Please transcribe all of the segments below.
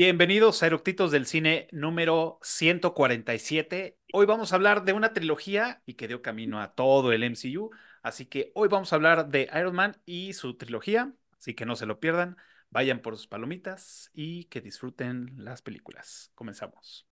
Bienvenidos a Eructitos del Cine número 147. Hoy vamos a hablar de una trilogía y que dio camino a todo el MCU. Así que hoy vamos a hablar de Iron Man y su trilogía. Así que no se lo pierdan. Vayan por sus palomitas y que disfruten las películas. Comenzamos.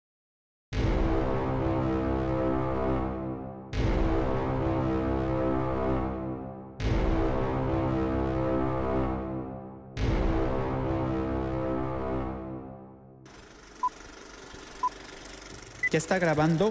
¿Ya está grabando?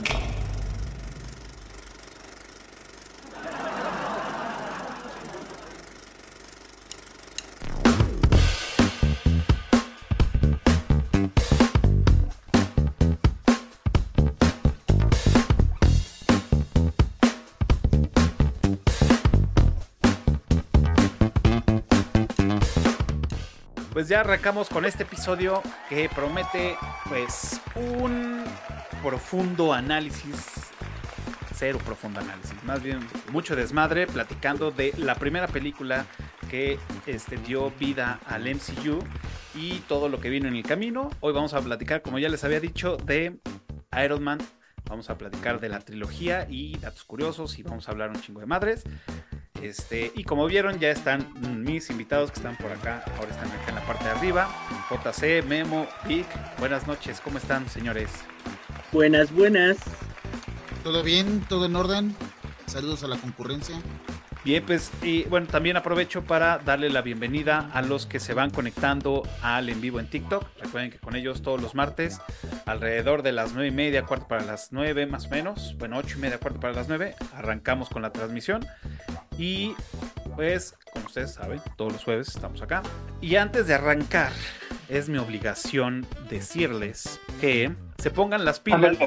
Pues ya arrancamos con este episodio que promete pues un profundo análisis, cero profundo análisis, más bien mucho desmadre platicando de la primera película que este, dio vida al MCU y todo lo que vino en el camino. Hoy vamos a platicar, como ya les había dicho, de Iron Man. Vamos a platicar de la trilogía y datos curiosos y vamos a hablar un chingo de madres. Este, y como vieron, ya están mis invitados que están por acá. Ahora están acá en la parte de arriba. JC, Memo, Vic. Buenas noches, ¿cómo están, señores? Buenas, buenas. ¿Todo bien? ¿Todo en orden? Saludos a la concurrencia. Bien, pues, y bueno, también aprovecho para darle la bienvenida a los que se van conectando al en vivo en TikTok. Recuerden que con ellos todos los martes, alrededor de las nueve y media, cuarto para las nueve más o menos, bueno, ocho y media, cuarto para las nueve, arrancamos con la transmisión. Y pues, como ustedes saben, todos los jueves estamos acá. Y antes de arrancar, es mi obligación decirles que se pongan las pilas.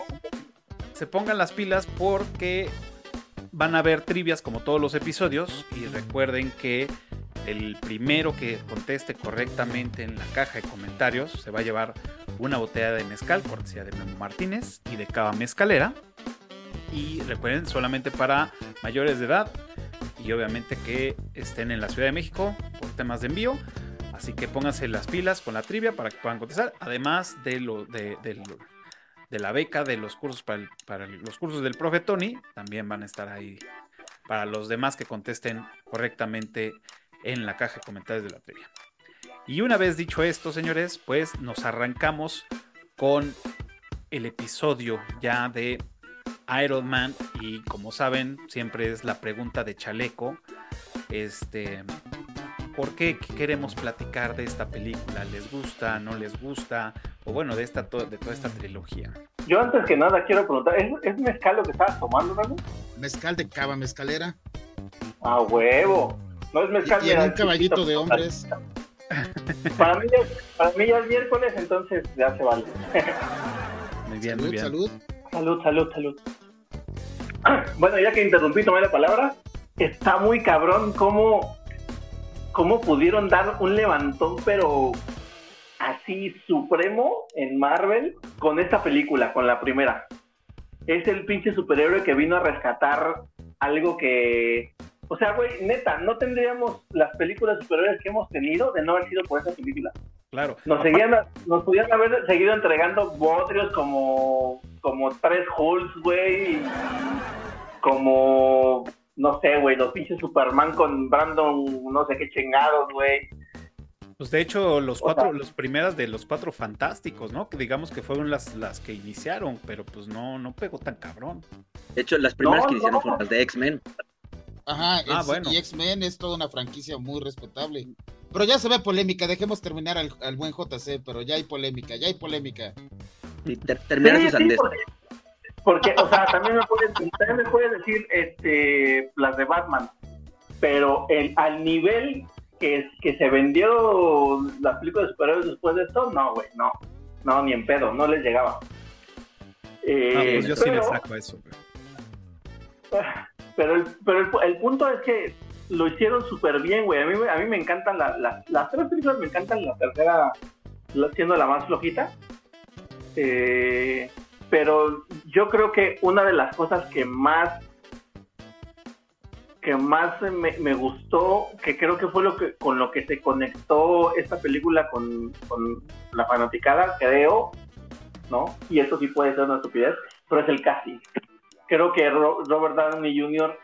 Se pongan las pilas porque van a ver trivias como todos los episodios. Y recuerden que el primero que conteste correctamente en la caja de comentarios se va a llevar una botella de mezcal, cortesía de Memo Martínez y de Cava Mezcalera. Y recuerden, solamente para mayores de edad y obviamente que estén en la Ciudad de México por temas de envío. Así que pónganse las pilas con la trivia para que puedan contestar. Además de, lo, de, la beca de los cursos para, los cursos del profe Tony, también van a estar ahí para los demás que contesten correctamente en la caja de comentarios de la trivia. Y una vez dicho esto, señores, pues nos arrancamos con el episodio ya de Iron Man y como saben siempre es la pregunta de chaleco este ¿por qué queremos platicar de esta película? ¿les gusta? ¿no les gusta? o bueno de esta de toda esta trilogía yo antes que nada quiero preguntar ¿es, mezcal lo que estabas tomando Ramo? mezcal de cava mezcalera ah huevo no es mezcal y un caballito de hombres para mí, para mí ya es miércoles entonces ya se vale muy bien salud, muy bien salud Salud, salud, salud. Bueno, ya que interrumpí, tomé la palabra. Está muy cabrón cómo, cómo pudieron dar un levantón, pero así supremo en Marvel con esta película, con la primera. Es el pinche superhéroe que vino a rescatar algo que. O sea, güey, neta, no tendríamos las películas superhéroes que hemos tenido de no haber sido por esa película. Claro. Nos, seguían, nos podían haber seguido entregando bodrios como, como tres Hulks, güey. Como, no sé, güey, los pinches Superman con Brandon, no sé qué chingados, güey. Pues de hecho, los cuatro, los primeras de los cuatro fantásticos, ¿no? Que digamos que fueron las, las que iniciaron, pero pues no, no pegó tan cabrón. De hecho, las primeras No, que hicieron no. fueron las de X-Men. Ajá, Ah, es- bueno. y X-Men es toda una franquicia muy respetable. Pero ya se ve polémica, dejemos terminar al, al buen JC, pero ya hay polémica, ya hay polémica. Y ter- terminaron Sí, sus sí, andes. porque, porque, o sea, también me puedes, también me puedes decir este, las de Batman, pero el, al nivel que, que se vendió las películas de superhéroes después de esto, no, güey, no, no, ni en pedo, no les llegaba. Eh, Ah, pues yo sí le pero- saco eso. güey. Pero el, pero el, el punto es que lo hicieron súper bien, güey. A mí, me- a mí me encantan la- la- las tres películas, me encantan la tercera siendo la más flojita. Eh, pero yo creo que una de las cosas que más que más me, gustó, que creo que fue lo que con lo que se conectó esta película con, con la fanaticada, creo, ¿no? Y esto sí puede ser una estupidez, pero es el casting. Creo que Ro- Robert Downey Jr.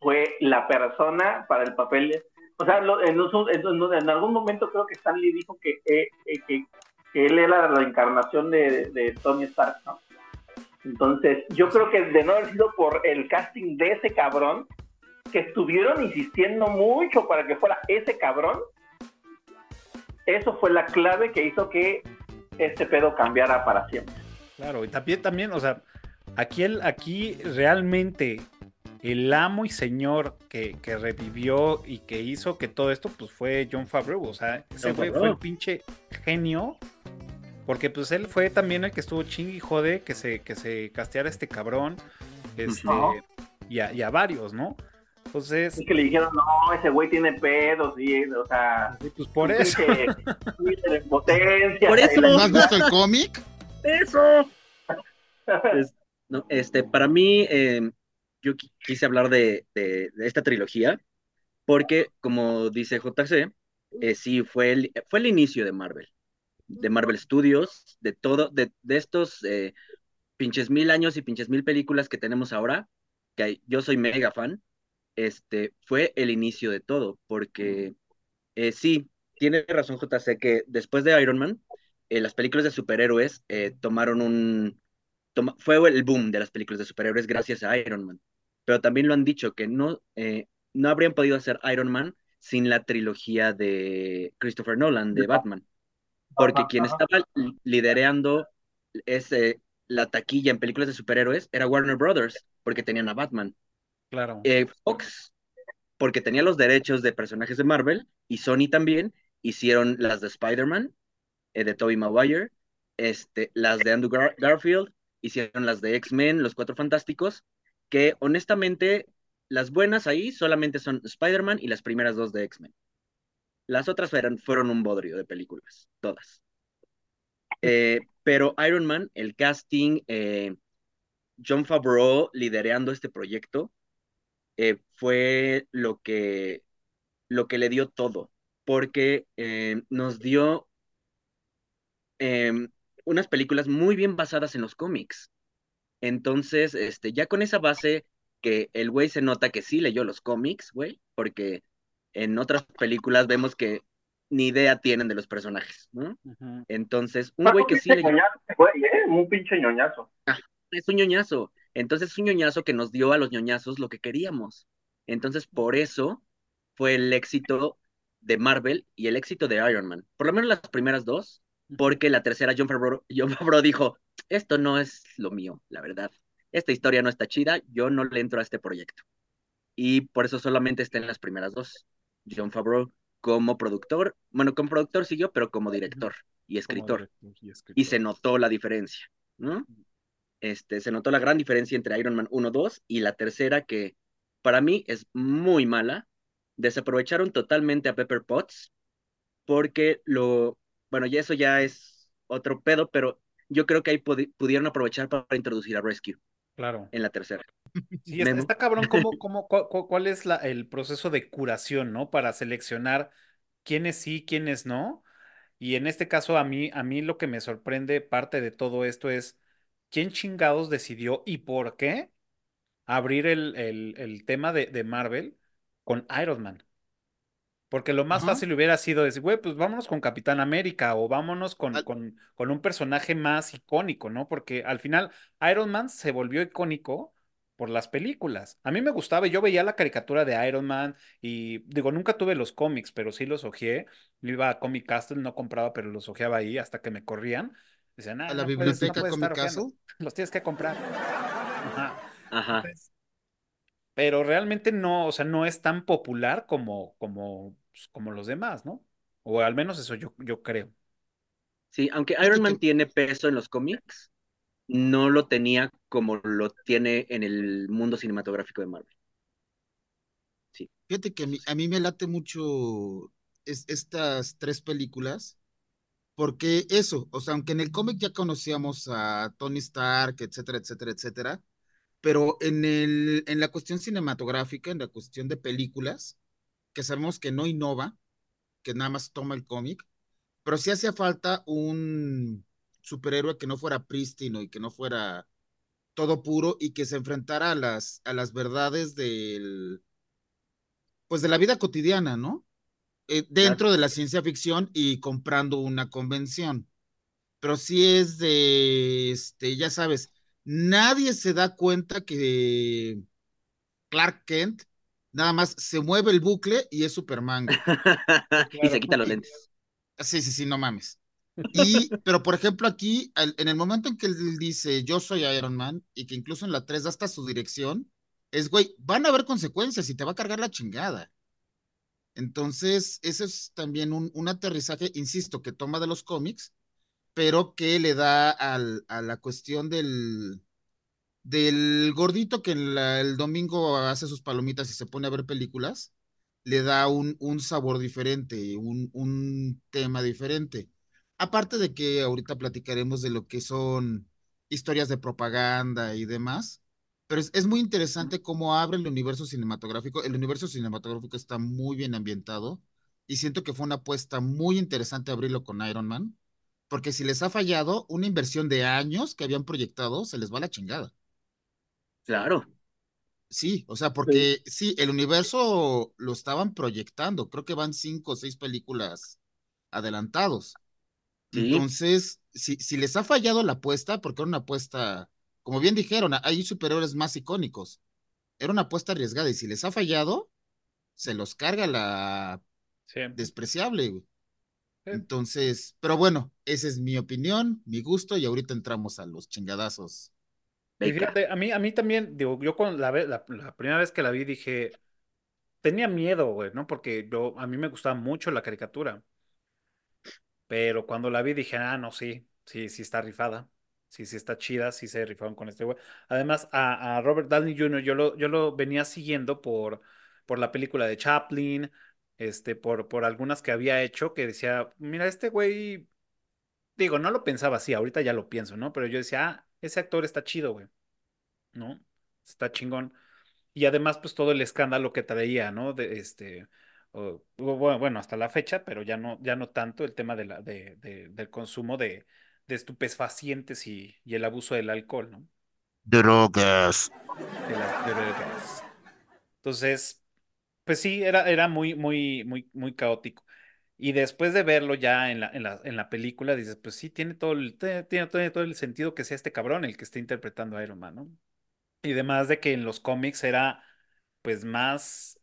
fue la persona para el papel. O sea, en, en- algún momento creo que Stanley dijo que, eh, eh, él era la encarnación de, de Tony Stark, ¿no? Entonces, yo creo que de no haber sido por el casting de ese cabrón, que estuvieron insistiendo mucho para que fuera ese cabrón, eso fue la clave que hizo que este pedo cambiara para siempre. Claro, y también, también, o sea, aquí, el, aquí realmente el amo y señor que, que revivió y que hizo que todo esto, pues fue John Favreau. O sea, ese fue Favreau. el pinche genio. Porque pues él fue también el que estuvo chingui y jode que se, que se casteara este cabrón. Este, y, a, y a varios, ¿no? Entonces, Es que le dijeron, no, ese güey tiene pedos, y, o sea, sí, pues por eso. pinche Twitter en potencia. Por eso. ¿No has visto el cómic? Eso. Es- no, este, para mí, eh, yo qui- quise hablar de, de- de esta trilogía, porque, como dice JC, eh, sí, fue el, fue el inicio de Marvel, de Marvel Studios, de todo, de, de estos eh, pinches mil años y pinches mil películas que tenemos ahora, que yo soy mega fan, este, fue el inicio de todo, porque eh, sí, tiene razón JC que después de Iron Man, eh, las películas de superhéroes eh, tomaron un... toma- fue el boom de las películas de superhéroes gracias a Iron Man. Pero también lo han dicho que no, eh, no habrían podido hacer Iron Man sin la trilogía de Christopher Nolan de Batman. Porque Ajá, quien ajá. estaba li- liderando ese, la taquilla en películas de superhéroes era Warner Brothers, porque tenían a Batman. Claro. Eh, Fox, porque tenía los derechos de personajes de Marvel, y Sony también, hicieron las de Spider-Man, eh, de Tobey Maguire, este, las de Andrew Gar- Garfield, hicieron las de X-Men, los Cuatro Fantásticos, que honestamente las buenas ahí solamente son Spider-Man y las primeras dos de X-Men. Las otras fueron, fueron un bodrio de películas, todas. Eh, pero Iron Man, el casting, eh, John Favreau liderando este proyecto, eh, fue lo que, lo que le dio todo, porque nos dio eh, unas películas muy bien basadas en los cómics. Entonces, este, ya con esa base que el güey se nota que sí leyó los cómics, güey, porque en otras películas vemos que ni idea tienen de los personajes, ¿no? Entonces, un güey que sí leyó ñoñazo, güey, ¿eh? Un pinche ñoñazo. es un ñoñazo. Entonces es un ñoñazo que nos dio a los ñoñazos lo que queríamos. Entonces por eso fue el éxito de Marvel y el éxito de Iron Man. Por lo menos las primeras dos, porque la tercera John Favreau, John Favreau dijo, esto no es lo mío, la verdad. Esta historia no está chida, yo no le entro a este proyecto. Y por eso solamente está en las primeras dos. John Favreau como productor, bueno, como productor siguió, pero como director y escritor director y escritor. y se notó la diferencia, ¿no? Este, se notó la gran diferencia entre Iron Man 1, 2 y la tercera que para mí es muy mala. Desaprovecharon totalmente a Pepper Potts porque lo, bueno, ya eso ya es otro pedo, pero yo creo que ahí pudi- pudieron aprovechar para introducir a Rescue Claro. en la tercera. Sí, está, cabrón cómo, cómo, cu- cu- cuál es la, el proceso de curación, ¿no? Para seleccionar quiénes sí, quiénes no. Y en este caso, a mí, a mí lo que me sorprende parte de todo esto es quién chingados decidió y por qué abrir el, el- el tema de, de Marvel con Iron Man. Porque lo más Ajá. fácil hubiera sido decir, güey, pues vámonos con Capitán América o vámonos con, Al- con, con un personaje más icónico, ¿no? Porque al final Iron Man se volvió icónico por las películas. A mí me gustaba, yo veía la caricatura de Iron Man y digo, nunca tuve los cómics, pero sí los ojeé. Iba a Comic Castle, no compraba, pero los ojeaba ahí hasta que me corrían. Decían, ah, A la no puedes- no biblioteca puedes Comic Castle. los tienes que comprar. Ajá. Ajá. Entonces, pero realmente no, o sea, no es tan popular como, como, pues, como los demás, ¿no? O al menos eso yo, yo creo. Sí, aunque Iron Man que- tiene peso en los cómics, no lo tenía como lo tiene en el mundo cinematográfico de Marvel. Fíjate que a mí, a mí me late mucho es- estas tres películas, porque eso, o sea, aunque en el cómic ya conocíamos a Tony Stark, etcétera, etcétera, etcétera, pero en, el, en la cuestión cinematográfica, en la cuestión de películas, que sabemos que no innova, que nada más toma el cómic, pero sí hacía falta un superhéroe que no fuera prístino y que no fuera todo puro y que se enfrentara a las, a las verdades del, pues de la vida cotidiana, ¿no? Eh, dentro de la ciencia ficción y comprando una convención. Pero sí es de, este, ya sabes, nadie se da cuenta que Clark Kent nada más se mueve el bucle y es Superman. y se quita los lentes. Sí, sí, sí, no mames. Y, pero por ejemplo, aquí, en el momento en que él dice yo soy Iron Man, y que incluso en la 3 da hasta su dirección, es güey, van a haber consecuencias y te va a cargar la chingada. Entonces, ese es también un, un aterrizaje, insisto, que toma de los cómics, pero que le da al, a la cuestión del, del gordito que el domingo hace sus palomitas y se pone a ver películas, le da un, un sabor diferente, un, un tema diferente. Aparte de que ahorita platicaremos de lo que son historias de propaganda y demás, pero es, muy interesante cómo abre el universo cinematográfico. El universo cinematográfico está muy bien ambientado y siento que fue una apuesta muy interesante abrirlo con Iron Man, porque si les ha fallado, una inversión de años que habían proyectado se les va a la chingada. Claro. Sí, o sea, porque sí. el universo lo estaban proyectando, creo que van cinco o seis películas adelantados. Entonces, si, si les ha fallado la apuesta, porque era una apuesta como bien dijeron, hay superiores más icónicos. Era una apuesta arriesgada y si les ha fallado, se los carga la despreciable. Entonces, pero bueno, esa es mi opinión, mi gusto y ahorita entramos a los chingadazos. Y fíjate, a mí, a mí también, digo, yo con la, la, la primera vez que la vi dije, tenía miedo, güey, ¿no? Porque yo, a mí me gustaba mucho la caricatura. Pero cuando la vi dije, ah, no, sí, sí, sí está rifada sí, sí está chida, sí se rifaron con este güey. Además, a, Robert Downey Jr. yo lo, yo lo venía siguiendo por, por la película de Chaplin, este, por, por algunas que había hecho, que decía, mira, este güey, digo, no lo pensaba así, ahorita ya lo pienso, ¿no? Pero yo decía, ah, ese actor está chido, güey, ¿no? Está chingón. Y además, pues todo el escándalo que traía, ¿no? De este, bueno, hasta la fecha, pero ya no, ya no tanto el tema de la, de, del consumo de, de estupefacientes y, y el abuso del alcohol, ¿no? Drogas. De las drogas. Entonces, pues sí, era, era muy, muy, muy, muy caótico. Y después de verlo ya en la, en la, en la película, dices, pues sí, tiene todo, el, tiene, todo, el sentido que sea este cabrón el que esté interpretando a Iron Man, ¿no? Y además de que en los cómics era, pues, más,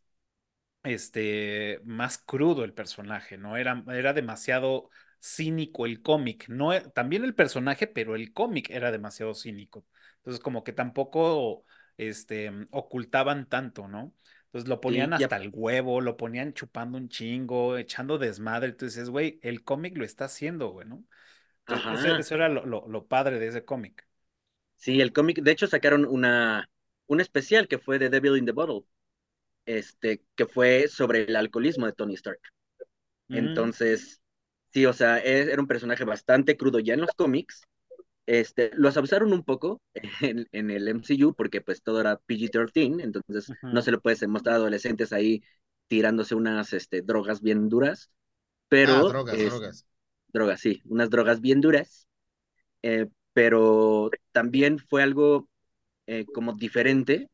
este, más crudo el personaje, ¿no? Era, era demasiado cínico el cómic. No, e, también el personaje, pero el cómic era demasiado cínico. Entonces, como que tampoco este, ocultaban tanto, ¿no? Entonces lo ponían hasta el huevo, lo ponían chupando un chingo, echando desmadre. Entonces, güey, el cómic lo está haciendo, güey, ¿no? Entonces, eso, era lo, lo, padre de ese cómic. Sí, el cómic, de hecho, sacaron una, un especial que fue de Devil in the Bottle, este, que fue sobre el alcoholismo de Tony Stark. Mm. Entonces, Sí, o sea, era un personaje bastante crudo ya en los cómics. Este, los abusaron un poco en, en el MCU porque pues todo era PG-13, entonces no se lo puedes mostrar a adolescentes ahí tirándose unas este, drogas bien duras. Pero, ah, drogas, drogas. Drogas, sí, unas drogas bien duras. Eh, pero también fue algo eh, como diferente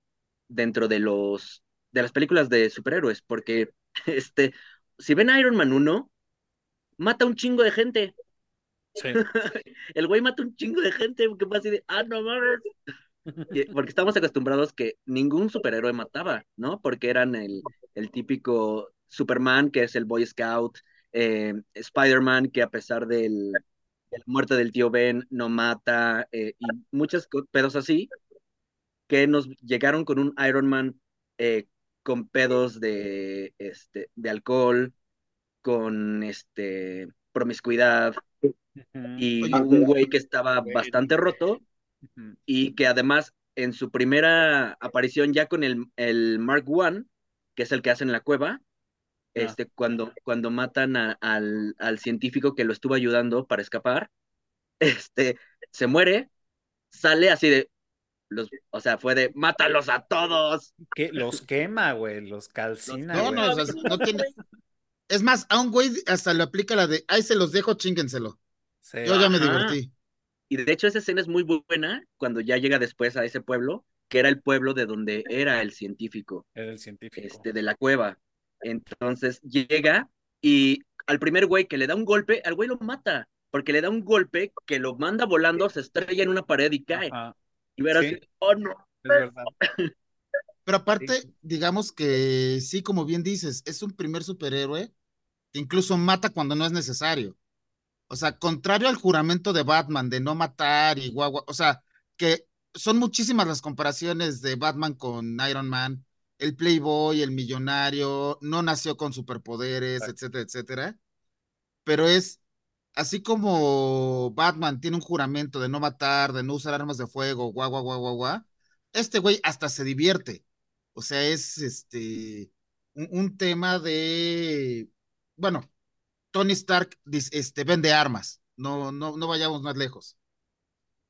dentro de los de las películas de superhéroes, porque este, si ven Iron Man 1, mata un chingo de gente. Sí. el güey mata un chingo de gente, porque fue así de, ah, no mames. Porque estamos acostumbrados que ningún superhéroe mataba, ¿no? Porque eran el, el típico Superman, que es el Boy Scout, eh, Spider-Man, que a pesar del, de la muerte del tío Ben, no mata, eh, y muchos pedos así, que nos llegaron con un Iron Man eh, con pedos de, este, de alcohol, con este promiscuidad y un güey que estaba bastante roto y que además en su primera aparición ya con el, el Mark One, que es el que hace en la cueva, este, cuando, cuando matan al, al, científico que lo estuvo ayudando para escapar, este, se muere, sale así de, los, o sea, fue de mátalos a todos. Que los quema, güey, los calcina. No, no, o sea, no tiene. Es más, a un güey hasta le aplica la de, ahí se los dejo, chíngenselo. Yo ya me divertí. Y de hecho esa escena es muy buena cuando ya llega después a ese pueblo, que era el pueblo de donde era el científico, Era el científico. este, de la cueva. Entonces llega y al primer güey que le da un golpe, al güey lo mata, porque le da un golpe que lo manda volando, se estrella en una pared y cae. Ajá, Y verás, Sí. oh no. es verdad. Pero aparte, digamos que sí, como bien dices, es un primer superhéroe que incluso mata cuando no es necesario. O sea, contrario al juramento de Batman de no matar y guagua, o sea, que son muchísimas las comparaciones de Batman con Iron Man, el playboy, el millonario, no nació con superpoderes, Exacto. etcétera, etcétera. Pero es así como Batman tiene un juramento de no matar, de no usar armas de fuego, guau, guau, guau, guau, guau, este güey hasta se divierte. O sea, es este un, un tema de, bueno, Tony Stark este, vende armas, no, no, no vayamos más lejos.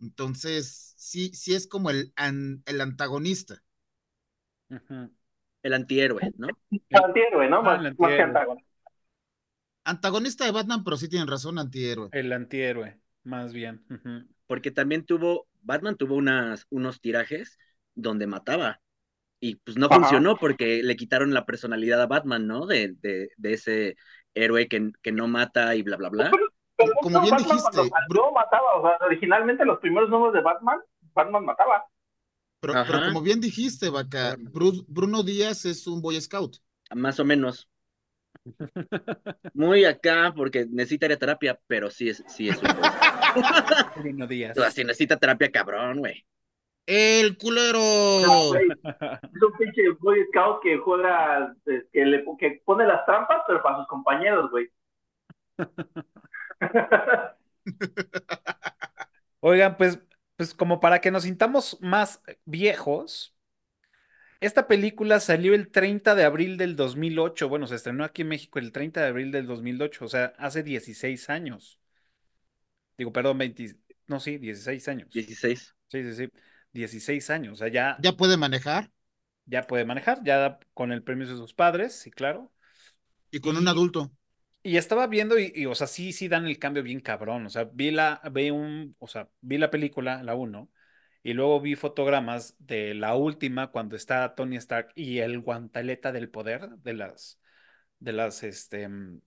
Entonces, sí, sí es como el, an- el antagonista. El antihéroe, ¿no? Antihéroe, ¿no? Ah, Más, el más que antihéroe. antagonista. Antagonista de Batman, pero sí tienen razón, antihéroe. El antihéroe, más bien. Porque también tuvo, Batman tuvo unas, unos tirajes donde mataba. Y pues no Ajá. funcionó porque le quitaron la personalidad a Batman, ¿no? De, de, de ese héroe que, que no mata y bla, bla, bla. Pero Como bien Batman dijiste, cuando mataba, o sea, originalmente los primeros números de Batman, Batman mataba. Pero, como bien dijiste, Vaca, Bru- Bruno Díaz es un Boy Scout. Más o menos. Muy acá porque necesita ir a terapia, pero sí es, sí es un Bruno Díaz. O sea, sí necesita terapia cabrón, güey. ¡El culero! No, güey, es un pinche Boy Scout que juega, eh, que, le, que pone las trampas, pero para sus compañeros, güey. Oigan, pues, pues como para que nos sintamos más viejos, esta película salió el 30 de abril del 2008. Bueno, se estrenó aquí en México el 30 de abril del 2008, o sea, hace 16 años. Digo, perdón, 20, no, sí, 16 años. 16. Sí, sí, sí, 16 años, o sea, ya, ¿Ya puede manejar? ya puede manejar, ya con el permiso de sus padres, sí, claro. Y con Y- un adulto. Y estaba viendo y, y, o sea, sí, sí dan el cambio bien cabrón. O sea, vi la, vi un, o sea, vi la película, la 1, y luego vi fotogramas de la última cuando está Tony Stark y el guanteleta del poder de las, de las, este, mm,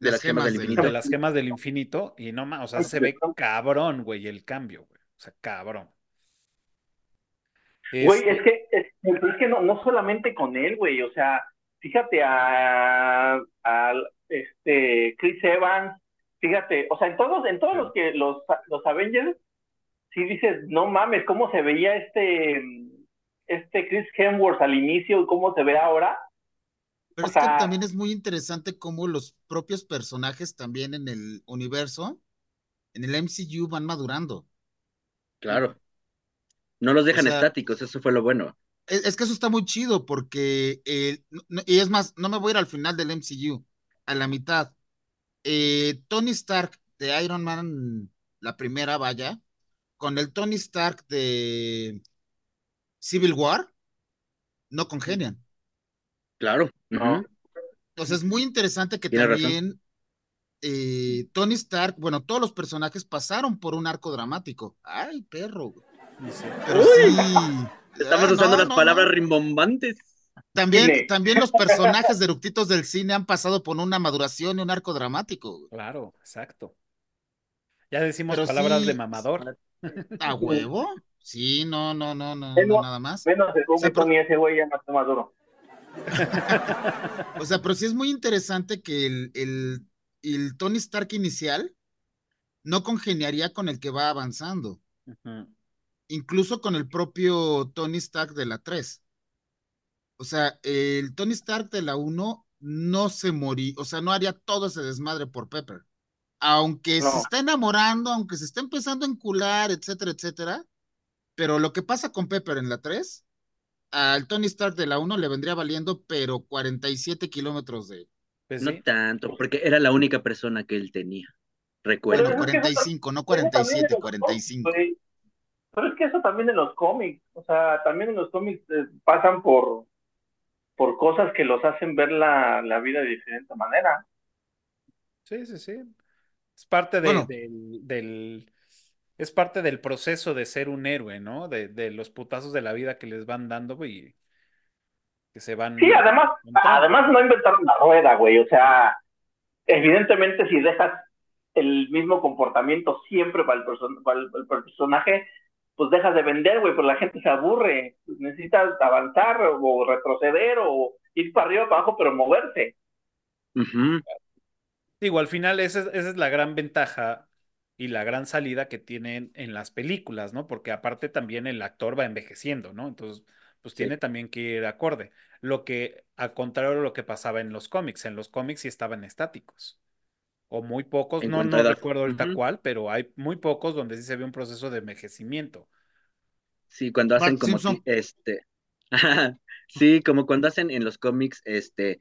De las gemas del infinito. de las gemas del infinito. Y no más, o sea, se ve cabrón, güey, el cambio, güey. O sea, cabrón. Güey, es que, es, es que no, no solamente con él, güey, o sea, fíjate a, a este Chris Evans, fíjate, o sea, en todos, en todos los que los, los Avengers, sí dices, no mames, cómo se veía este, este Chris Hemsworth al inicio y cómo se ve ahora. Pero O es que también es muy interesante cómo los propios personajes también en el universo, en el MCU, van madurando. Claro. No los dejan O sea- estáticos, eso fue lo bueno. Es, es que eso está muy chido porque, eh, no- y es más, no me voy a ir al final del MCU, a la mitad. Eh, Tony Stark de Iron Man, la primera, vaya, con el Tony Stark de Civil War, no congenian. Claro. No. Entonces es muy interesante que Tiene también eh, Tony Stark, bueno, todos los personajes pasaron por un arco dramático. Ay, perro. güey. Pero Uy. sí. Estamos Ah, usando no, las no, palabras no. rimbombantes. También, también los personajes de eructitos del cine han pasado por una maduración y un arco dramático. Claro, exacto. Ya decimos Pero palabras sí- de mamador. ¿A huevo? Sí, no, no, no, no, Bueno, no, nada más. Menos pero- Tony ese güey ya no está maduro. O sea, pero sí es muy interesante que el, el, el Tony Stark inicial no congeniaría con el que va avanzando. Ujú. Incluso con el propio Tony Stark de la 3. O sea, el Tony Stark de la 1 no se moría, o sea, no haría todo ese desmadre por Pepper. Aunque No. se está enamorando, aunque se está empezando a encular, etcétera, etcétera. Pero lo que pasa con Pepper en la 3, al Tony Stark de la 1 le vendría valiendo, pero 47 kilómetros de. Pues No sí. tanto, porque era la única persona que él tenía. Recuerdo. Bueno, Pero es que eso 45, no Eso también 47, es lo 45. Pero es que eso también en los cómics, o sea, también en los cómics eh, pasan por, por cosas que los hacen ver la, la vida de diferente manera. Sí, sí, sí. Es parte de, Bueno. del, del- es parte del proceso de ser un héroe, ¿no? De, de los putazos de la vida que les van dando, güey, que se van Sí, además, además no inventaron la rueda, güey, o sea, evidentemente si dejas el mismo comportamiento siempre para el, person- para el, para el personaje, pues dejas de vender, güey, pero la gente se aburre, necesitas avanzar o retroceder o ir para arriba, para abajo, pero moverse. Ujú. Digo, al final esa es, esa es la gran ventaja y la gran salida que tienen en las películas, ¿no? Porque aparte también el actor va envejeciendo, ¿no? Entonces, pues Sí. tiene también que ir acorde. Lo que, al contrario de lo que pasaba en los cómics, en los cómics sí estaban estáticos. O muy pocos, no, no edad. recuerdo ahorita Ujú. cuál, pero hay muy pocos donde sí se ve un proceso de envejecimiento. Sí, cuando hacen Bart como este, sí, como cuando hacen en los cómics, este,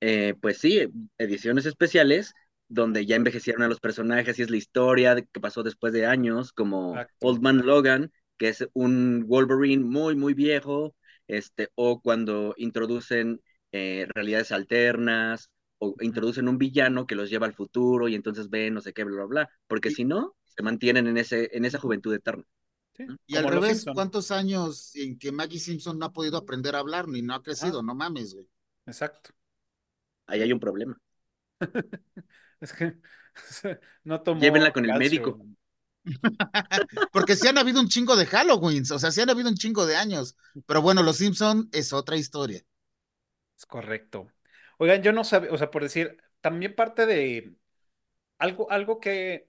eh, pues sí, ediciones especiales donde ya envejecieron a los personajes y es la historia de que pasó después de años, como Exacto. Old Man Logan, que es un Wolverine muy, muy viejo, este, o cuando introducen eh, realidades alternas, o introducen un villano que los lleva al futuro y entonces ven no sé qué, bla, bla, bla, porque si no, se mantienen en ese, en esa juventud eterna. Sí, Y al revés, Simpson. ¿cuántos años en que Maggie Simpson no ha podido aprender a hablar ni no ha crecido? No mames, güey. Exacto. Ahí hay un problema. Es que no tomó Llévenla con el calcio. médico. Porque sí han habido un chingo de Halloweens, o sea, sí han habido un chingo de años. Pero bueno, Los Simpson es otra historia. Es correcto. Oigan, yo no sabía, o sea, por decir, también parte de algo, algo que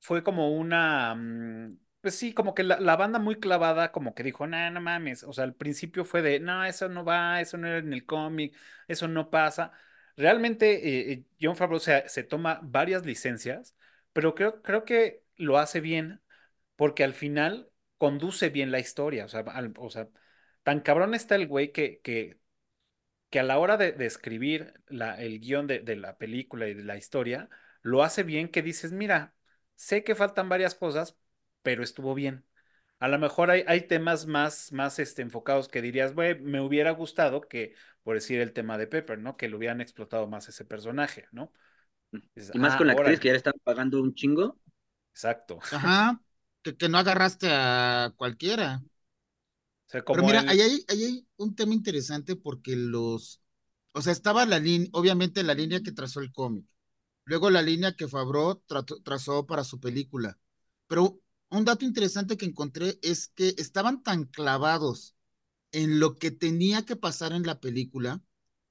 fue como una, mm, pues sí, como que la, la banda muy clavada, como que dijo, no, no mames, o sea, al principio fue de, no, eso no va, eso no era en el cómic, eso no pasa. Realmente, eh, Jon Favreau se, se toma varias licencias, pero creo, creo que lo hace bien porque al final conduce bien la historia, o sea, o sea, tan cabrón está el güey que, que que a la hora de, de escribir la, el guion de, de la película y de la historia, lo hace bien que dices, mira, sé que faltan varias cosas, pero estuvo bien. A lo mejor hay, hay temas más, más este, enfocados que dirías, güey, me hubiera gustado que, por decir el tema de Pepper, ¿no? Que lo hubieran explotado más ese personaje, ¿no? Dices, Y más ah, con la actriz que ya le están pagando un chingo. exacto. Ajá, que, que no agarraste a cualquiera. O sea, Pero mira, el... ahí hay, ahí hay un tema interesante porque los, o sea, estaba la línea, obviamente la línea que trazó el cómic, luego la línea que Favreau trazó para su película. Pero un dato interesante que encontré es que estaban tan clavados en lo que tenía que pasar en la película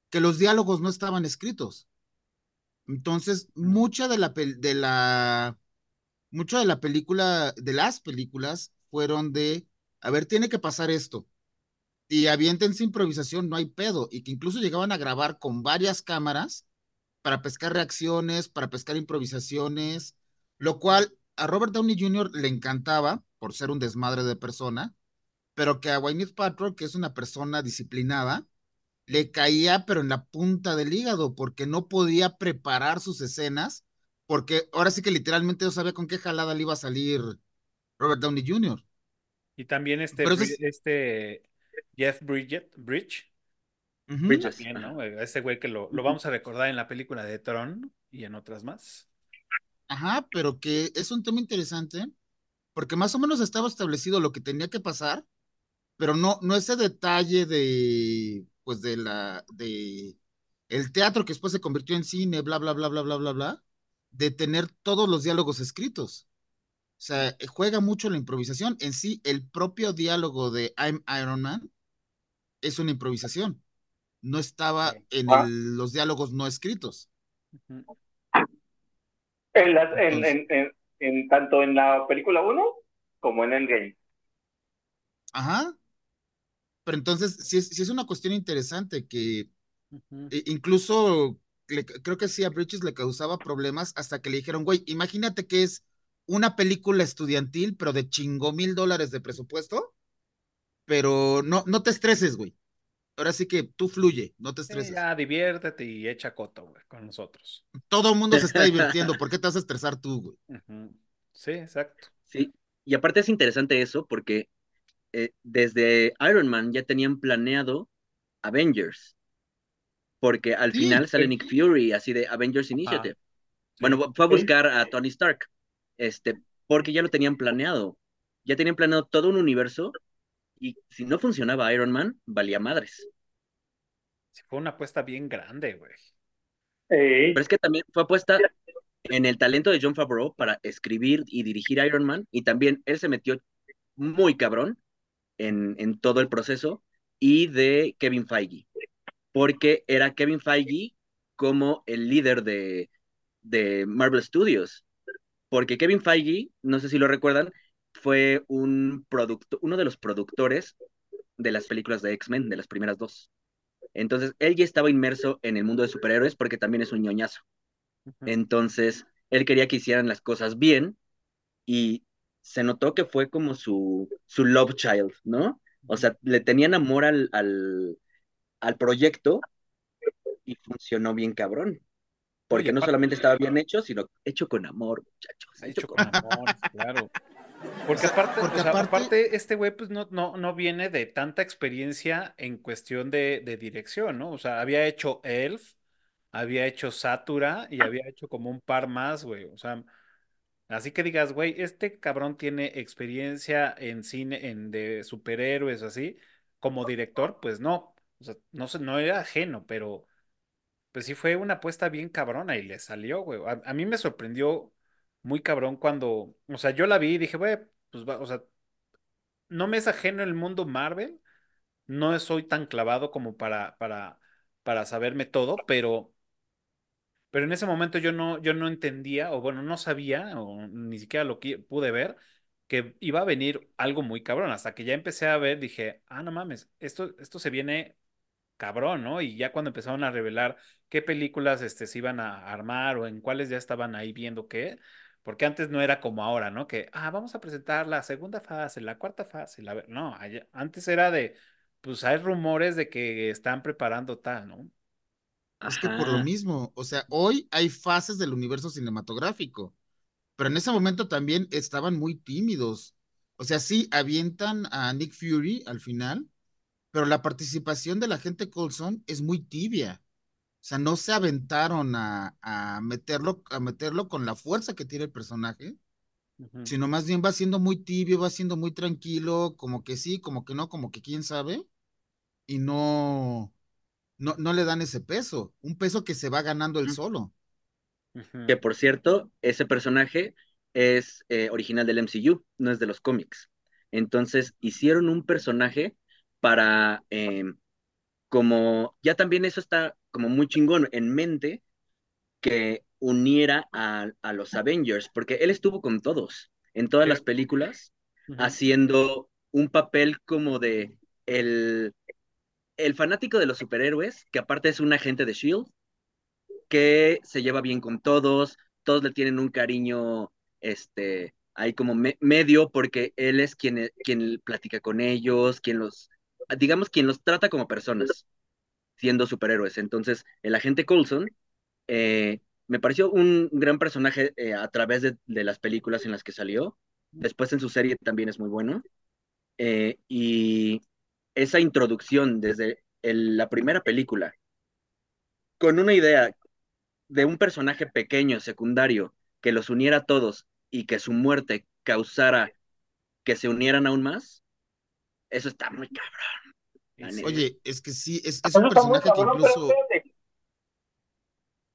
que los diálogos no estaban escritos. Entonces, mucha de la, de la, mucha de la película, de las películas, fueron de, a ver, tiene que pasar esto. Y aviéntense improvisación, no hay pedo. Y que incluso llegaban a grabar con varias cámaras para pescar reacciones, para pescar improvisaciones, lo cual a Robert Downey Jr. le encantaba por ser un desmadre de persona, pero que a Gwyneth Paltrow, que es una persona disciplinada, le caía pero en la punta del hígado porque no podía preparar sus escenas, porque ahora sí que literalmente no sabía con qué jalada le iba a salir Robert Downey Jr. Y también este, es- este Jeff Bridget, Bridge, Ujú. Bridges. también. ¿no? Ese güey que lo, lo vamos a recordar en la película de Tron y en otras más. Ajá, pero que es un tema interesante porque más o menos estaba establecido lo que tenía que pasar, pero no, no ese detalle de, pues de la, de el teatro que después se convirtió en cine, bla, bla, bla, bla, bla, bla, bla, de tener todos los diálogos escritos. O sea, eh, juega mucho la improvisación. En sí, el propio diálogo de I'm Iron Man es una improvisación. No estaba en Ah. el- los diálogos no escritos. En, las- en, en, en, en- tanto en la película 1 como en Endgame. Ajá. Pero entonces, sí es, sí es una cuestión interesante que e- incluso le- creo que sí a Bridges le causaba problemas hasta que le dijeron, güey, imagínate que es una película estudiantil, pero de chingo mil dólares de presupuesto, pero no, no te estreses, güey. Ahora sí que tú fluye, no te Sí, estreses. ya diviértete y echa coto, güey, con nosotros. Todo el mundo se está divirtiendo, ¿por qué te vas a estresar tú, güey? Sí, exacto. Sí, y aparte es interesante eso porque eh, desde Iron Man ya tenían planeado Avengers. Porque al Sí, final sale sí. Nick Fury, así de Avengers Initiative. Bueno, fue a buscar a Tony Stark, este, porque ya lo tenían planeado. Ya tenían planeado todo un universo y si no funcionaba Iron Man, valía madres. Sí, fue una apuesta bien grande, güey. Pero es que también fue apuesta en el talento de John Favreau para escribir y dirigir Iron Man y también él se metió muy cabrón en, en todo el proceso y de Kevin Feige, porque era Kevin Feige como el líder de, de Marvel Studios, porque Kevin Feige, no sé si lo recuerdan, fue un producto, uno de los productores de las películas de X-Men, de las primeras dos. Entonces, él ya estaba inmerso en el mundo de superhéroes porque también es un ñoñazo. Entonces, él quería que hicieran las cosas bien y se notó que fue como su, su love child, ¿no? O sea, le tenían amor al, al, al proyecto y funcionó bien cabrón. Porque Oye, no solamente estaba bien hecho, sino hecho con amor, muchachos. Ha hecho con amor, claro. Porque O sea, aparte, porque o sea, aparte- aparte, este güey pues no, no, no viene de tanta experiencia en cuestión de, de dirección, ¿no? O sea, había hecho Elf, había hecho Satura y había hecho como un par más, güey. O sea, así que digas, güey, este cabrón tiene experiencia en cine, en de superhéroes, así, como director, pues no. O sea, no sé, no era ajeno, pero pues sí fue una apuesta bien cabrona y le salió, güey. A, mí me sorprendió muy cabrón cuando, o sea, yo la vi y dije, güey, pues va, o sea, no me es ajeno el mundo Marvel, no soy tan clavado como para, para, para saberme todo, pero, pero en ese momento yo no, yo no entendía, o bueno, no sabía, o ni siquiera lo que pude ver, que iba a venir algo muy cabrón. Hasta que ya empecé a ver, dije, ah, no mames, esto, esto se viene cabrón, ¿no? Y ya cuando empezaron a revelar qué películas este, se iban a armar o en cuáles ya estaban ahí viendo qué, porque antes no era como ahora, ¿no? Que, ah, vamos a presentar la segunda fase, la cuarta fase, la... ver- No, allá- antes era de, pues hay rumores de que están preparando tal, ¿no? Es que por lo mismo, o sea, hoy hay fases del universo cinematográfico, pero en ese momento también estaban muy tímidos. O sea, sí, avientan a Nick Fury al final, pero la participación de la gente Coulson es muy tibia. O sea, no se aventaron a, a meterlo, a meterlo con la fuerza que tiene el personaje, sino más bien va siendo muy tibio, va siendo muy tranquilo, como que sí, como que no, como que quién sabe, y no, no, no le dan ese peso, un peso que se va ganando él solo. Que por cierto, ese personaje es eh, original del MCU, no es de los cómics. Entonces hicieron un personaje para, eh, como, ya también eso está como muy chingón en mente, que uniera a, a los Avengers, porque él estuvo con todos, en todas las películas, haciendo un papel como de el, el fanático de los superhéroes, que aparte es un agente de Shield, que se lleva bien con todos, todos le tienen un cariño, este, ahí como me- medio, porque él es quien, quien platica con ellos, quien los, digamos, quien los trata como personas, siendo superhéroes. Entonces, el agente Coulson eh, me pareció un gran personaje eh, a través de, las películas en las que salió. Después en su serie también es muy bueno. Eh, y esa introducción desde la primera película, con una idea de un personaje pequeño, secundario, que los uniera a todos y que su muerte causara que se unieran aún más, eso está muy cabrón. Oye, es que sí, es, es un personaje que incluso...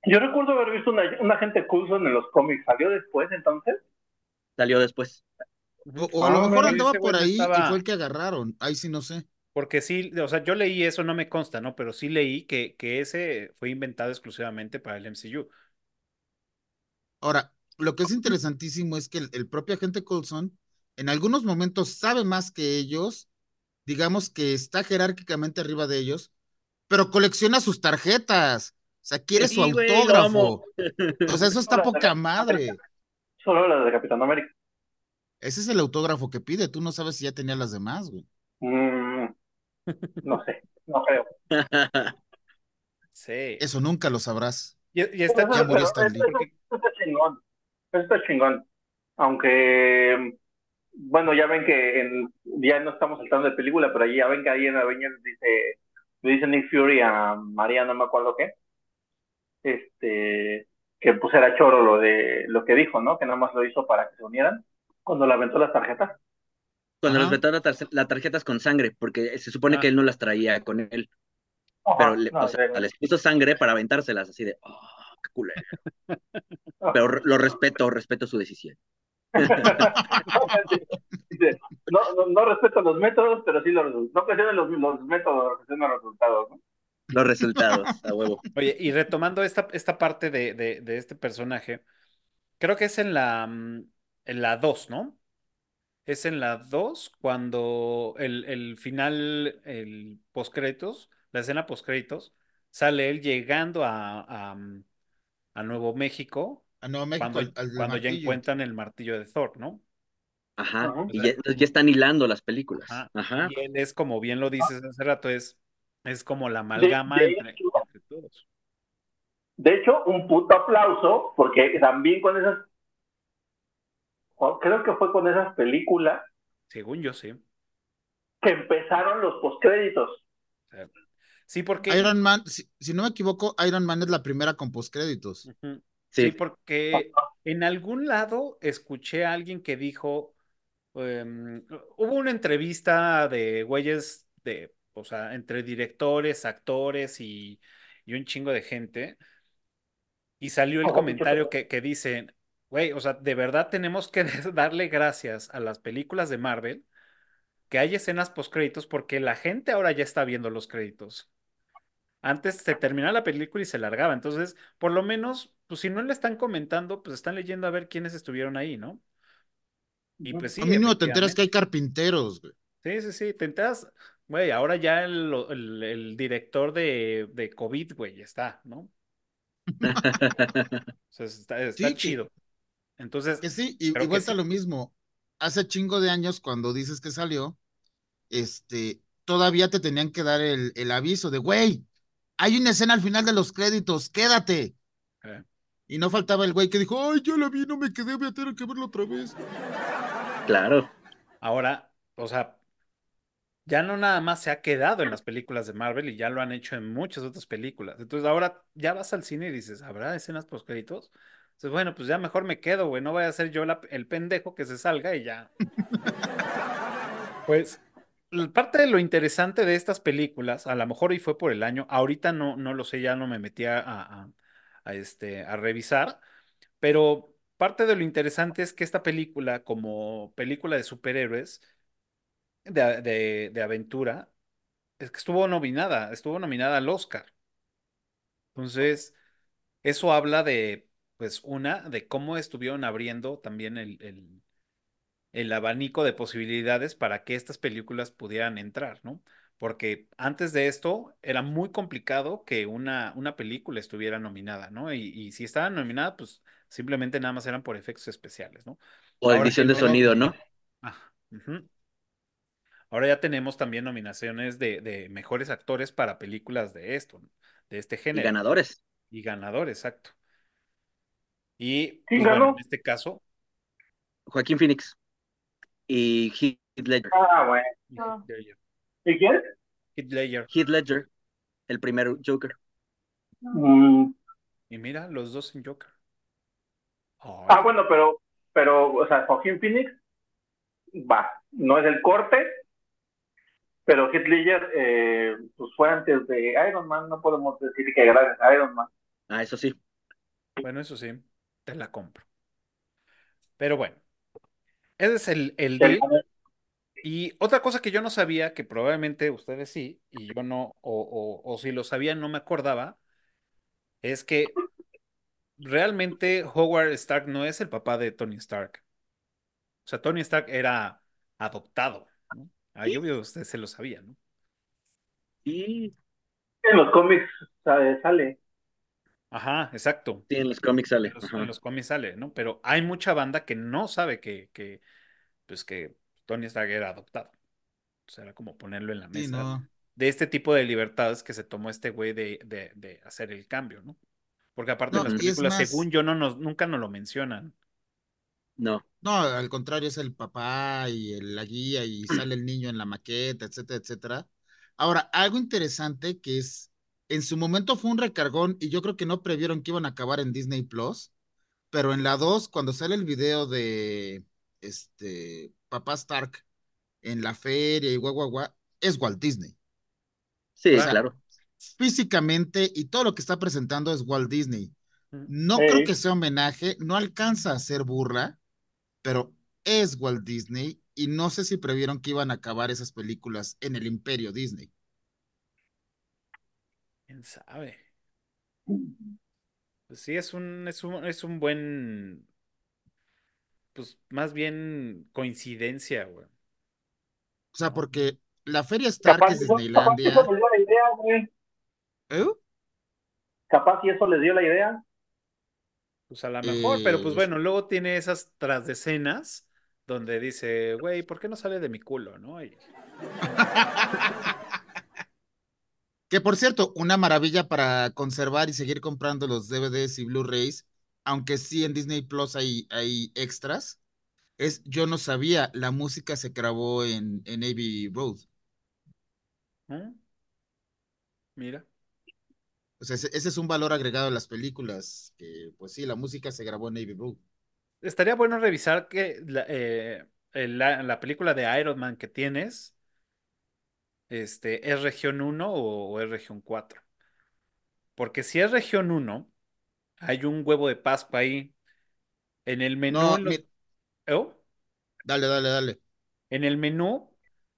Yo recuerdo haber visto una, un agente Coulson en los cómics. ¿Salió después entonces? Salió después. O, o a lo Ah, mejor mira, andaba por ahí y estaba- fue el que agarraron. Ahí sí no sé. Porque sí, o sea, yo leí eso, no me consta, ¿no? Pero sí leí que, que ese fue inventado exclusivamente para el MCU. Ahora, lo que es interesantísimo es que el, el propio agente Coulson en algunos momentos sabe más que ellos, digamos que está jerárquicamente arriba de ellos, pero colecciona sus tarjetas. O sea, quiere su güey, autógrafo. O sea, eso está poca madre. Solo la de Capitán América. Ese es el autógrafo que pide. Tú no sabes si ya tenía las demás, güey. Mm, no sé, no creo. Sí. Eso nunca lo sabrás. Y, y está Pero Ya pero Stan eso- Lee. porque eso está chingón. Eso está chingón. Aunque bueno, ya ven que en, ya no estamos saltando de película, pero ya ven que ahí en Avengers dice, le dice Nick Fury a María, no me acuerdo qué, este, que pues era choro lo de lo que dijo, ¿no? Que nada más lo hizo para que se unieran cuando le aventó las tarjetas. Cuando Ajá. les aventó la tar- las tarjetas con sangre, porque se supone Ah. que él no las traía con él, Ajá, pero le, no, o sea, de- les puso sangre para aventárselas, así de, oh, qué culero. Pero lo respeto, respeto su decisión. No, no, no respeto los métodos, pero sí los resultados. No cuestiono los, los métodos, cuestiono los resultados, ¿no? Los resultados, a huevo. Oye, y retomando esta, esta parte de, de, de este personaje, creo que es en la, mm, en la 2, ¿no? Es en la 2 cuando el, el final, el postcréditos, la escena postcréditos, sale él llegando a, a, mm, a Nuevo México A Nuevo México, cuando, al, al cuando ya encuentran el martillo de Thor, ¿no? Ajá. Ajá. Y ya, están hilando las películas. Ajá. Ajá. Y él es como bien lo dices hace rato, es, es como la amalgama de entre, hecho- entre todos. De hecho, un puto aplauso, porque también con esas, creo que fue con esas películas Según yo, sí. que empezaron los postcréditos. Sí, porque... Iron Man, si, si no me equivoco, Iron Man es la primera con postcréditos. Ujú. Sí. Sí, porque en algún lado escuché a alguien que dijo, em, hubo una entrevista de güeyes de, o sea, entre directores, actores y, y un chingo de gente, y salió el Ojo, comentario que, que dicen, güey, o sea, de verdad tenemos que darle gracias a las películas de Marvel que hay escenas postcréditos porque la gente ahora ya está viendo los créditos. Antes se terminaba la película y se largaba. Entonces, por lo menos, pues si no le están comentando, pues están leyendo a ver quiénes estuvieron ahí, ¿no? Y pues sí, a mínimo te enteras que hay carpinteros, güey. Sí, sí, sí, te enteras, güey, ahora ya el, el- el director de, de COVID, güey, está, ¿no? O sea, está, está Sí, chido. Entonces, Que sí, y, que sí. lo mismo. Hace chingo de años, cuando dices que salió, este, todavía te tenían que dar el, el aviso de, güey, hay una escena al final de los créditos, quédate. eh, Y no faltaba el güey que dijo, ay, yo la vi, no me quedé, voy a tener que verlo otra vez. Claro. ahora, o sea, ya no nada más se ha quedado en las películas de Marvel y ya lo han hecho en muchas otras películas. Entonces ahora ya vas al cine y dices, ¿habrá escenas post créditos? Entonces, bueno, pues ya mejor me quedo, güey, no vaya a ser yo la- el pendejo que se salga y ya. Pues parte de lo interesante de estas películas, a lo mejor y fue por el año, ahorita no, no lo sé, ya no me metí a, este, a revisar, pero parte de lo interesante es que esta película, como película de superhéroes, de, de, aventura, es que estuvo nominada, estuvo nominada al Oscar. Entonces, eso habla de, pues, una, de cómo estuvieron abriendo también el, el abanico de posibilidades para que estas películas pudieran entrar, ¿no? Porque antes de esto era muy complicado que una, una película estuviera nominada, ¿no? Y, y si estaba nominada, pues simplemente nada más eran por efectos especiales, ¿no? O Ahora edición de sonido, ¿no? Ah. Ahora ya tenemos también nominaciones de, de mejores actores para películas de esto, ¿no? de este Y género. ganadores. Y ganador, exacto. Y ¿Quién pues bueno, ganó? en este caso, Joaquín Phoenix y Heath Ledger. Ah, bueno. ¿Y quién? Heath Ledger. Heath Ledger, el primer Joker. Mm, Y mira, los dos en Joker. Ah, bueno, pero, pero, o sea, Joaquín Phoenix, va, no es el corte, pero Heath Ledger, eh, pues fue antes de Iron Man, no podemos decir que gracias a Iron Man. Ah, eso sí. Bueno, eso sí, te la compro. Pero bueno, ese es el, el deal. Y otra cosa que yo no sabía, que probablemente ustedes sí, y yo no, o, o, o si lo sabían, no me acordaba, es que realmente Howard Stark no es el papá de Tony Stark. O sea, Tony Stark era adoptado, ¿no? Ah, veo que usted se lo sabía, ¿no? Y En los cómics sale. Ajá, exacto. sí, en los cómics sale. En los, en los cómics sale, ¿no? Pero hay mucha banda que no sabe que, que, pues que Tony Stark era adoptado. O sea, era como ponerlo en la Sí, mesa no. de este tipo de libertades que se tomó este güey de, de, de hacer el cambio, ¿no? Porque aparte No, en las películas, más- según yo, no nos, nunca nos lo mencionan. No. No, al contrario, es el papá y el- la guía y sale el niño en la maqueta, etcétera, etcétera. Ahora, algo interesante que es, en su momento fue un recargón y yo creo que no previeron que iban a acabar en Disney Plus, pero en la 2, cuando sale el video de este papá Stark en la feria y guau, guau, guau, es Walt Disney. Sí, O sea, claro. Físicamente y todo lo que está presentando es Walt Disney. No Ey. creo que sea homenaje, no alcanza a ser burla, pero es Walt Disney y no sé si previeron que iban a acabar esas películas en el imperio Disney. ¿Quién sabe? Pues sí, es un, es un, es un buen, pues más bien coincidencia, güey. O sea, porque la feria Stark Capaz, es eso- capaz Disneylandia. eso les dio la idea, güey. ¿Eh? Capaz y eso les dio la idea. Pues a lo mejor, pero pues Eh, bueno, luego tiene esas tras de escenas donde dice, güey, ¿por qué no sale de mi culo, no? Y- Que por cierto, una maravilla para conservar y seguir comprando los DVDs y Blu-rays, aunque sí en Disney Plus hay, hay extras, es yo no sabía, la música se grabó en, en Abbey Road. ¿Mm? Mira. O sea, ese, ese es un valor agregado a las películas, que pues sí, la música se grabó en Abbey Road. Estaría bueno revisar que la, eh, la película de Iron Man que tienes, este, ¿es región 1 o, o es región 4? Porque si es región 1, hay un huevo de Pascua ahí. En el menú, No, en los- mi- ¿Oh? dale, dale, dale. En el menú,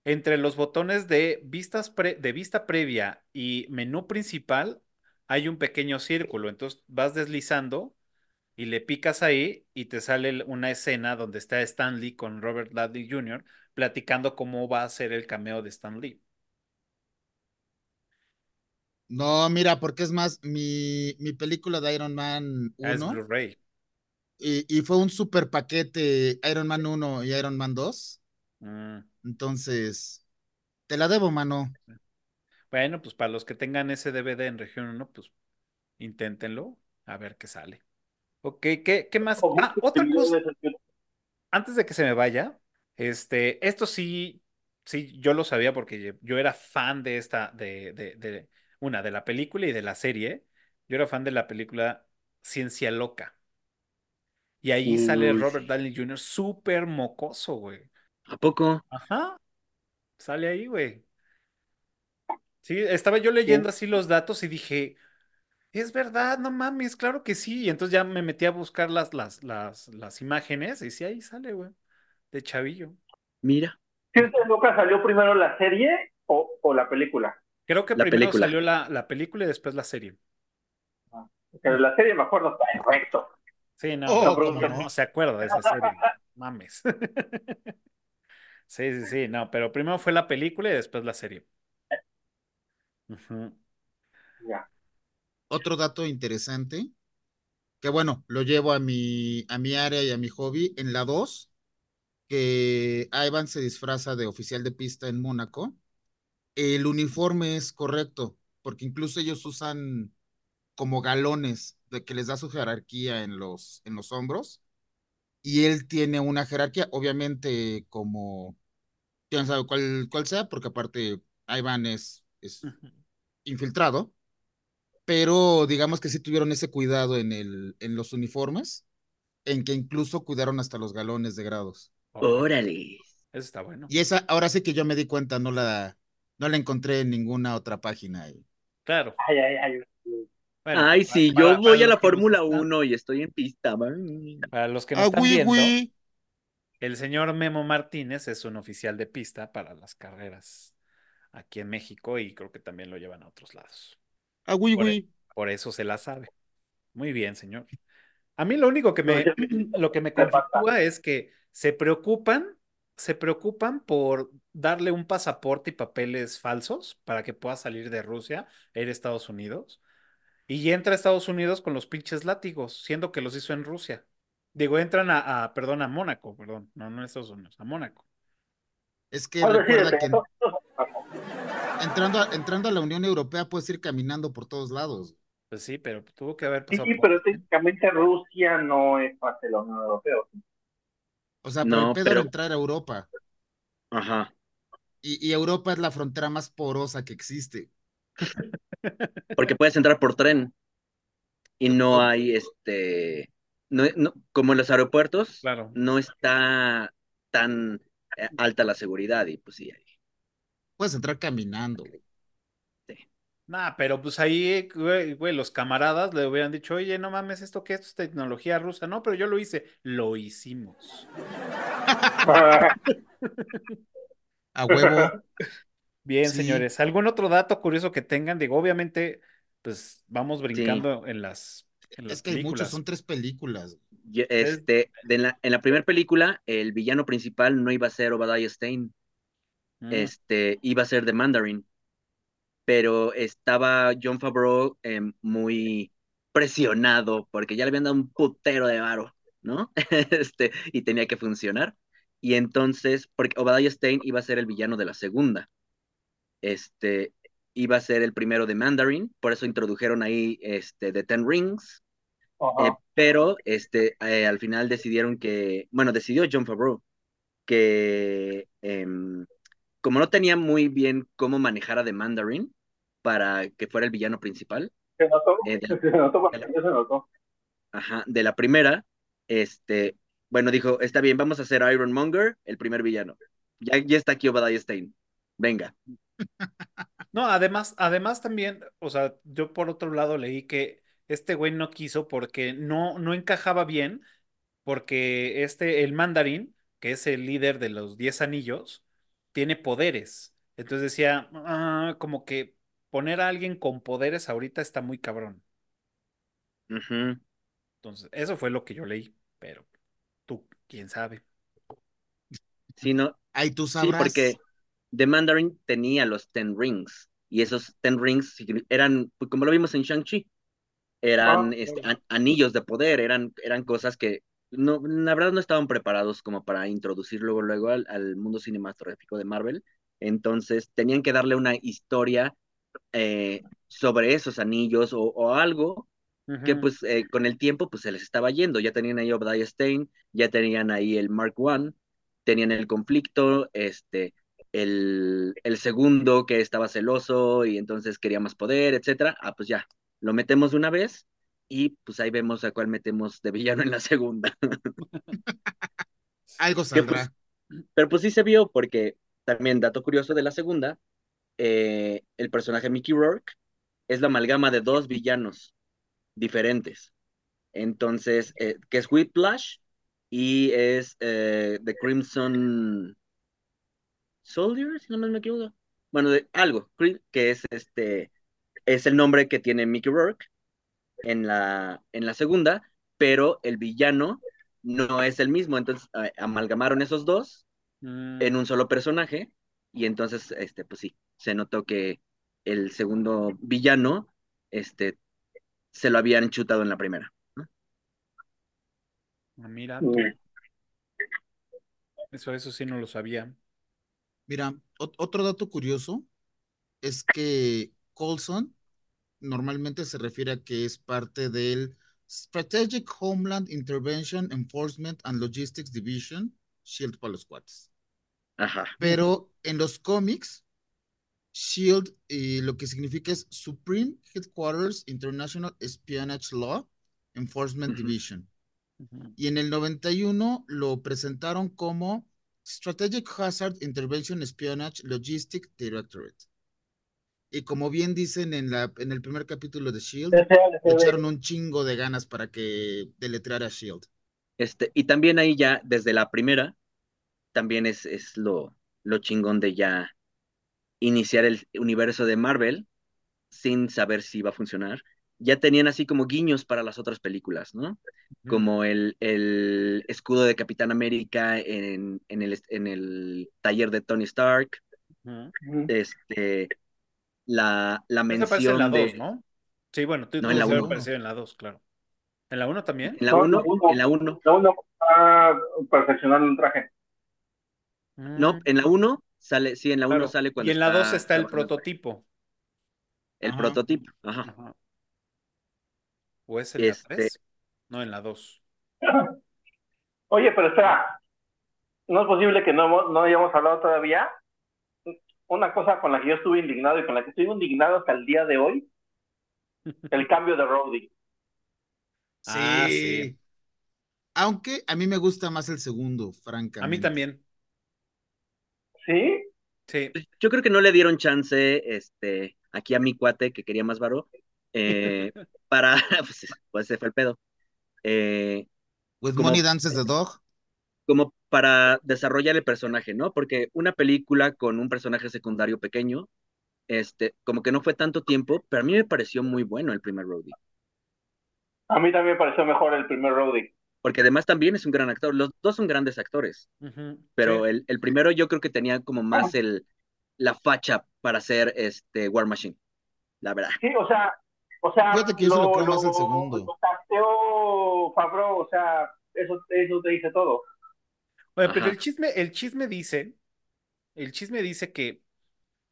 entre los botones de vistas pre- de vista previa y menú principal, hay un pequeño círculo. Entonces vas deslizando y le picas ahí y te sale una escena donde está Stan Lee con Robert Downey Jr. platicando cómo va a ser el cameo de Stan Lee. No, mira, porque es más, mi, mi película de Iron Man Ah, es 1, Blu-ray. y, y fue un super paquete Iron Man 1 y Iron Man 2, Mm. entonces, te la debo, mano. Bueno, pues para los que tengan ese DVD en región 1, pues inténtenlo a ver qué sale. Ok, ¿qué, qué más? Ah, otra cosa. antes de que se me vaya, este, esto sí, sí, yo lo sabía porque yo era fan de esta, de, de, de, una, de la película y de la serie. Yo era fan de la película Ciencia Loca. Y ahí sale Robert. Downey Jr. súper mocoso, güey. ¿A poco? Ajá, sale ahí, güey. Sí, estaba yo leyendo así los datos y dije, es verdad, no mames, claro que sí. Y entonces ya me metí a buscar las, las, las, las imágenes y sí, ahí sale, güey, de chavillo. Mira. ¿Ciencia Loca salió primero la serie o, o la película? Creo que La primero película. salió la, la película y después la serie. Porque de la serie me acuerdo perfecto. Sí, no, Oh, no, ¿cómo no, no? no se acuerda de esa serie. Mames. Sí, sí, sí, no, pero primero fue la película y después la serie. Ujú. Ya. Otro dato interesante, que bueno, lo llevo a mi, a mi área y a mi hobby, en la 2, que Ivan se disfraza de oficial de pista en Mónaco, el uniforme es correcto, porque incluso ellos usan como galones de que les da su jerarquía en los, en los hombros, y él tiene una jerarquía, obviamente como, quién sabe cuál, cuál sea, porque aparte Ivan es, es infiltrado, pero digamos que sí tuvieron ese cuidado en, el, en los uniformes, en que incluso cuidaron hasta los galones de grados. Órale. Eso está bueno. Y esa, ahora sí que yo me di cuenta, no la, no la encontré en ninguna otra página. Y- Claro. Ay, ay, ay. Bueno, Ay, sí, para- yo para voy a los la Fórmula están- 1 y estoy en pista. man. Para los que nos Ah, están güey, viendo, güey. el señor Memo Martínez es un oficial de pista para las carreras aquí en México y creo que también lo llevan a otros lados. Ah, güey, Por, güey. por eso se la sabe. Muy bien, señor. A mí lo único que me, No, lo que me conflictúa es que se preocupan, se preocupan por darle un pasaporte y papeles falsos para que pueda salir de Rusia e ir a Estados Unidos. Y entra a Estados Unidos con los pinches látigos, siendo que los hizo en Rusia. Digo, entran a, a- perdón, a Mónaco, perdón, no, no a Estados Unidos, a Mónaco. Es que sí, recuerda en- entrando a, entrando a la Unión Europea puedes ir caminando por todos lados. Pues sí, pero tuvo que haber Sí, pasado pero técnicamente Rusia no es parte de la Unión Europea. ¿sí? O sea, pero No, el pedo pero- era entrar a Europa. Ajá. Y, y Europa es la frontera más porosa que existe. Porque puedes entrar por tren y no hay este, no, no- como en los aeropuertos, Claro. no está tan eh, alta la seguridad y pues sí, ahí. Puedes entrar caminando. güey. Nah, pero pues ahí, güey, güey, los camaradas le hubieran dicho, oye, no mames, ¿esto qué es? ¿Esto es tecnología rusa? No, pero yo lo hice. Lo hicimos. A huevo. Bien, Sí. señores. ¿Algún otro dato curioso que tengan? Digo, obviamente, pues vamos brincando en las, en las Es que hay muchos, películas. son tres películas. Este, de la, en la primera película, el villano principal no iba a ser Obadiah Stane, Mm, este, iba a ser The Mandarin, pero estaba John Favreau em, muy presionado porque ya le habían dado un putero de varo, ¿no? Este, y tenía que funcionar. Y entonces, porque Obadiah Stane iba a ser el villano de la segunda, este, iba a ser el primero de Mandarin, por eso introdujeron ahí este, The Ten Rings, eh, pero este, eh, al final decidieron que, bueno, decidió John Favreau que em, como no tenía muy bien cómo manejar a The Mandarin para que fuera el villano principal, Se notó, eh, de- se notó, se notó. ajá, de la primera, este, bueno, dijo, está bien, vamos a hacer Ironmonger el primer villano. Ya, ya está aquí Obadiah Stane. Venga. No, además, además también, o sea, yo por otro lado leí que este güey no quiso porque no, no encajaba bien, porque este, el mandarín, que es el líder de los diez anillos, tiene poderes. Entonces decía, "Ah, como que poner a alguien con poderes ahorita está muy cabrón. Entonces, eso fue lo que yo leí, pero quién sabe. Sí, no, Ahí tú sí, sabrás. porque The Mandarin tenía los Ten Rings y esos Ten Rings eran, pues, como lo vimos en Shang-Chi, eran Ah, este, an- anillos de poder, eran, eran cosas que no, la verdad no estaban preparados como para introducir luego, luego al, al mundo cinematográfico de Marvel. Entonces tenían que darle una historia eh, sobre esos anillos o, o algo que pues eh, con el tiempo pues se les estaba yendo. Ya tenían ahí Obadiah Stane, ya tenían ahí el Mark I, tenían el conflicto, este, el, el segundo que estaba celoso y entonces quería más poder, etcétera. Ah, pues ya, lo metemos de una vez y pues ahí vemos a cuál metemos de villano en la segunda. Algo Que, saldrá. pues, pero pues sí se vio porque también dato curioso de la segunda, eh, el personaje Mickey Rourke es la amalgama de dos villanos diferentes. Entonces, eh, que es Whiplash y es eh, The Crimson Soldier, si no me equivoco. Bueno, de algo, que es este, es el nombre que tiene Mickey Rourke en la, en la segunda, pero el villano no es el mismo. Entonces, eh, amalgamaron esos dos Mm, en un solo personaje y entonces, este, pues sí, se notó que el segundo villano, este, se lo habían chutado en la primera. ¿no? ah, mira, Mm. eso, eso sí no lo sabía. Mira, ot- otro dato curioso es que Coulson normalmente se refiere a que es parte del Strategic Homeland Intervention Enforcement and Logistics Division, Shield para los cuates. Ajá. Pero en los cómics, Shield eh, lo que significa es Supreme Headquarters International Espionage Law Enforcement. Division. Y en el 91 lo presentaron como Strategic Hazard Intervention Espionage Logistic Directorate. Y como bien dicen en, la, en el primer capítulo de Shield, Desea, le desea, echaron un chingo de ganas para que deletreara Shield. Este, y también ahí ya, desde la primera, también es, es lo, lo chingón de ya iniciar el universo de Marvel sin saber si iba a funcionar. Ya tenían así como guiños para las otras películas, ¿no? Como el, el escudo de Capitán América en, en el, en el taller de Tony Stark, Ujú. Ujú. este, la, la aparece en la mención 2, de... ¿no? Sí, bueno, tú No, en la debe uno. aparecer en la 2, claro. ¿En la 1 también? En la No, en la 1, uno. en la 1, La uno está perfeccionando el traje. no, en la 1 sale, sí, en la 1 claro. sale cuando Y en la 2 está el prototipo. El Ajá. prototipo, ajá. Ajá. ¿O es en la Este, 3? No, en la 2. Oye, pero espera. no es posible que no, no hayamos hablado todavía. Una cosa con la que yo estuve indignado y con la que estoy indignado hasta el día de hoy, el cambio de Roddy. Sí. Ah, sí. Aunque a mí me gusta más el segundo, francamente. A mí también. ¿Sí? Sí. Yo creo que no le dieron chance este, aquí a mi cuate que quería más varo eh, para, pues, pues se fue el pedo. Eh, With como- Money Dances the Dog. como para desarrollar el personaje, ¿no? Porque una película con un personaje secundario pequeño, este, como que no fue tanto tiempo, pero a mí me pareció muy bueno el primer Roadie. A mí también me pareció mejor el primer Roddy. Porque además también es un gran actor. Los dos son grandes actores, pero sí. el, el primero yo creo que tenía como más el, la facha para ser este War Machine, la verdad. Sí, o sea, o sea, Fíjate que yo se lo creo más el segundo. Lo Favreau, o sea, eso, eso te dice todo. Bueno, pero el chisme, el chisme dice, el chisme dice que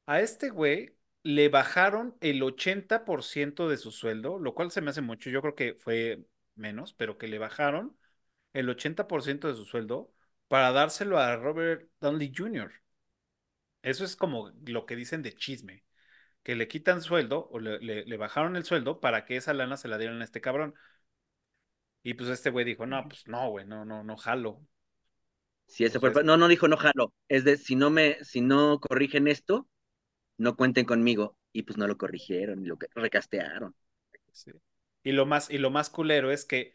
a este güey le bajaron el 80% de su sueldo, lo cual se me hace mucho, yo creo que fue menos, pero que le bajaron el 80% de su sueldo para dárselo a Robert Downey Jr. Eso es como lo que dicen de chisme, que le quitan sueldo o le, le- le bajaron el sueldo para que esa lana se la dieran a este cabrón. Y pues este güey dijo, no, pues no, güey, no, no, no jalo. Si ese fue, no, no dijo no jalo, es de si no me, si no corrigen esto, no cuenten conmigo. Y pues no lo corrigieron, y lo que- recastearon. Sí. Y lo más, y lo más culero es que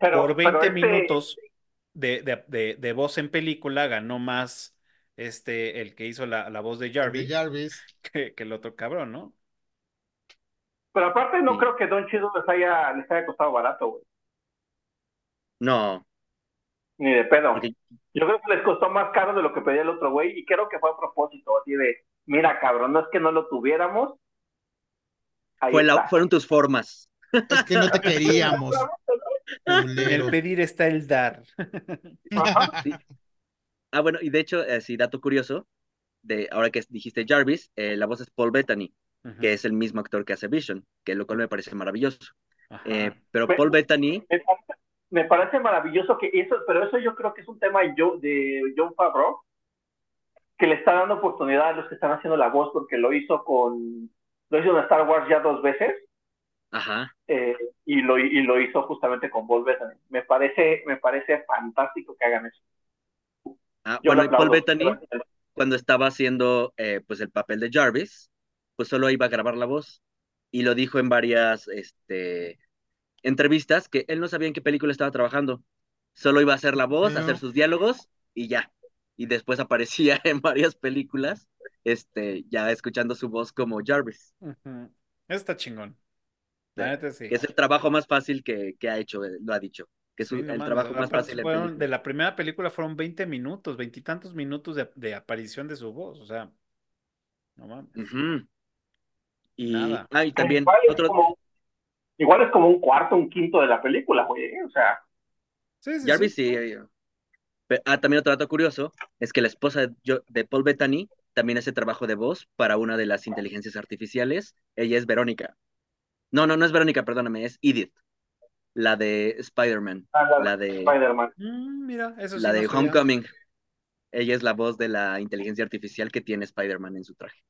Pero, por pero 20 este- minutos de, de- de- de voz en película ganó más este, el que hizo la, la voz de De Jarvis Jarvis. que, que el otro cabrón, ¿no? Pero aparte no Sí. creo que Don Chido les haya, les haya costado barato, güey. No, Ni de pedo. porque Yo creo que les costó más caro de lo que pedía el otro güey y creo que fue a propósito, así de, mira cabrón, no es que no lo tuviéramos. Ahí fue la- está. fueron tus formas. Es que no te queríamos, culero. el pedir está el dar. Ajá. Sí. Ah, bueno, y de hecho, eh, sí, dato curioso, de ahora que dijiste Jarvis, eh, la voz es Paul Bettany, que es el mismo actor que hace Vision, que lo cual me parece maravilloso. Eh, pero Pe- Paul Bettany, Me parece, me parece maravilloso que eso, pero eso yo creo que es un tema yo, de John Favreau, que le está dando oportunidad a los que están haciendo la voz, porque lo hizo con, lo hizo en Star Wars ya dos veces, ajá, eh, y lo, y lo hizo justamente con Paul Bettany. Me parece, me parece fantástico que hagan eso. ah, Yo bueno, y Paul. Bettany, cuando estaba haciendo eh, pues el papel de Jarvis, pues solo iba a grabar la voz y lo dijo en varias este, entrevistas que él no sabía en qué película estaba trabajando, solo iba a hacer la voz, Pero- hacer sus diálogos y ya. Y después aparecía en varias películas, este, ya escuchando su voz como Jarvis, Ujú. Eso está chingón. La Sí. neta sí. que es el trabajo más fácil que, que ha hecho, eh, lo ha dicho, que es Sí, un- no el trabajo más fácil fueron- de la primera película fueron 20 minutos, veintitantos minutos de, de aparición de su voz, o sea, no mames. Y, Nada. ah, y también igual, es otro, como, igual es como un cuarto, un quinto de la película, güey. ¿eh? O sea, Sí, sí, Jarvis sí. sí. eh, Pe- Ah, también otro dato curioso es que la esposa de Paul Bettany también hace trabajo de voz para una de las inteligencias artificiales. Ella es Verónica. No, no, no es Verónica, perdóname, es Edith, la de Spider-Man, la, la de, Spider-Man. Mm, mira, eso sí la no de sabía. Homecoming. Ella es la voz de la inteligencia artificial que tiene Spider-Man en su traje.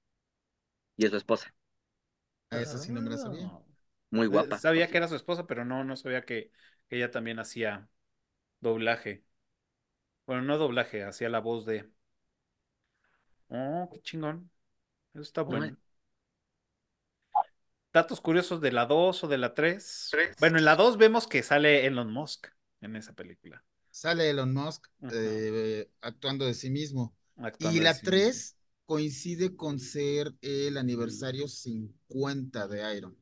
Y es su esposa, Esa sí no me la sabía. Ah. muy Eh, guapa. Sabía que era su esposa, pero no, no sabía que, que ella también hacía doblaje. Bueno, no doblaje, hacía la voz de. Oh, qué chingón. Eso está bueno. Datos curiosos de la 2 o de la 3. Bueno, en la 2 vemos que sale Elon Musk en esa película. Sale Elon Musk eh, actuando de sí mismo. actuando Y la sí mismo. 3 coincide con ser el aniversario 50 de Iron.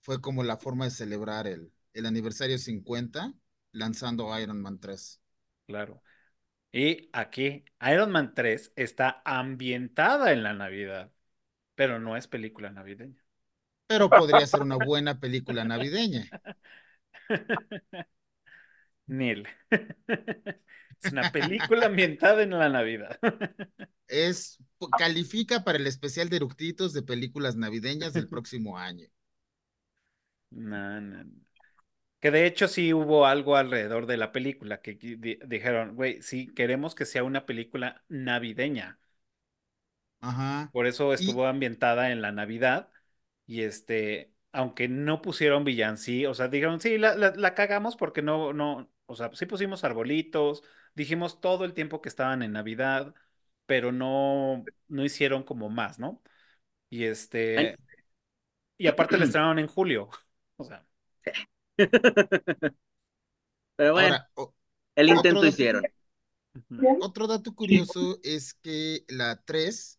Fue como la forma de celebrar el, el aniversario 50 lanzando Iron Man 3. Claro. Y aquí, Iron Man 3 está ambientada en la Navidad, pero no es película navideña. Pero podría ser una buena película navideña. Neil. Es una película ambientada en la Navidad. Es, califica para el especial de eructitos de películas navideñas del próximo año. No, no, no. Que de hecho sí hubo algo alrededor de la película que di- dijeron, güey, sí, queremos que sea una película navideña. Ajá. Por eso Y, estuvo ambientada en la Navidad. Y este, aunque no pusieron villancico, o sea, dijeron, sí, la, la- la cagamos porque no, no, o sea, sí pusimos arbolitos, dijimos todo el tiempo que estaban en Navidad, pero no, no hicieron como más, ¿no? Y Ay, este, y aparte la estrenaron en julio. O sea, Pero bueno, ahora, o- el otro intento dato, hicieron. otro dato curioso es que la 3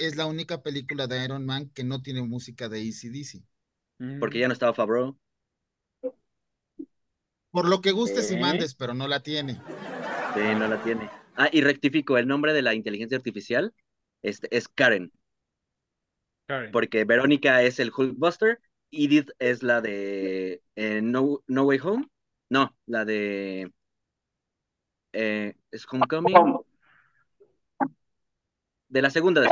es la única película de Iron Man que no tiene música de AC/DC. Porque Mm, ya no estaba Favreau. Por lo que gustes y mandes, pero no la tiene. Sí, no la tiene. Ah, y rectifico, el nombre de la inteligencia artificial este, es Karen, Karen. porque Verónica es el Hulkbuster, Edith es la de eh, no, No Way Home, no, la de eh, es Homecoming, Home. De la segunda de.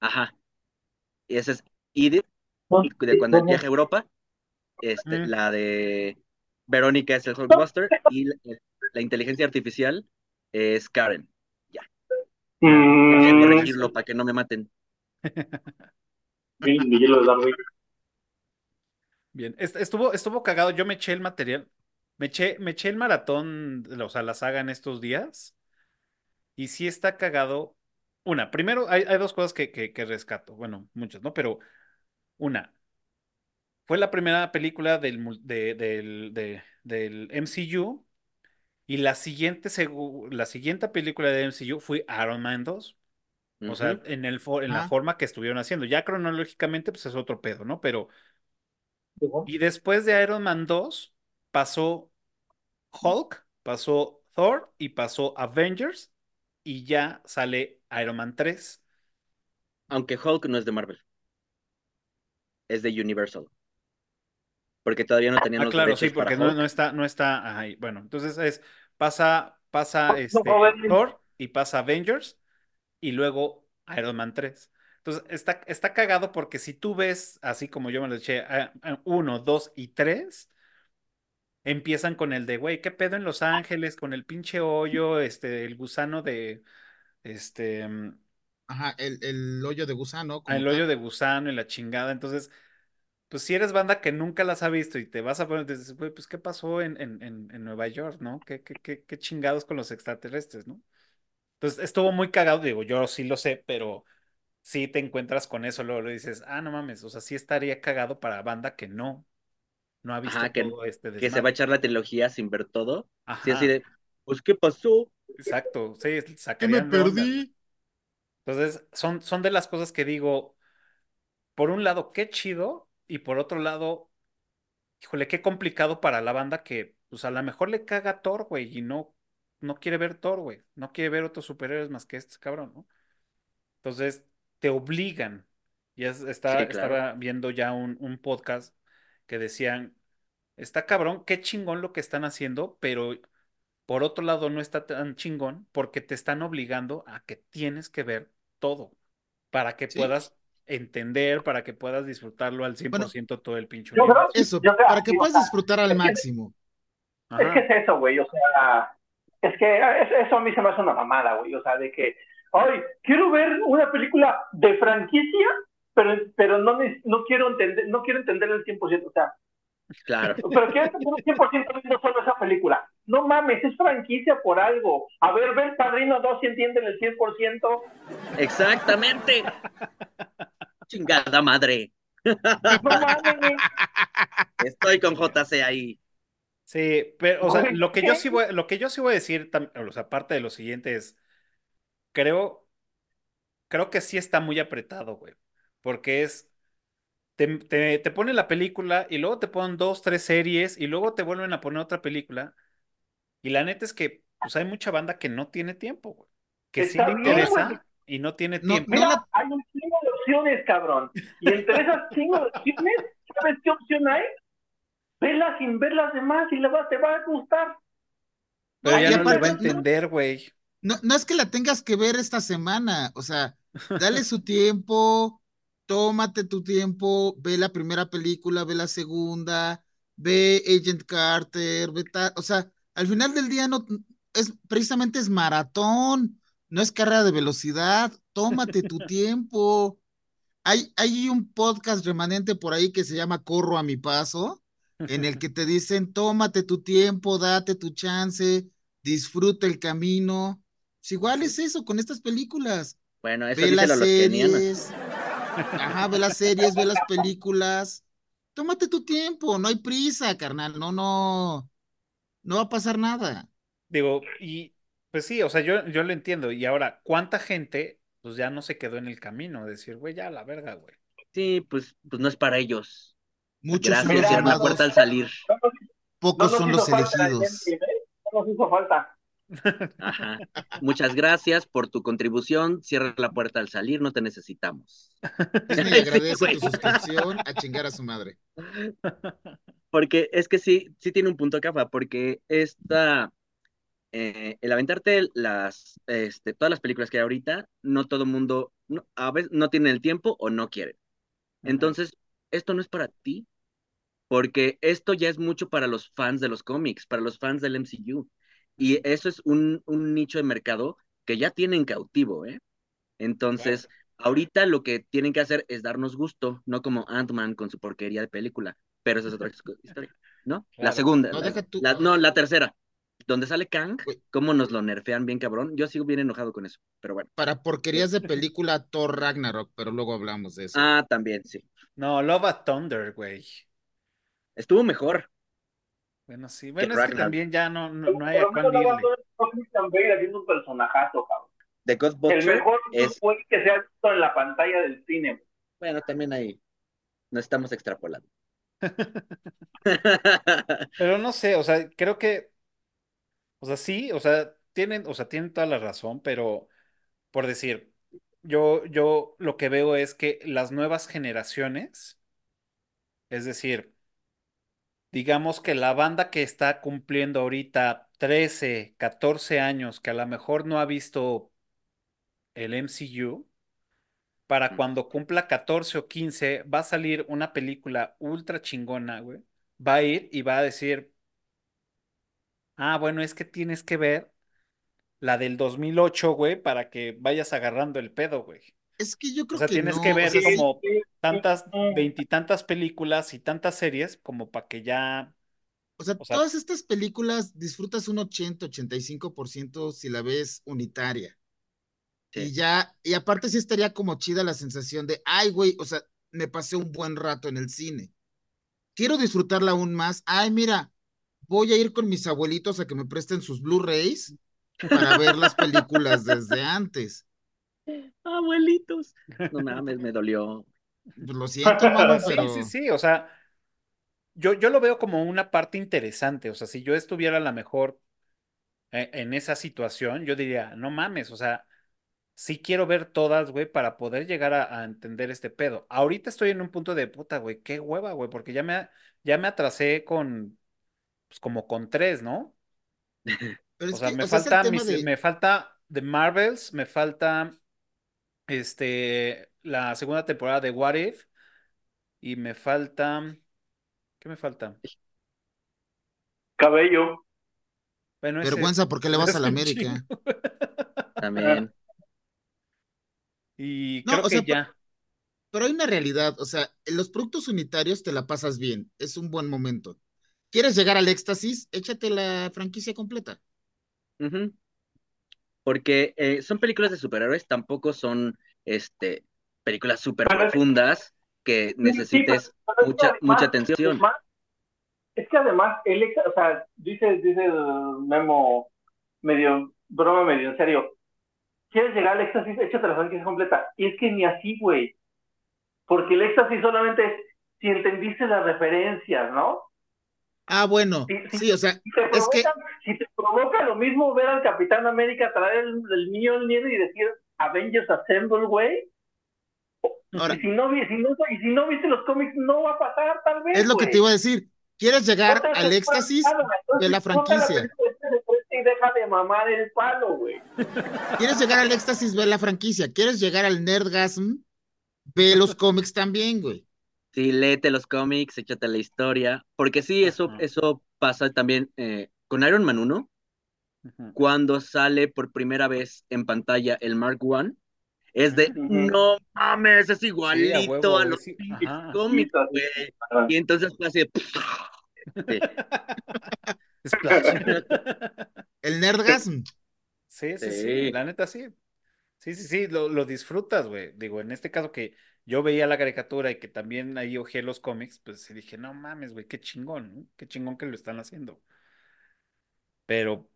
Ajá, y esa es Edith, y de cuando viaja a Europa, este, Mm. la de Verónica es el Hulkbuster, y la, la inteligencia artificial es Karen. Ya, Mm, corregirlo para que no me maten. Bien, Est- estuvo, estuvo cagado. Yo me eché el material, me eché, me eché el maratón, o sea, la saga en estos días. Y sí está cagado. Una, primero hay, hay dos cosas que, que, que rescato. Bueno, muchas, ¿no? Pero una, fue la primera película del, de- del, de- del MCU. Y la siguiente, la siguiente película de MCU fue Iron Man 2. O sea, en el, en la forma que estuvieron haciendo. Ya cronológicamente, pues es otro pedo, ¿no? Pero, y después de Iron Man 2, pasó Hulk, pasó Thor y pasó Avengers. Y ya sale Iron Man 3. Aunque Hulk no es de Marvel, es de Universal, porque todavía no tenían Ah, los claro, sí, derechos porque no, no Hulk. está, no está ahí. Bueno, entonces es, pasa, pasa No, este. Thor y pasa Avengers y luego Iron Man 3. Entonces está, está cagado porque si tú ves, así como yo me lo eché, a- a uno, dos y tres, empiezan con el de, güey, ¿qué pedo en Los Ángeles? Con el pinche hoyo, este, el gusano de, este, mm, ajá, el, el hoyo de gusano como el hoyo de gusano y la chingada. Entonces, pues si eres banda que nunca las ha visto y te vas a poner, dices, güey, pues ¿qué pasó en, en, en, en Nueva York, no? ¿Qué, qué, qué, qué chingados con los extraterrestres, no? Entonces estuvo muy cagado, digo, yo sí lo sé, pero sí te encuentras con eso, luego le dices, ah, no mames, o sea, sí estaría cagado para banda que no, no ha visto Ajá, que, todo este que se va a desmadre. echar la trilogía sin ver todo. Sí, así Ajá, de, pues, ¿qué pasó? Exacto, sí, ¿Qué me sacarían onda, güey. perdí? Entonces, son, son de las cosas que digo, por un lado, qué chido, y por otro lado, híjole, qué complicado para la banda que, pues a lo mejor le caga a Thor, güey, y no, no quiere ver Thor, güey, no quiere ver otros superhéroes más que este cabrón, ¿no? Entonces, te obligan. Ya es- está, Sí, claro. estaba viendo ya un, un podcast que decían, está cabrón, qué chingón lo que están haciendo, pero por otro lado no está tan chingón porque te están obligando a que tienes que ver todo para que Sí. puedas entender, para que puedas disfrutarlo al Bueno, 100% todo el pinche Yo creo, universo. eso, yo creo, para que o puedas sea, disfrutar al es que, máximo. es que es eso, güey, o sea, es que es- eso a mí se me hace una mamada, güey, o sea, de que, ay, quiero ver una película de franquicia, pero, pero no, no quiero entender, no quiero entender el 100%, o sea, Claro. pero quiero entender el 100% viendo solo esa película. No mames, es franquicia por algo. A ver, ver Padrino 2 si entienden el 100%. Exactamente. Chingada madre. No mames. Estoy con JC ahí. Sí, pero, o sea, lo que yo sí voy, lo que yo sí voy a decir, o sea, aparte de lo siguiente es, creo, creo que sí está muy apretado, güey, porque es, te, te, te ponen la película y luego te ponen dos, tres series y luego te vuelven a poner otra película y la neta es que, pues hay mucha banda que no tiene tiempo, güey, que sí Está le bien, güey. interesa y no tiene No, tiempo. Mira, la, hay un chingo de opciones, cabrón. Y entre esas chingo de opciones, ¿sabes qué opción hay? Vela sin ver las demás y le va, te va a gustar. Pero no, ya no le va a entender, güey. no, no es que la tengas que ver esta semana, o sea, dale su tiempo, tómate tu tiempo, ve la primera película, ve la segunda, ve Agent Carter, ve tal, o sea, al final del día no es precisamente es maratón, no es carrera de velocidad, tómate tu tiempo. Hay, hay un podcast remanente por ahí que se llama Corro a mi paso, en el que te dicen, tómate tu tiempo, date tu chance, disfruta el camino. Pues igual es eso con estas películas. Bueno, eso Ve las series, ajá, ve las series, ve las películas. Tómate tu tiempo, no hay prisa, carnal, no, no, no va a pasar nada. Digo, y pues sí, o sea, yo, yo lo entiendo. Y ahora, ¿cuánta gente pues ya no se quedó en el camino? Decir, güey, ya la verga, güey. Sí, pues, pues no es para ellos. Muchos son Gracias, los cierra la llamados, puerta al salir. pocos No son los elegidos. gente, ¿eh? No nos hizo falta. Ajá. Muchas gracias por tu contribución. Cierra la puerta al salir, no te necesitamos. Disney agradece tu suscripción a chingar a su madre. Porque es que sí, sí tiene un punto cafa, porque esta, eh, el aventarte las, este, todas las películas que hay ahorita, no todo el mundo, no, a veces no tiene el tiempo o no quiere. Entonces, esto no es para ti, porque esto ya es mucho para los fans de los cómics, para los fans del MCU. Y eso es un, un nicho de mercado que ya tienen cautivo, ¿eh? Entonces, ahorita lo que tienen que hacer es darnos gusto, no como Ant-Man con su porquería de película, pero esa es otra historia, ¿no? La segunda, No, la- deja tú. la- no, la tercera, donde sale Kang, cómo nos lo nerfean bien cabrón. Yo sigo bien enojado con eso, pero bueno. Para porquerías de película Thor Ragnarok, pero luego hablamos de eso. Ah, también, sí. No, Love at Thunder, güey. Estuvo mejor. Bueno, sí. Bueno, es que también ya no, no, no hay a cuán irle. Bale haciendo un personajazo, cabrón. The God El mejor es, fue que se ha visto en la pantalla del cine. bueno, también ahí no estamos extrapolando. Pero no sé, o sea, creo que, o sea, sí, o sea, tienen, o sea, tienen toda la razón, pero por decir, yo, yo lo que veo es que las nuevas generaciones, es decir, digamos que la banda que está cumpliendo ahorita 13, 14 años, que a lo mejor no ha visto el MCU, para cuando cumpla 14 o 15, va a salir una película ultra chingona, güey. Va a ir y va a decir, ah, bueno, es que tienes que ver la del 2008, güey, para que vayas agarrando el pedo, güey. Es que yo O creo sea, que tienes no. que o ver sí- como tantas, Mm. veintitantas películas y tantas series como para que ya, O sea, O sea- todas estas películas disfrutas un 80, 85% si la ves unitaria. Sí. Y ya, y aparte sí estaría como chida la sensación de, ay, güey, o sea, me pasé un buen rato en el cine. Quiero disfrutarla aún más. Ay, mira, voy a ir con mis abuelitos a que me presten sus Blu-rays para ver las películas desde antes. Abuelitos. No mames, me dolió. Pues lo siento, mano, sí, pero sí, sí, o sea, yo, yo lo veo como una parte interesante, o sea, si yo estuviera a lo mejor eh, en esa situación, yo diría, no mames, o sea, sí quiero ver todas, güey, para poder llegar a, a entender este pedo. Ahorita estoy en un punto de puta, güey, qué hueva, güey, porque ya me, ya me atrasé con, pues como con tres, ¿no? pero O sea, que, me o sea, falta, tema mis- de, me falta The Marvels, me falta este, la segunda temporada de What If y me falta, ¿qué me falta? Cabello. Bueno, ese- vergüenza porque le vas a la América. También. Y No, creo o que sea, ya. Pero hay una realidad, o sea, en los productos unitarios te la pasas bien, es un buen momento. ¿Quieres llegar al éxtasis? Échate la franquicia completa. Ujú. Porque eh, son películas de superhéroes, tampoco son este, películas súper profundas que necesites pero mucha, además- mucha atención. además- es que además, él, o sea, dice, dice Memo medio, broma medio en serio. ¿Quieres llegar al éxtasis? Échate la franquicia completa. Y es que ni así, güey. Porque el éxtasis solamente es si entendiste las referencias, ¿no? Ah, bueno, Sí, o sea, Si Es que- si te provoca lo mismo ver al Capitán América traer el, el niño del nieve y decir Avengers Assemble, güey. ahora, Y si no vi- si no, y si no viste los cómics, no va a pasar, tal vez. es lo que te iba a decir. ¿Quieres llegar No al éxtasis de la franquicia? este de frente Y deja de mamar el palo, güey. ¿Quieres llegar al éxtasis? Ve la franquicia. ¿Quieres llegar al nerdgasm? Ve los cómics también, güey. Sí, léete los cómics, échate la historia, porque sí, eso, eso pasa también eh, con Iron Man 1, Ujú. cuando sale por primera vez en pantalla el Mark I, es de, no mames, es Sí, a igualito huevo, a los sí, cómics, güey. Y entonces fue así de, Splash. El Nerdgasm. Sí, sí, sí, Sí. la neta sí. Sí, sí, sí, lo, lo disfrutas, güey. Digo, en este caso que yo veía la caricatura y que también ahí ojeé los cómics, pues dije, no mames, güey, qué chingón, ¿no? Qué chingón que lo están haciendo. Pero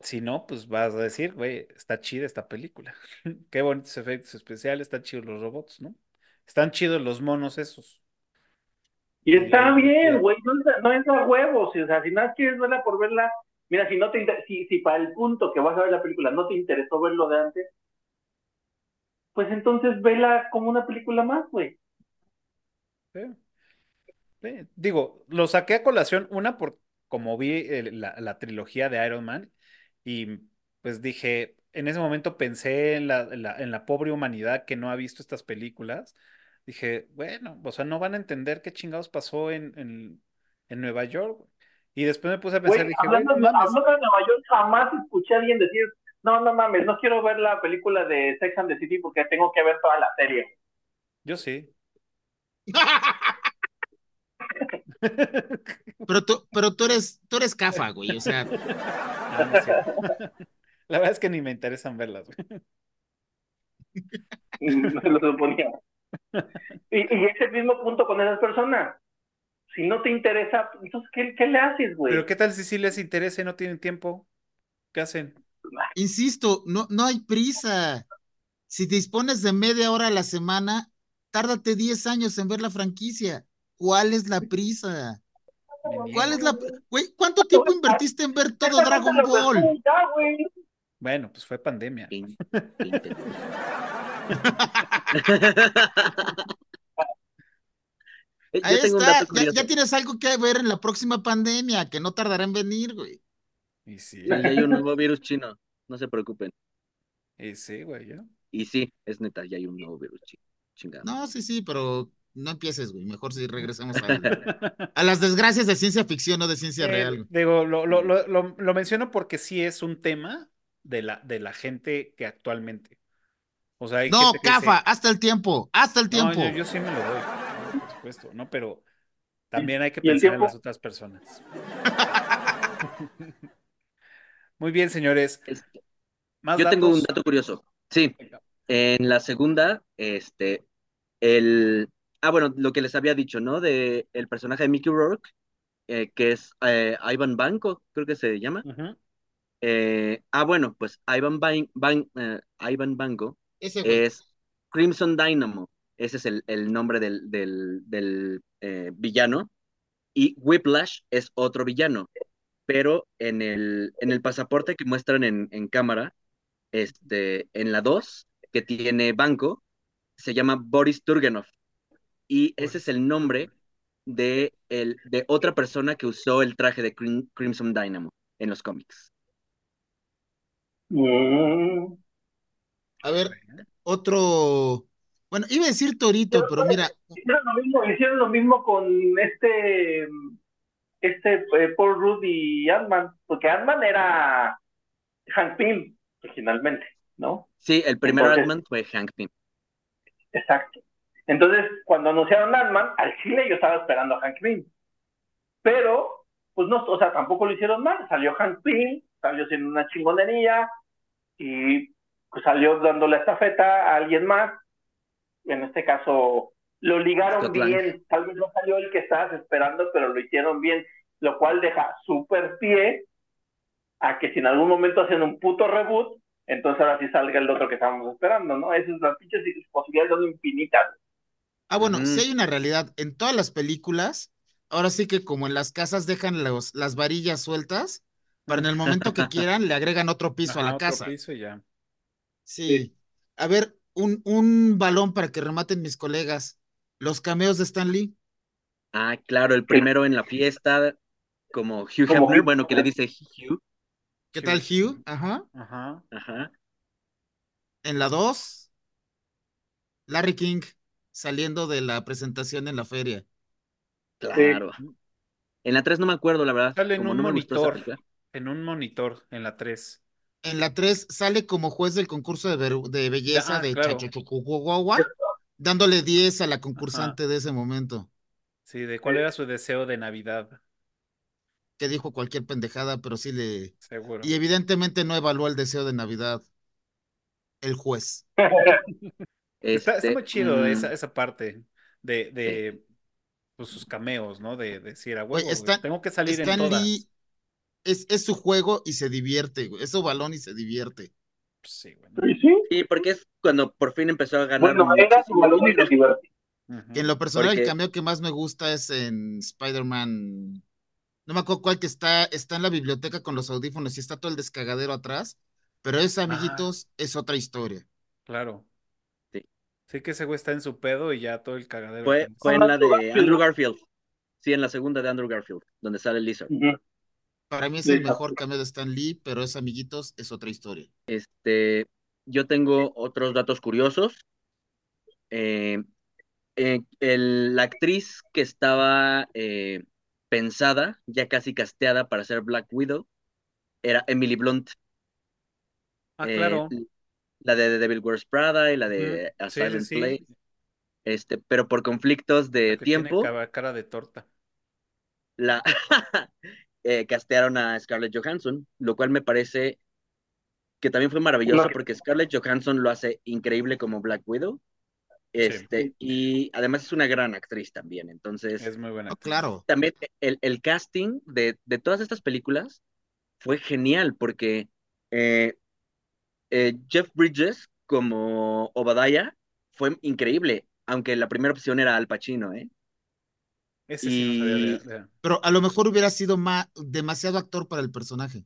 si no, pues vas a decir, güey, está chida esta película. Qué bonitos efectos especiales, están chidos los robots, ¿no? Están chidos los monos esos. Y está Y- bien, güey, no no es a huevos, o sea, si nada quieres verla por verla, mira, si no te si, si para el punto que vas a ver la película no te interesó verlo de antes, pues entonces vela como una película más, güey. Sí. Sí, Digo, lo saqué a colación, una por como vi la, la trilogía de Iron Man y pues dije, en ese momento pensé en la, en la, en la pobre humanidad que no ha visto estas películas. Dije, bueno, o sea, no van a entender qué chingados pasó en, en, en Nueva York. Y después me puse a pensar, Güey, dije, hablando, no mames. hablando de Nueva York, jamás escuché a alguien decir, no, no mames, no quiero ver la película de Sex and the City porque tengo que ver toda la serie. Yo sí. Pero tú, pero tú eres, tú eres cafa, güey. O sea, Ah, no es. La verdad es que ni me interesan verlas, güey. Me lo suponía. Y, y ese mismo punto con esas personas. Si no te interesa, entonces, ¿qué, qué le haces, güey? Pero ¿qué tal si sí les interesa y no tienen tiempo? ¿Qué hacen? Insisto, no, no hay prisa. Si te dispones de media hora a la semana, tárdate 10 años en ver la franquicia. ¿Cuál es la prisa? ¿Cuál es la... Güey, ¿cuánto tiempo invertiste en ver todo Dragon Ball? Bueno, pues fue pandemia. Ahí está, ya, ya tienes algo que ver en la próxima pandemia, que no tardará en venir, güey. Y sí, ya hay un nuevo virus chino, no se preocupen. y sí, güey, ya. Y sí, es neta, ya hay un nuevo virus chino. Chingado. No, sí, sí, pero no empieces, güey. Mejor si regresamos a, a las desgracias de ciencia ficción, no de ciencia Eh, real. digo, lo, lo, lo, lo, lo menciono porque sí es un tema de la, de la gente que actualmente. O sea, hay No, gente que dice, Cafa, hasta el tiempo, hasta el no, tiempo. yo, yo sí me lo doy, ¿no? por supuesto, ¿no? Pero también hay que ¿Y el pensar en las otras personas. Muy bien, señores. Este, Más Yo tengo un dato curioso. Sí, en la segunda, este, el, ah, bueno, lo que les había dicho, ¿no? De el personaje de Mickey Rourke, eh, que es eh, Ivan Banco, creo que se llama. Eh, ah, bueno, pues Ivan, Ban- Ban- eh, Ivan Banco es Crimson Dynamo. Ese es el, el nombre del, del, del, eh, villano. Y Whiplash es otro villano. Pero en el, en el pasaporte que muestran en, en cámara, este, en la 2, que tiene Banco, se llama Boris Turgenov. Y ese es el nombre de, el, de otra persona que usó el traje de Crim- Crimson Dynamo en los cómics. Mm. A ver, otro. Bueno, iba a decir Torito, pero mira, Hicieron lo mismo, hicieron lo mismo con este, este eh, Paul Rudd y Ant-Man, porque Ant-Man era Hank Pym originalmente, ¿no? Sí, el primer Ant-Man fue Hank Pym. Exacto. Entonces, cuando anunciaron Ant-Man, al chile yo estaba esperando a Hank Pym. Pero, pues no, o sea, tampoco lo hicieron mal. Salió Hank Pym, salió siendo una chingonería y pues salió dándole estafeta a alguien más. En este caso, lo ligaron Scott Lang. bien. Tal vez no salió el que estabas esperando, pero lo hicieron bien, lo cual deja súper pie a que si en algún momento hacen un puto reboot, entonces ahora sí salga el otro que estábamos esperando, ¿no? Esas las pinches posibilidades son infinitas. ah, bueno, sí hay una realidad. En todas las películas, ahora sí que como en las casas dejan los, las varillas sueltas, para en el momento que quieran le agregan otro piso a la otro casa. piso y ya. Sí. A ver, un, un balón para que rematen mis colegas. Los cameos de Stan Lee. Ah, claro, el primero en la fiesta, como Hugh Hefner, Hugh bueno, que le dice Hugh. ¿Qué tal, Hugh? Ajá. Ajá. Ajá. En la 2, Larry King. saliendo de la presentación en la feria. Claro. En la 3 no me acuerdo, la verdad. Sale en como un no monitor. En un monitor, en la 3. En la 3 sale como juez del concurso de, de belleza Ah, de claro. Dándole 10 a la concursante de ese momento, Sí, de cuál era su deseo de Navidad, que dijo cualquier pendejada, pero sí le... seguro. Y evidentemente no evaluó el deseo de Navidad el juez. Está, está muy chido mm, esa, esa parte de, de pues, sus cameos, ¿no? De, decir, a Güey, huevo, Stan- tengo que salir en Stan todas. Lee es, es su juego y se divierte, güey. Es su balón y se divierte. Sí, güey. Sí, sí. Sí, porque es cuando por fin empezó a ganar. Bueno, era su balón y en lo personal Porque- el cameo que más me gusta es en Spider-Man. No me acuerdo cuál que está, está en la biblioteca con los audífonos y está todo el descagadero atrás. Pero ese, amiguitos, es otra historia. Claro. Sí. Sí que ese güey está en su pedo y ya todo el cagadero. Fue, fue en la de. Andrew Garfield. Sí, en la segunda de Andrew Garfield, donde sale Lizard. Ujú. Para mí es el mejor cameo de Stan Lee, pero ese, amiguitos, es otra historia. Este, yo tengo otros datos curiosos. Eh, eh, el- la actriz que estaba eh, pensada, ya casi casteada para ser Black Widow, era Emily Blunt. Ah, Eh, claro. la de The Devil Wears Prada y la de Ujú. A Sí, sí, Silent sí. Play. Este, pero por conflictos de que tiene tiempo, cara- cara de torta. la eh, castearon a Scarlett Johansson, lo cual me parece que también fue maravilloso porque Scarlett Johansson lo hace increíble como Black Widow. Este, y además es una gran actriz también. Entonces, Es muy buena. Oh, claro. también el, el casting de, de todas estas películas fue genial porque eh, eh, Jeff Bridges como Obadiah fue increíble, aunque la primera opción era Al Pacino, ¿eh? Ese sí no sabía Y- de- de- Pero a lo mejor hubiera sido ma- demasiado actor para el personaje.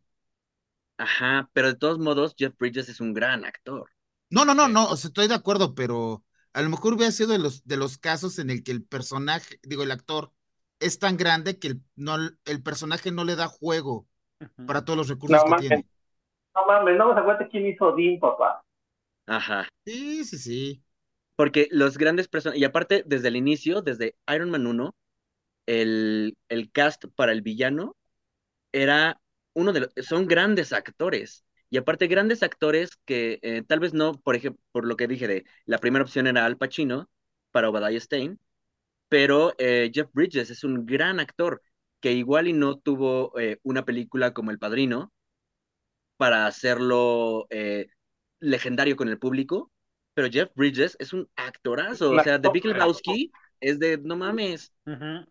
Ajá, pero de todos modos, Jeff Bridges es un gran actor. No, no, no, no, o sea, estoy de acuerdo, pero a lo mejor hubiera sido de los, de los casos en el que el personaje, digo, el actor es tan grande que el, no, el personaje no le da juego para todos los recursos No que mames. tiene. No mames, no me acuerdas quién hizo Dean, papá. Ajá. Sí, sí, sí. Porque los grandes personajes, y aparte, desde el inicio, desde Iron Man 1, el, el cast para el villano era uno de los, son grandes actores. Y aparte, grandes actores que eh, tal vez no, por ejemplo, por lo que dije de la primera opción era Al Pacino para Obadiah Stane, pero eh, Jeff Bridges es un gran actor que igual y no tuvo eh, una película como El Padrino para hacerlo legendario con el público, pero Jeff Bridges es un actorazo, o sea, The Big Lebowski es de, no mames,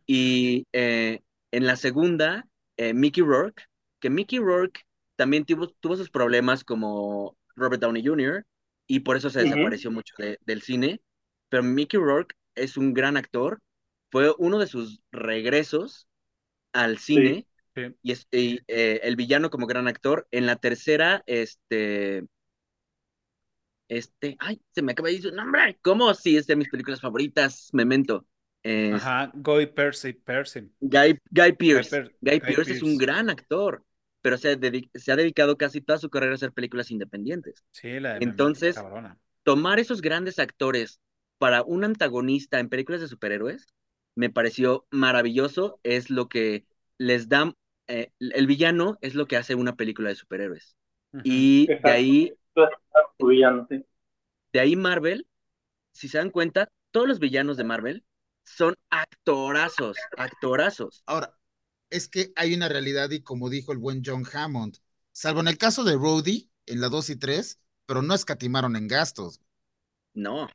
y eh, en la segunda, eh, Mickey Rourke, que Mickey Rourke también tuvo, tuvo sus problemas como Robert Downey Jr. y por eso se desapareció mucho de- del cine, pero Mickey Rourke es un gran actor, fue uno de sus regresos al cine Sí. y, es, y, eh, el villano como gran actor. En la tercera, este, este, ay, se me acaba de ir su nombre, ¿cómo? Sí, es de mis películas favoritas, Memento. Es- Ajá, Guy Percy, Percy. Guy, Guy Pearce. Per- Guy, Guy Pearce es un gran actor, pero se, se ha dedicado casi toda su carrera a hacer películas independientes. Sí, la de Memento Entonces- cabrona. Tomar esos grandes actores para un antagonista en películas de superhéroes me pareció maravilloso. Es lo que les da, eh, el villano es lo que hace una película de superhéroes. Ujú. Y de ahí, Tu villano, sí. de ahí Marvel, si se dan cuenta, todos los villanos de Marvel son actorazos, actorazos. Ahora, es que hay una realidad y como dijo el buen John Hammond, salvo en el caso de Rhodey, en la 2 y 3, pero no escatimaron en gastos. No,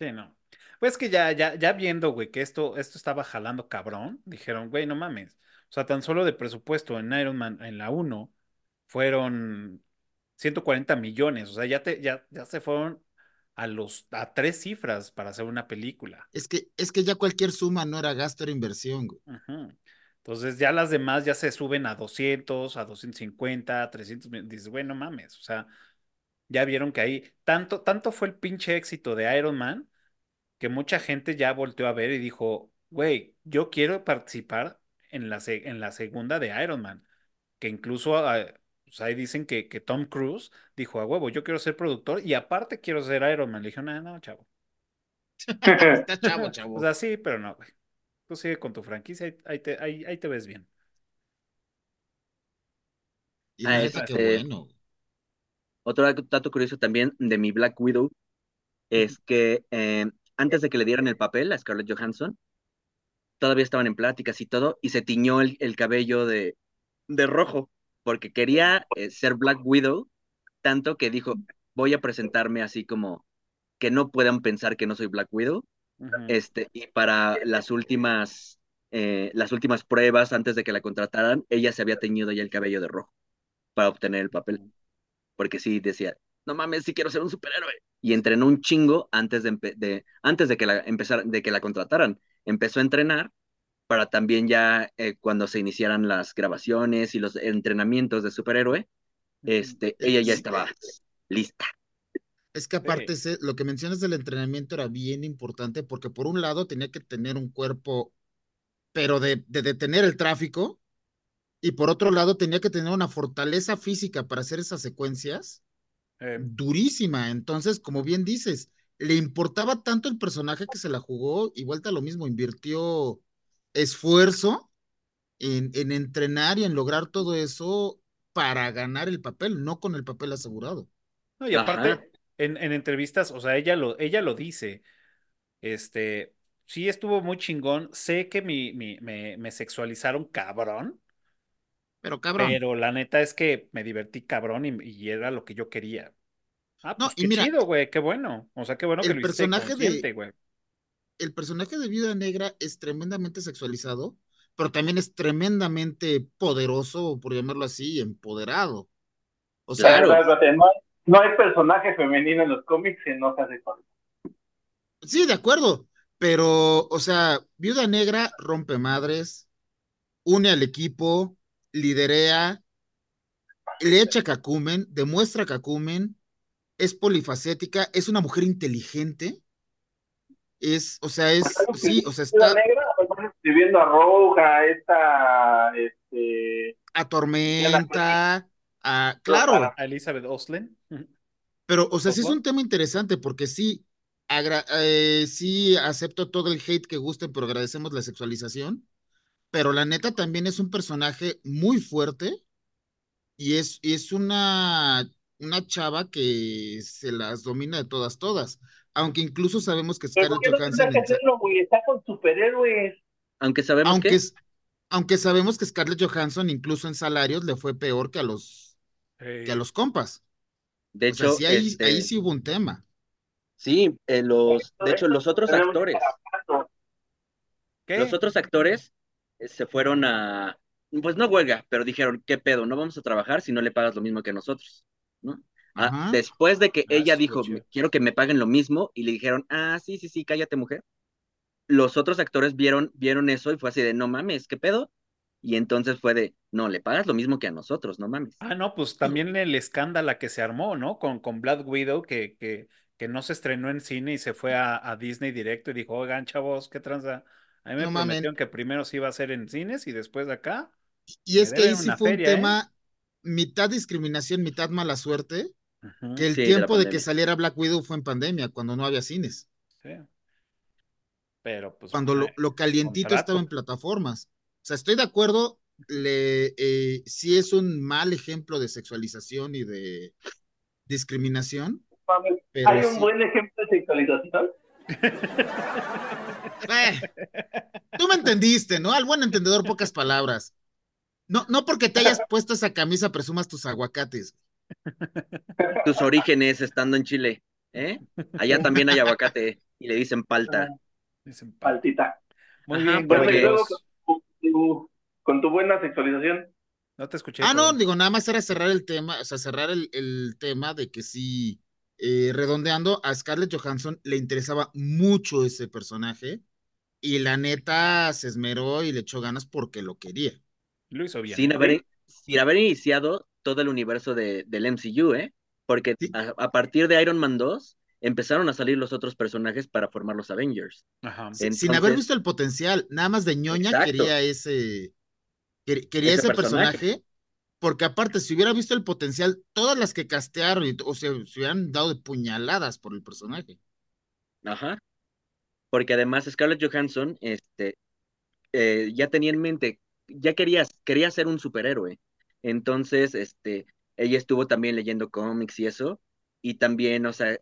Sí, no. Pues que ya, ya, ya viendo, güey, que esto, esto estaba jalando cabrón, dijeron, güey, no mames. O sea, tan solo de presupuesto en Iron Man, en la 1, fueron 140 millones. O sea, ya, te, ya, ya se fueron a los, a tres cifras para hacer una película. Es que, es que ya cualquier suma no era gasto, era inversión. güey. Entonces ya las demás ya se suben a 200, a 250, a 300. mil. Dices, güey, no mames. O sea, ya vieron que ahí, tanto, tanto fue el pinche éxito de Iron Man que mucha gente ya volteó a ver y dijo, güey, yo quiero participar en la, en la segunda de Iron Man. Que incluso ah, pues ahí dicen que, que Tom Cruise dijo, a huevo, yo quiero ser productor y aparte quiero ser Iron Man. Le dije, no, no, chavo. Está chavo, chavo. O sea, sí, pero no, güey. Tú sigue con tu franquicia, ahí, ahí te, ahí, ahí te ves bien. Y Ah, es este- bueno. Otro dato- dato curioso también de mi Black Widow es que eh, antes de que le dieran el papel a Scarlett Johansson, todavía estaban en pláticas y todo, y se tiñó el, el cabello de, de rojo, porque quería eh, ser Black Widow, tanto que dijo, voy a presentarme así como que no puedan pensar que no soy Black Widow, este, y para las últimas, eh, las últimas pruebas antes de que la contrataran, ella se había teñido ya el cabello de rojo para obtener el papel. Porque sí decía, no mames, sí quiero ser un superhéroe. Y entrenó un chingo antes de, de- antes de que la empezar, de que la contrataran. Empezó a entrenar para también ya eh, cuando se iniciaran las grabaciones y los entrenamientos de superhéroe, este, ella ya Sí. estaba lista. Es que aparte ese- lo que mencionas del entrenamiento era bien importante porque por un lado tenía que tener un cuerpo, pero de, de detener el tráfico, y por otro lado tenía que tener una fortaleza física para hacer esas secuencias Eh, durísima. Entonces, como bien dices, le importaba tanto el personaje que se la jugó y vuelta a lo mismo, invirtió esfuerzo en, en entrenar y en lograr todo eso para ganar el papel, no con el papel asegurado. no, y aparte, en, en entrevistas, o sea, ella lo, ella lo dice. Este, sí estuvo muy chingón. Sé que mi, mi- me, me sexualizaron cabrón, Pero cabrón. pero la neta es que me divertí cabrón y, y era lo que yo quería. Ah, No, pues y qué mira, chido, güey, qué bueno. O sea, qué bueno que el lo hiciste personaje de- consciente, güey. El personaje de Viuda Negra es tremendamente sexualizado, pero también es tremendamente poderoso, por llamarlo así, empoderado. O sea, Claro. Espérate, No, hay- no hay personaje femenino en los cómics que no sea sexual. sí, de acuerdo, pero, o sea, Viuda Negra rompe madres, une al equipo, liderea, le echa cacumen, demuestra cacumen, es polifacética, es una mujer inteligente, es, o sea, es, sí, o sea, está Negra, escribiendo a Roja, esta, este, a tormenta, a, claro, A Elizabeth Oslin. Pero, o sea, sí es un tema interesante porque sí, agra- eh, sí acepto todo el hate que gusten, pero agradecemos la sexualización. Pero la neta también es un personaje muy fuerte y es, y es una, una chava que se las domina de todas, todas. Aunque incluso sabemos que pero ¿por Scarlett Johansson, tendrá que en sa- hacerlo, güey? Está con superhéroes. Aunque sabemos aunque, que es- aunque sabemos que Scarlett Johansson incluso en salarios le fue peor que a los, que a los compas. de O sea, hecho, sí, ahí, este, ahí sí hubo un tema. sí, eh, los, de hecho, los otros actores, ¿Qué? los otros actores eh, se fueron a, pues no huelga, pero dijeron, ¿qué pedo? No vamos a trabajar si no le pagas lo mismo que nosotros, ¿no? Ah, Ajá. después de que Ah, ella dijo, quiero que me paguen lo mismo, y le dijeron, ah, sí, sí, sí, cállate, mujer. Los otros actores vieron, vieron eso y fue así de, no mames, ¿qué pedo? Y entonces fue de, no, le pagas lo mismo que a nosotros, no mames. Ah, no, pues también el escándalo que se armó, ¿no? Con, con Black Widow, que, que, que no se estrenó en cine y se fue a, a Disney directo y dijo, oigan, chavos, ¿qué tranza? A mí me No mamen. prometieron que primero se iba a hacer en cines y después de acá. Y es que ahí sí fue un ¿eh? tema mitad discriminación, mitad mala suerte, Que el Sí, tiempo de que saliera Black Widow fue en pandemia, cuando no había cines, sí. Pero pues. cuando lo, lo calientito contrato. estaba en plataformas. O sea, estoy de acuerdo, le, eh, sí es un mal ejemplo de sexualización y de discriminación, pero Hay un sí- buen ejemplo de sexualización. Eh, tú me entendiste, ¿no? Al buen entendedor, pocas palabras. No, no porque te hayas puesto esa camisa presumas tus aguacates. Tus orígenes estando en Chile, ¿eh? Allá también hay aguacate y le dicen palta. dicen, pa- Paltita. Muy Ajá, bien, Bueno, y luego caballeros. con tu, con tu buena sexualización. No te escuché. Ah, no, digo, nada más era cerrar el tema, o sea, cerrar el, el tema de que sí, eh, redondeando, a Scarlett Johansson le interesaba mucho ese personaje y la neta se esmeró y le echó ganas porque lo quería. Lo hizo bien. Sin haber, sin haber iniciado todo el universo de, del MCU, ¿eh? Porque Sí. a, a partir de Iron Man 2 empezaron a salir los otros personajes para formar los Avengers. Ajá. Sin haber visto el potencial, nada más de ñoña Exacto. quería ese, quer- quería Ese ese, personaje. personaje. porque aparte, si hubiera visto el potencial, todas las que castearon, y- o sea, se hubieran dado de puñaladas por el personaje. Ajá. porque además Scarlett Johansson este, eh, ya tenía en mente, ya quería, quería ser un superhéroe. Entonces, este, ella estuvo también leyendo cómics y eso, y también, o sea,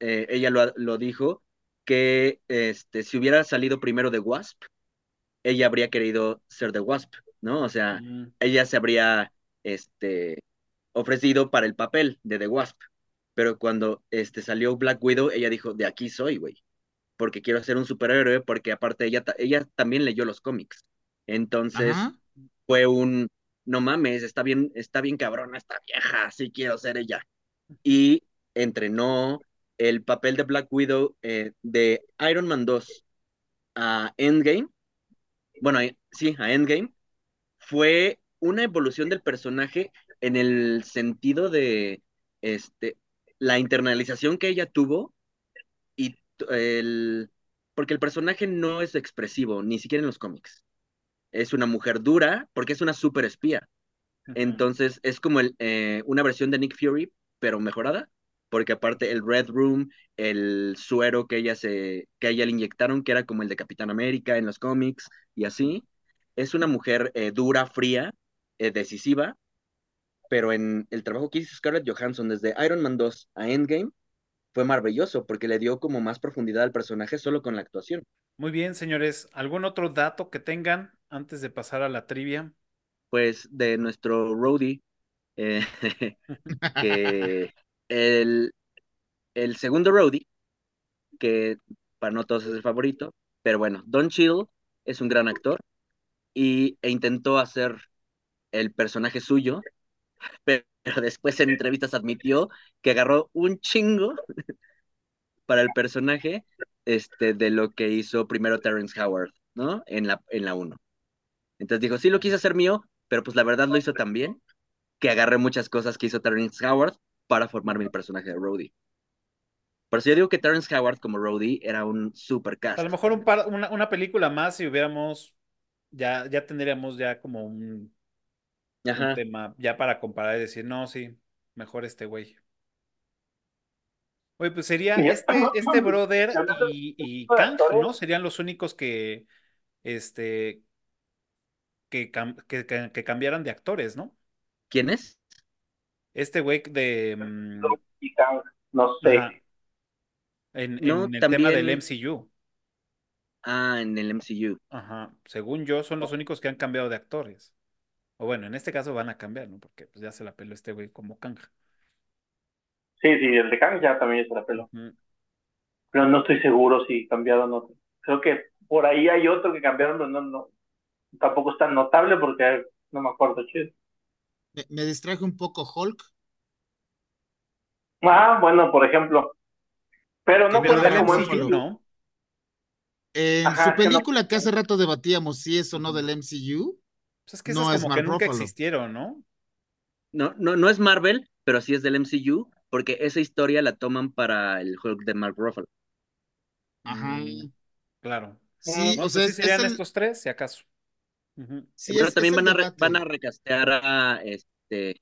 eh, ella lo, lo dijo, que este, si hubiera salido primero de Wasp, ella habría querido ser de Wasp, ¿no? O sea, Mm, ella se habría este, ofrecido para el papel de The Wasp, pero cuando este, salió Black Widow, ella dijo, de aquí soy, güey, porque quiero ser un superhéroe, porque aparte ella, ella también leyó los cómics. Entonces fue un, no mames, está bien, está bien cabrona esta vieja, sí quiero ser ella. Y entrenó el papel de Black Widow eh, de Iron Man 2 a Endgame, bueno, eh, sí, a Endgame, fue una evolución del personaje en el sentido de este, la internalización que ella tuvo y el, porque el personaje no es expresivo, ni siquiera en los cómics. Es una mujer dura porque es una super espía. Entonces es como el, eh, una versión de Nick Fury, pero mejorada, porque aparte el Red Room, el suero que ella se, que ella le inyectaron, que era como el de Capitán América en los cómics y así, es una mujer eh, dura, fría, eh, decisiva, pero en el trabajo que hizo Scarlett Johansson desde Iron Man 2 a Endgame fue maravilloso, porque le dio como más profundidad al personaje solo con la actuación. Muy bien, señores. ¿Algún otro dato que tengan antes de pasar a la trivia? Pues de nuestro roadie, eh, que el, el segundo roadie, que para no todos es el favorito, pero bueno, Don Cheadle es un gran actor y, e intentó hacer el personaje suyo, pero, pero después en entrevistas admitió que agarró un chingo para el personaje este, de lo que hizo primero Terrence Howard, ¿no? En la, en la 1. Entonces dijo, sí lo quise hacer mío, pero pues la verdad lo hizo tan bien que agarré muchas cosas que hizo Terrence Howard para formar mi personaje de Rhodey. Por eso yo digo que Terrence Howard como Rhodey era un super cast. A lo mejor un par, una, una película más si hubiéramos, ya, ya tendríamos ya como un, un tema ya para comparar y decir, no, sí, mejor este güey. Oye, pues sería este, este brother y, y Kang. ¿no? Serían los únicos que, este, que, cam- que, que- que cambiaran de actores, ¿no? ¿Quién es? Este güey de, mm, no sé. ajá, en, No, en el tema del MCU. Ah, en el MCU. Ajá, según yo, son los únicos que han cambiado de actores. O bueno, en este caso van a cambiar, ¿no? Porque pues, ya se la peló este güey como Kang. Sí, sí, el de Kang ya también se la peló. Pero no estoy seguro si cambiaron otro. Creo que por ahí hay otro que cambiaron, pero no, no, tampoco es tan notable porque no me acuerdo chido. Me, me distraje un poco Hulk. Ah, bueno, por ejemplo. Pero no cuenta como MCU, MCU. ¿no? En Ajá, su es que no- película que hace rato debatíamos si es o no del MCU, Pues es que No es como Mark que nunca Ruffalo. existieron, ¿no? No, no, no es Marvel, pero sí es del MCU, porque esa historia la toman para el Hulk de Mark Ruffalo. ajá. Mm, claro. Sí, No, o sea, pues sí es, es serían el, estos tres, si acaso. Sí, pero es, también van a, re- van a recastear a, este,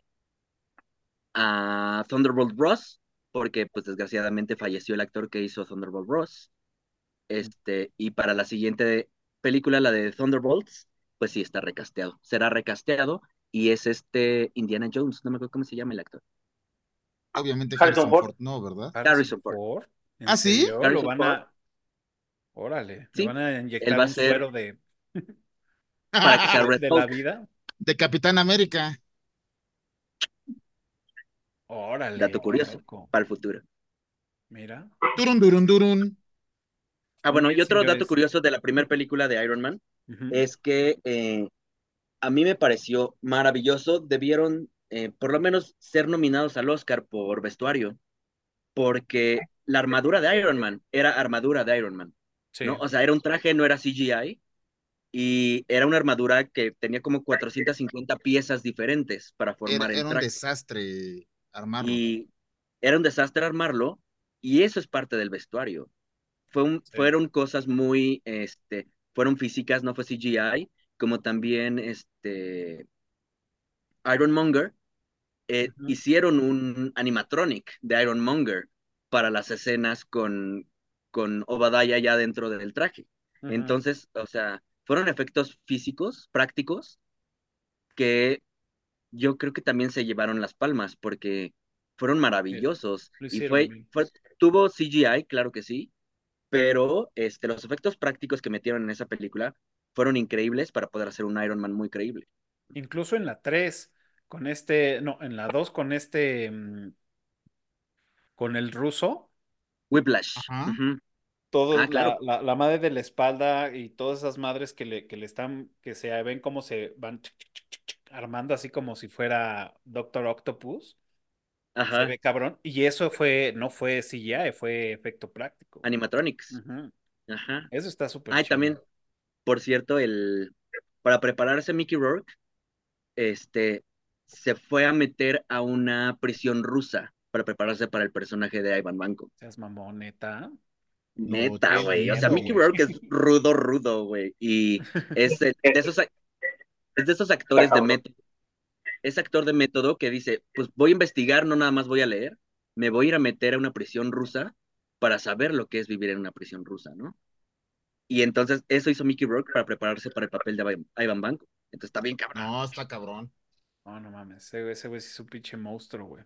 a Thunderbolt Ross, porque pues desgraciadamente falleció el actor que hizo Thunderbolt Ross. Este, y para la siguiente película, la de Thunderbolts, pues sí está recasteado. Será recasteado y es este Indiana Jones, no me acuerdo cómo se llama el actor. Obviamente Harrison Harrison Ford. Ford, no, ¿verdad? Harrison Ford. Ford. ¿En ¿Ah, sí? Lo van Ford. a. Órale, Sí, le van a inyectar él va a un ser- suero de, Para que sea Red de la vida. De Capitán América. Órale. Dato curioso loco. para el futuro. Mira. Turun, durun, durun. Ah, bueno, y otro señores. dato curioso de la primera película de Iron Man Es que eh, a mí me pareció maravilloso. Debieron eh, por lo menos ser nominados al Oscar por vestuario, porque la armadura de Iron Man era armadura de Iron Man, Sí. ¿no? O sea, era un traje, no era CGI, y era una armadura que tenía como 450 piezas diferentes para Era, formar el era un traje. desastre armarlo. Y era un desastre armarlo, y eso es parte del vestuario. Fue un, Sí. Fueron cosas muy, este, fueron físicas, no fue CGI, como también este, Ironmonger, eh, Ujú. hicieron un animatronic de Ironmonger para las escenas con, con Obadiah ya dentro del traje. Entonces, o sea, fueron efectos físicos, prácticos, que yo creo que también se llevaron las palmas porque fueron maravillosos. lo y fue, fue- tuvo CGI, claro que sí, pero este, los efectos prácticos que metieron en esa película fueron increíbles para poder hacer un Iron Man muy creíble. Incluso en la 3, con este, no, en la 2 con este, mm, con el ruso, Whiplash. Ajá. todo Ah, claro. la, la- la madre de la espalda y todas esas madres que le, que le están, que se ven como se van armando así como si fuera Doctor Octopus, se Ajá. ve cabrón. Y eso fue, no fue CGI, fue efecto práctico. Animatronics. Ajá. Eso está súper Ah, y chido. también, por cierto, el para prepararse Mickey Rourke, este, se fue a meter a una prisión rusa para prepararse para el personaje de Ivan Banco. Seas mamón, neta. Neta, güey. O sea, Mickey. Rourke es rudo, rudo, güey. Y es el- de esos, es de esos actores de método. Es actor de método que dice, pues voy a investigar, no nada más voy a leer. Me voy a ir a meter a una prisión rusa para saber lo que es vivir en una prisión rusa, ¿no? Y entonces eso hizo Mickey Rourke para prepararse para el papel de Ivan- Banco. Entonces está bien cabrón. No, está cabrón. No, no mames, ese güey ese güey sí es un pinche monstruo, güey.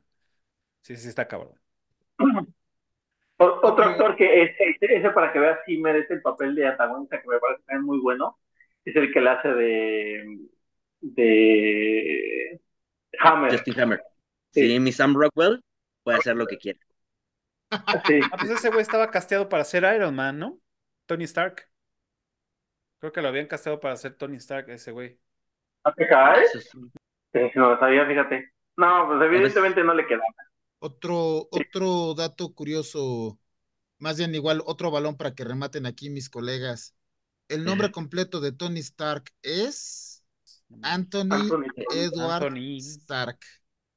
Sí, sí está cabrón. Otro actor que ese, ese, ese para que veas sí merece el papel de antagonista, que me parece también muy bueno, es el que le hace de de Hammer. Justin Hammer. Sí. Sí, mi Sam Rockwell puede hacer lo que quiera. Sí. Ah, pues ese güey estaba casteado para ser Iron Man, ¿no? Tony Stark. Creo que lo habían casteado para ser Tony Stark, ese güey. ¿A te cae? Eso es- Sí, no lo sabía, fíjate. No, pues evidentemente no le queda. Otro, otro dato curioso, más bien igual, otro balón para que rematen aquí mis colegas. El nombre completo de Tony Stark es Anthony Anthony. Edward Anthony. Stark,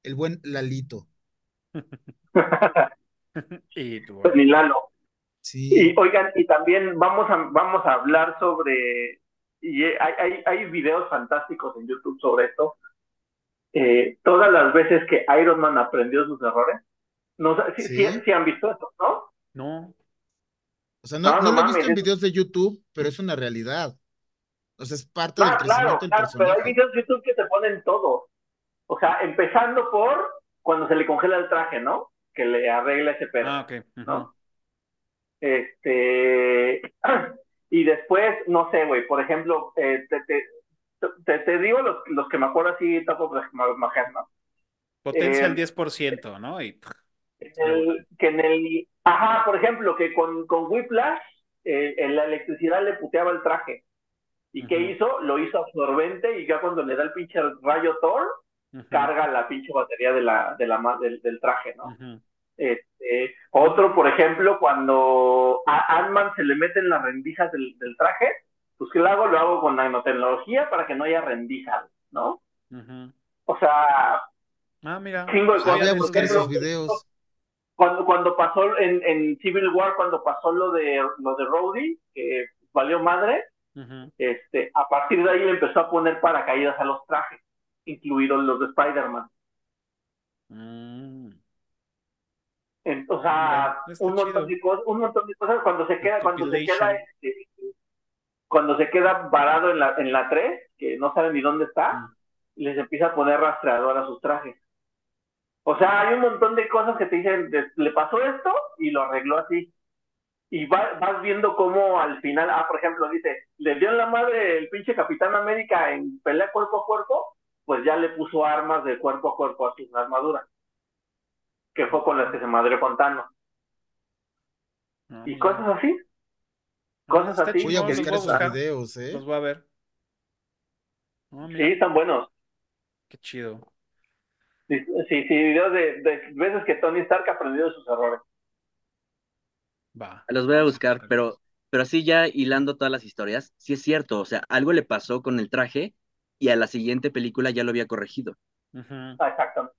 el buen Lalito. Y tú, Pues ni Lalo. Sí, Y oigan, y también vamos a, vamos a hablar sobre, y hay, hay, hay videos fantásticos en YouTube sobre esto, Eh, todas las veces que Iron Man aprendió sus errores, no Sí. si- si han visto esto, ¿no? No, o sea, no, no, no no lo he visto en videos de YouTube, pero es una realidad. O sea, es parte Claro, del claro, crecimiento del claro, pero hay videos de YouTube que te ponen todo. O sea, empezando por cuando se le congela el traje, ¿no? Que le arregla ese pedo. ah, ok. Este, y después, no sé, güey, por ejemplo, eh, te, te, te, te digo los, los que me acuerdo así, my head, ¿no? Potencia Eh, al 10%, ¿no? Y En el- que en el, ajá, por ejemplo, que con, con Whiplash, eh, en la electricidad le puteaba el traje. ¿Y qué hizo? Lo hizo absorbente y ya cuando le da el pinche rayo Thor, carga la pinche batería de la, de la, ma- del, del traje, ¿no? Este, otro, por ejemplo, cuando a Ant-Man se le meten las rendijas del, del traje, pues ¿qué lo hago? Lo hago con nanotecnología para que no haya rendijas, ¿no? O sea, Ah, mira. Chingo de Sí, Voy cosas, a ya buscar esos videos. cuando, cuando pasó en, en Civil War, cuando pasó lo de lo de Rhodey, que valió madre, Este, a partir de ahí le empezó a poner paracaídas a los trajes, incluidos los de Spider-Man. Mm. En- o sea, Mira, está un montón de cosas, un montón de cosas cuando se queda, cuando se queda, este, cuando se queda varado en la, en la 3, que no sabe ni dónde está, Mm. les empieza a poner rastreador a sus trajes. O sea, hay un montón de cosas que te dicen, le pasó esto y lo arregló así. Y va- vas viendo cómo al final, ah, por ejemplo, dice, le dio en la madre el pinche Capitán América en pelea cuerpo a cuerpo, pues ya le puso armas de cuerpo a cuerpo a su armadura. Que fue con las que se madreó con Thanos. Ah, Y mira. cosas así. Ah, cosas así. Voy a los buscar voy a esos buscar. videos, ¿eh? Los voy a ver. Ah, mira, Sí, están buenos. qué chido. Sí, sí, sí, videos de, de veces que Tony Stark aprendió de sus errores. Va. Los voy a buscar, pero, pero así ya hilando todas las historias, sí es cierto, o sea, algo le pasó con el traje y a la siguiente película ya lo había corregido. Ah, exacto.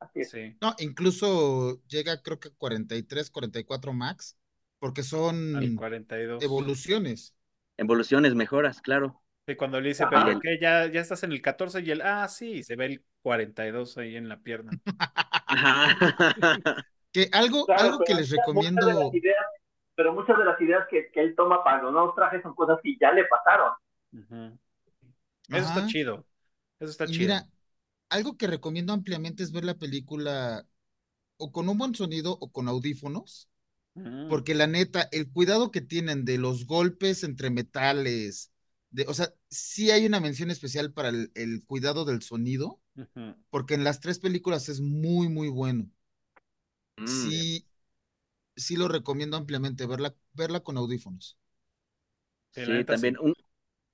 Así es. Sí. No, incluso llega creo que 43, 44 max, porque son Al 42. evoluciones. Evoluciones, mejoras, claro. Y cuando le dice, Ajá. pero ¿qué? Ya, ya estás en el 14 y el, ah, sí, se ve el 42 ahí en la pierna. Que algo, Claro, algo que les recomiendo, ideas pero muchas de las ideas que, que él toma para los nuevos trajes son cosas que ya le pasaron. Eso está chido. Eso está Y chido. mira, algo que recomiendo ampliamente es ver la película o con un buen sonido o con audífonos, Ujú. porque la neta, el cuidado que tienen de los golpes entre metales, de, o sea, sí hay una mención especial para el, el cuidado del sonido, porque en las tres películas es muy, muy bueno. Mm. Sí, sí lo recomiendo ampliamente, verla, verla con audífonos. Sí, también sí. un,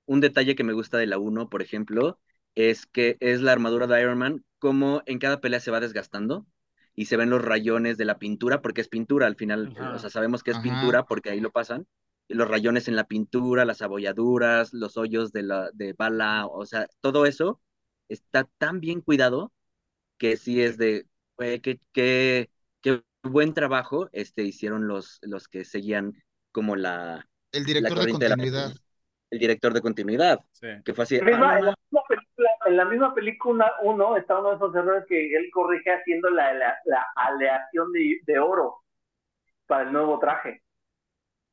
un detalle que me gusta de la 1, por ejemplo, es que es la armadura de Iron Man, como en cada pelea se va desgastando y se ven los rayones de la pintura, porque es pintura al final, Ajá. o sea, sabemos que es Ajá. pintura porque ahí lo pasan, los rayones en la pintura, las abolladuras, los hoyos de la de bala, o sea, todo eso está tan bien cuidado que sí es de, güey, qué, qué buen trabajo este, hicieron los, los que seguían como la, El la director de corriente de la continuidad. el director de continuidad, Sí. que fue así, En la misma- ah, en, la misma película, en la misma película uno está uno de esos errores que él corrige haciendo la, la, la aleación de, de oro para el nuevo traje.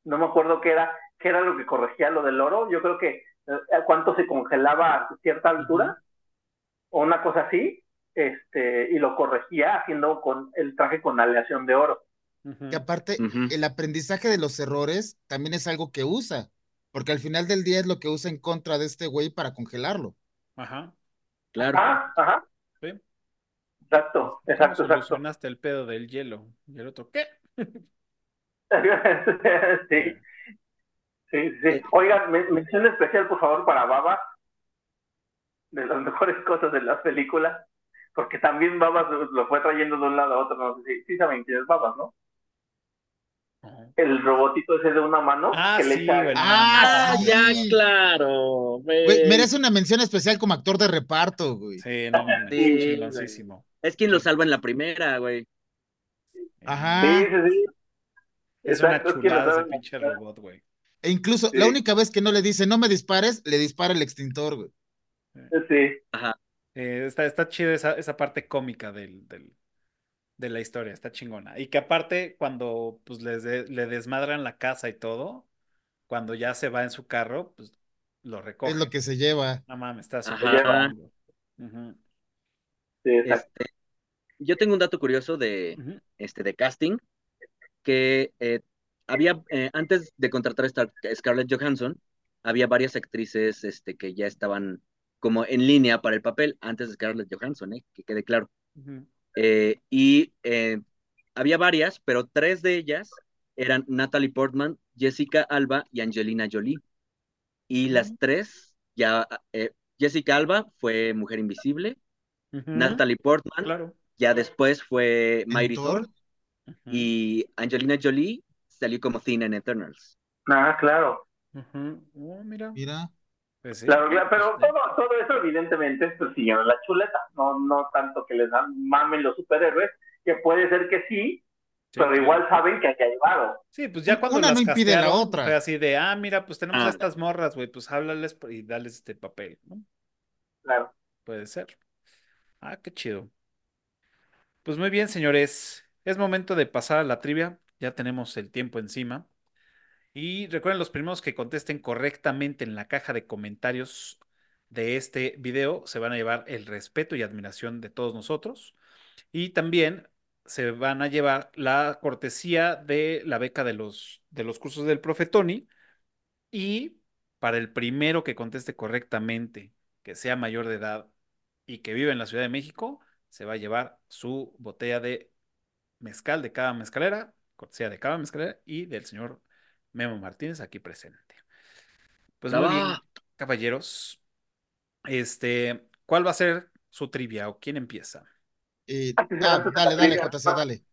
No me acuerdo qué era, qué era lo que corregía lo del oro. Yo creo que eh, cuánto se congelaba a cierta altura o una cosa así, este, y lo corregía haciendo con el traje con aleación de oro. Que aparte, el aprendizaje de los errores también es algo que usa, porque al final del día es lo que usa en contra de este güey para congelarlo. Ajá. claro. Ah, ajá. Sí. Exacto, ¿Cómo exacto, exacto. solucionaste el pedo del hielo? Y el otro, ¿qué? sí. Sí, sí. Oigan, me- mención especial, por favor, para Baba, de las mejores cosas de las películas, porque también Baba lo- fue trayendo de un lado a otro, no sé si, sí saben quién es Baba, ¿no? El robotito ese de una mano Ah, que le sí, echa... güey, no Ah, ya, claro. güey. Güey, merece una mención especial como actor de reparto, güey. Sí, no mames. Sí, chingoncísimo. Es quien lo salva en la primera, güey. Ajá. Sí, sí, sí. Es una Exacto, es chulada ese pinche robot, güey. E incluso, Sí. la única vez que no le dice no me dispares, le dispara el extintor, güey. Sí. Ajá. Eh, está, está chido esa, esa parte cómica del, del- de la historia, está chingona. Y que aparte, cuando pues les de- le desmadran la casa y todo, cuando ya se va en su carro, pues lo recoge. Es lo que se lleva. No mames, está súper Sí. Este, yo tengo un dato curioso de, este, de casting, que eh, había, eh, antes de contratar a Star- Scarlett Johansson, había varias actrices este, que ya estaban como en línea para el papel antes de Scarlett Johansson, ¿eh? que quede claro. Eh, y eh, había varias, pero tres de ellas eran Natalie Portman, Jessica Alba y Angelina Jolie. Y las tres, ya, eh, Jessica Alba fue Mujer Invisible, Natalie Portman, Claro. ya después fue ¿En Mighty Thor? Y Angelina Jolie salió como Thina en Eternals. Ah, claro. Oh, mira. Mira. Pues sí. Claro, claro, pero Este, todo, todo eso evidentemente es pues, siguiendo la chuleta, no, no tanto que les dan mamen los superhéroes, que puede ser que sí, sí, pero igual saben que aquí hay varo. Sí, pues ya cuando Una las no impide la otra. fue así de, ah, mira, pues tenemos a estas morras, güey, pues háblales y dales este papel, ¿no? Claro. Puede ser. Ah, qué chido. Pues muy bien, señores. Es momento de pasar a la trivia. Ya tenemos el tiempo encima. Y recuerden, los primeros que contesten correctamente en la caja de comentarios de este video se van a llevar el respeto y admiración de todos nosotros. Y también se van a llevar la cortesía de la beca de los, de los cursos del profe Tony. Y para el primero que conteste correctamente, que sea mayor de edad y que vive en la Ciudad de México, se va a llevar su botella de mezcal de Cava Mezcalera, cortesía de Cava Mezcalera y del señor Memo Martínez aquí presente. Pues muy bien, ¡Bravo! caballeros. Este, ¿cuál va a ser su trivia o quién empieza? Eh, ah, dale, dale, trivia, JC, dale.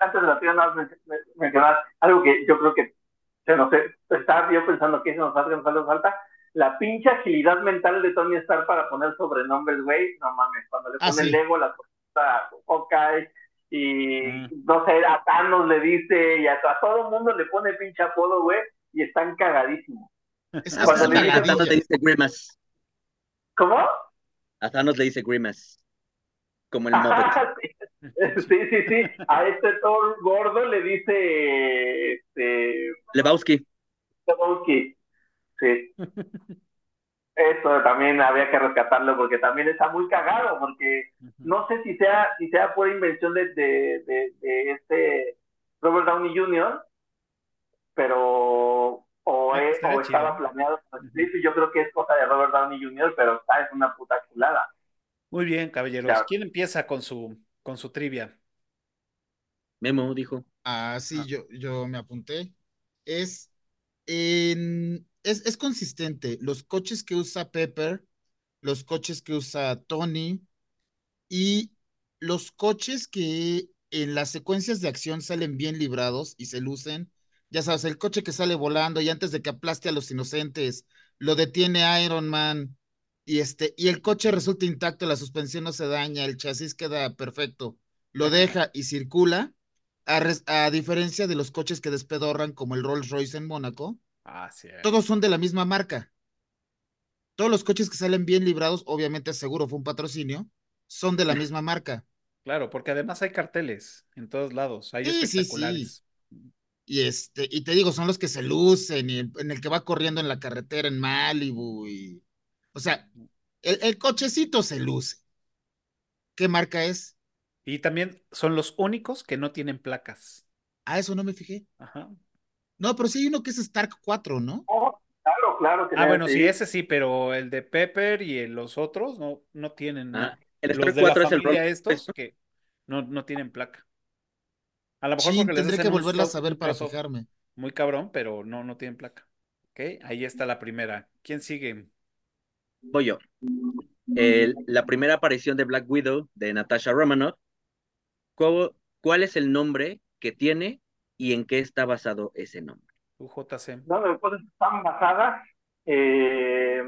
Antes de la trivia, nada más men- men- mencionar algo que yo creo que se nos está yo pensando que se nos falta, nos falta, nos falta. La pinche agilidad mental de Tony Stark para poner sobrenombres, güey, no mames, cuando le Ah, pone sí. Lego, la cosa Hawkeye, y Mm. no sé, a Thanos le dice, y a, a todo el mundo le pone pinche apodo, güey, y están cagadísimos. Es, Cuando le dices- a Thanos le dice Grimace. ¿Cómo? A Thanos le dice Grimace. Como el Muppet. Sí. Sí, sí, sí. A este Thor gordo le dice este Lebowski. Lebowski. Sí. Eso también había que rescatarlo porque también está muy cagado, porque no sé si sea, si sea por invención de, de, de, de este Robert Downey Jr., pero o, Ah, es- estaría o estaba planeado. Yo creo que es cosa de Robert Downey Jr., pero está es una puta chulada. Muy bien, caballeros. Claro. ¿Quién empieza con su, con su trivia? Memo dijo. Ah, sí, Ah. yo, yo me apunté. Es, en, es, es consistente. Los coches que usa Pepper, los coches que usa Tony y los coches que en las secuencias de acción salen bien librados y se lucen. Ya sabes, el coche que sale volando y antes de que aplaste a los inocentes, lo detiene Iron Man y este, y el coche resulta intacto, la suspensión no se daña, el chasis queda perfecto, lo deja y circula, a, res- a diferencia de los coches que despedorran como el Rolls Royce en Mónaco, Ah, sí. todos son de la misma marca. Todos los coches que salen bien librados, obviamente seguro fue un patrocinio, son de la misma marca. Claro, porque además hay carteles en todos lados. Hay Sí, sí, sí. espectaculares. Y este, y te digo, son los que se lucen, y el- en el que va corriendo en la carretera en Malibu, y o sea, el, el cochecito se luce. ¿Qué marca es? Y también son los únicos que no tienen placas. Ah, eso no me fijé. Ajá. No, pero sí hay uno que es Stark 4, ¿no? Oh, claro, claro que Ah, bueno, sí. sí, ese sí, pero el de Pepper y el- los otros no, no tienen. no. Ah, el Los Star de la 4 es el familia estos que no, no tienen placa. A lo mejor Sí, porque tendré que un volverla a un para fijarme. Muy cabrón, pero no, no tienen placa. Ok, ahí está la primera. ¿Quién sigue? Voy yo. El- la primera aparición de Black Widow de Natasha Romanoff. ¿Cuál, cuál es el nombre que tiene y en qué está basado ese nombre? UJC. No, las cosas están basadas. eh,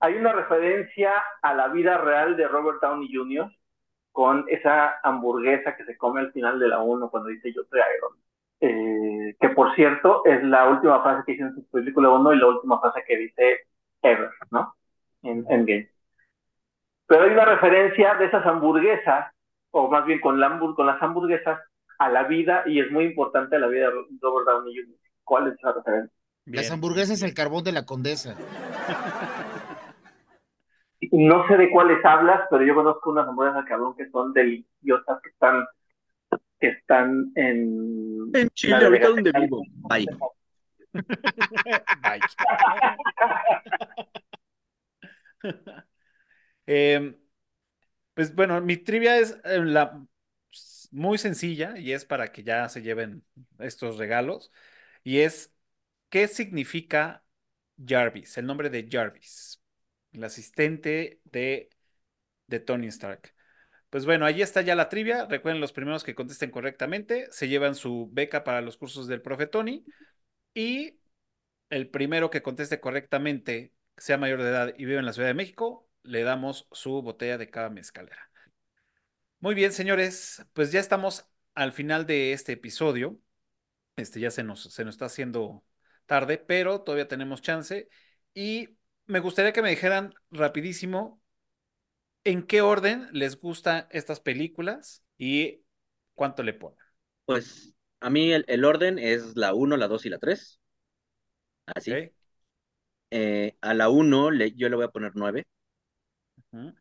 hay una referencia a la vida real de Robert Downey Jr. con esa hamburguesa que se come al final de la 1 cuando dice yo soy Iron. Man". Eh, que por cierto es la última frase que dice en su película 1 y la última frase que dice ever, ¿no? En Endgame. Pero hay una referencia de esas hamburguesas, o más bien con, la con las hamburguesas, a la vida, y es muy importante la vida de Robert Downey Jr. ¿Cuál es esa referencia? Bien. Las hamburguesas, el carbón de la condesa. No sé de cuáles hablas, pero yo conozco unas hamburguesas cabrón que son deliciosas, que están, que están en... En la Chile, ahorita donde vivo. Bye. Bye. Em, pues bueno, mi trivia es eh, la muy sencilla y es para que ya se lleven estos regalos. Y es, ¿qué significa Jarvis? El nombre de Jarvis, el asistente de, de Tony Stark. Pues bueno, ahí está ya la trivia. Recuerden, los primeros que contesten correctamente se llevan su beca para los cursos del profe Tony. Y el primero que conteste correctamente, sea mayor de edad y vive en la Ciudad de México, le damos su botella de cava mezcalera. Muy bien, señores, pues ya estamos al final de este episodio. Este ya se nos, se nos está haciendo tarde, pero todavía tenemos chance. Y me gustaría que me dijeran rapidísimo en qué orden les gustan estas películas y cuánto le ponen. Pues a mí el, el orden es la 1, la 2 y la 3. Así. ¿ok? Eh, a la 1 le, yo le voy a poner 9 Ujú.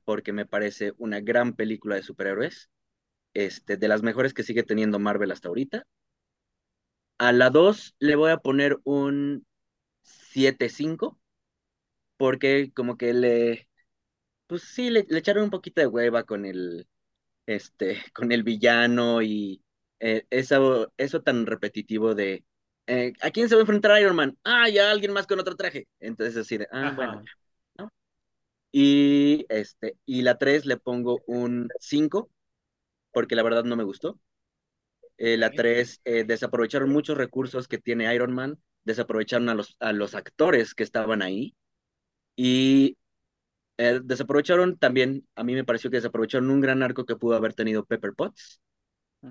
Porque me parece una gran película de superhéroes. Este, de las mejores que sigue teniendo Marvel hasta ahorita. A la 2 le voy a poner un 7-5 porque como que le, pues sí, le, le echaron un poquito de hueva con el, este, con el villano y eh, eso, eso tan repetitivo de, eh, ¿a quién se va a enfrentar Iron Man? Ah, ya alguien más con otro traje. Entonces así de, ah, Ajá. bueno, ¿no? Y, este, y la 3 le pongo un 5 porque la verdad no me gustó. Eh, la Ok. 3 eh, desaprovecharon muchos recursos que tiene Iron Man, desaprovecharon a los, a los actores que estaban ahí y eh, desaprovecharon también, a mí me pareció que desaprovecharon un gran arco que pudo haber tenido Pepper Potts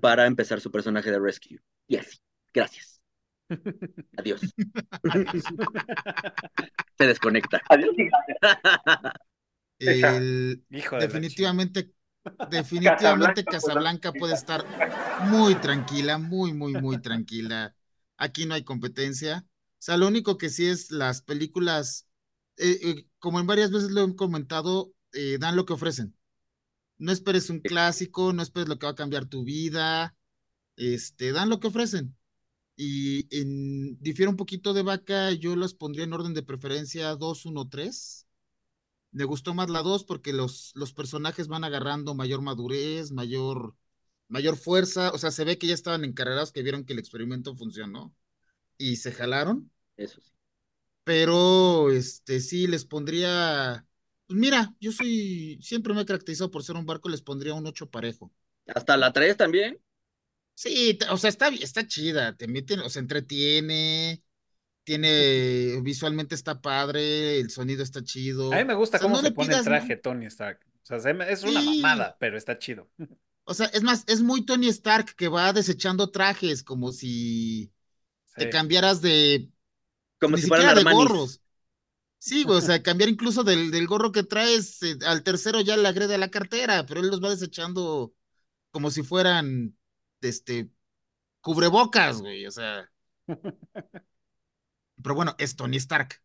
para empezar su personaje de Rescue. Y así, gracias. Adiós. Se desconecta. Adiós, hija. El, Hijo de la definitivamente Definitivamente Casablanca, Casablanca puede estar muy tranquila, muy, muy, muy tranquila. Aquí no hay competencia. O sea, lo único que sí es las películas, eh, eh, como en varias veces lo he comentado, eh, dan lo que ofrecen. No esperes un clásico, no esperes lo que va a cambiar tu vida. Este, dan lo que ofrecen. Y en, difiere un poquito de vaca, yo los pondría en orden de preferencia 2, 1, 3. Me gustó más la 2 porque los, los personajes van agarrando mayor madurez, mayor, mayor fuerza. O sea, se ve que ya estaban encarrerados, que vieron que el experimento funcionó y se jalaron. Eso sí. Pero este sí les pondría. Pues mira, yo soy. Siempre me he caracterizado por ser un barco, les pondría un 8 parejo. Hasta la 3 también. Sí, o sea, está, está chida, te meten, o sea, entretiene, tiene, visualmente está padre, el sonido está chido. A mí me gusta O sea, cómo no se pone el traje Tony Stark. O sea, es una Sí. mamada, pero está chido. O sea, es más, es muy Tony Stark que va desechando trajes, como si te cambiaras de, Como ni si fueran siquiera de gorros. Sí, güey, o sea, cambiar incluso del, del gorro que traes, eh, al tercero ya le agrede la cartera, pero él los va desechando como si fueran, este, cubrebocas, güey, o sea. Pero bueno, es Tony Stark.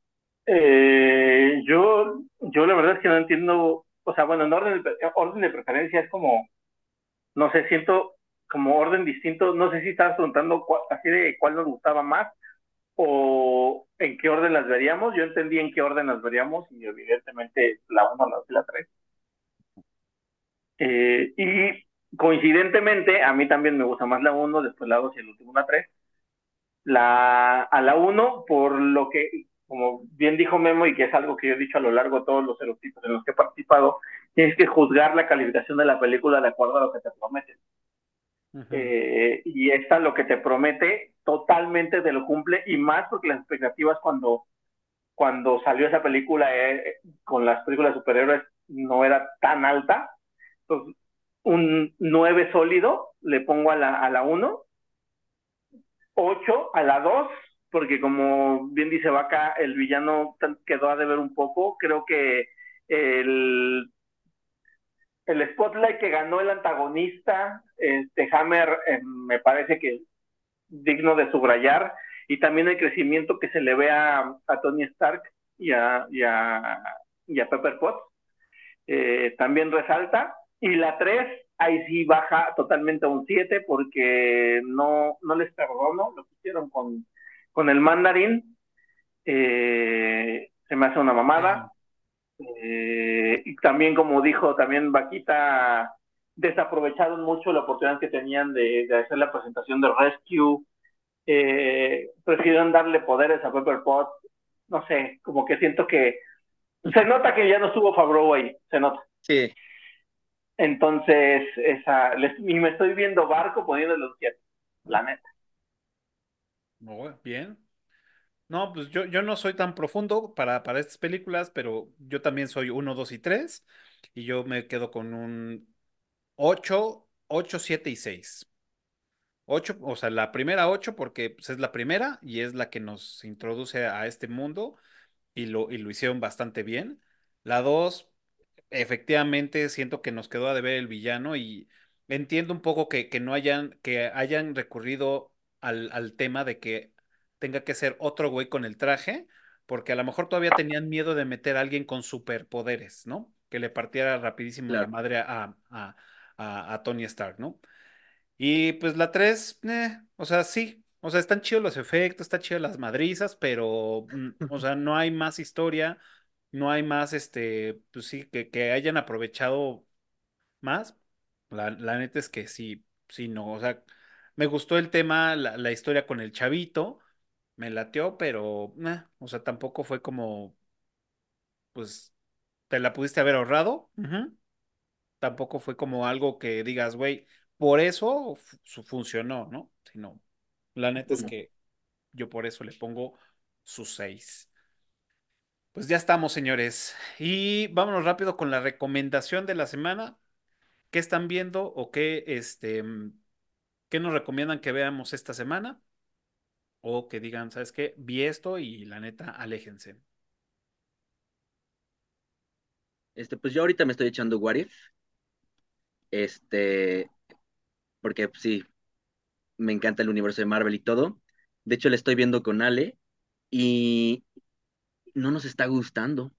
Eh, yo, yo la verdad es que no entiendo, o sea, bueno, en orden de, orden de preferencia es como, no sé, siento como orden distinto, no sé si estabas preguntando cua- así de cuál nos gustaba más o en qué orden las veríamos, yo entendí en qué orden las veríamos y evidentemente la 1, la 2 y la 3. Eh, y coincidentemente, a mí también me gusta más la 1, después la 2 y el último la 3. La, a la 1, por lo que, como bien dijo Memo, y que es algo que yo he dicho a lo largo de todos los erotipos en los que he participado, tienes que juzgar la calificación de la película de acuerdo a lo que te prometen. Eh, y esta lo que te promete totalmente te lo cumple y más porque las expectativas cuando, cuando salió esa película eh, con las películas de superhéroes no era tan alta. Entonces, un 9 sólido le pongo a la, a la 1, 8 a la 2, porque como bien dice Vaca, el villano quedó a deber un poco. Creo que el el spotlight que ganó el antagonista, este Hammer, eh, me parece que digno de subrayar, y también el crecimiento que se le ve a, a Tony Stark y a, y a, y a Pepper Potts, eh, también resalta. Y la 3, ahí sí baja totalmente a un 7 porque no, no les perdono lo que hicieron con, con el mandarín. Eh, se me hace una mamada. Eh, y también, como dijo también Vaquita, desaprovecharon mucho la oportunidad que tenían de, hacer la presentación de Rescue. Eh, prefirieron darle poderes a Pepper Potts. No sé, como que siento que se nota que ya no estuvo Favreau ahí, se nota. Sí. Entonces, esa, les- y me estoy viendo barco poniéndole un 7, la bien. No, pues yo, yo no soy tan profundo para, para estas películas, pero yo también soy 1, 2 y 3. Y yo me quedo con un 8, 8, 7 y 6. 8, o sea, la primera 8 porque pues, es la primera y es la que nos introduce a este mundo y lo, y lo hicieron bastante bien. La 2, efectivamente, siento que nos quedó a deber el villano y entiendo un poco que, que no hayan, que hayan recurrido al, al tema de que tenga que ser otro güey con el traje, porque a lo mejor todavía tenían miedo de meter a alguien con superpoderes, ¿no? Que le partiera rapidísimo la madre a, a, a, a Tony Stark, ¿no? Y pues la 3, o sea, sí, o sea, están chidos los efectos, están chidas las madrizas, pero, mm, o sea, no hay más historia, no hay más, este, pues sí, que, que hayan aprovechado más. La, la neta es que sí, sí, no, o sea, me gustó el tema, la, la historia con el chavito, me lateó, pero, eh, o sea, tampoco fue como, pues, te la pudiste haber ahorrado. Tampoco fue como algo que digas, güey, por eso funcionó, ¿no? Sino, la neta es que yo por eso le pongo su 6. Pues ya estamos, señores. Y vámonos rápido con la recomendación de la semana. ¿Qué están viendo o qué, este, mm, qué nos recomiendan que veamos esta semana? O que digan, ¿sabes qué? Vi esto y la neta, aléjense. Este, pues yo ahorita me estoy echando What. Este, porque pues, sí, me encanta el universo de Marvel y todo. De hecho, la estoy viendo con Ale y no nos está gustando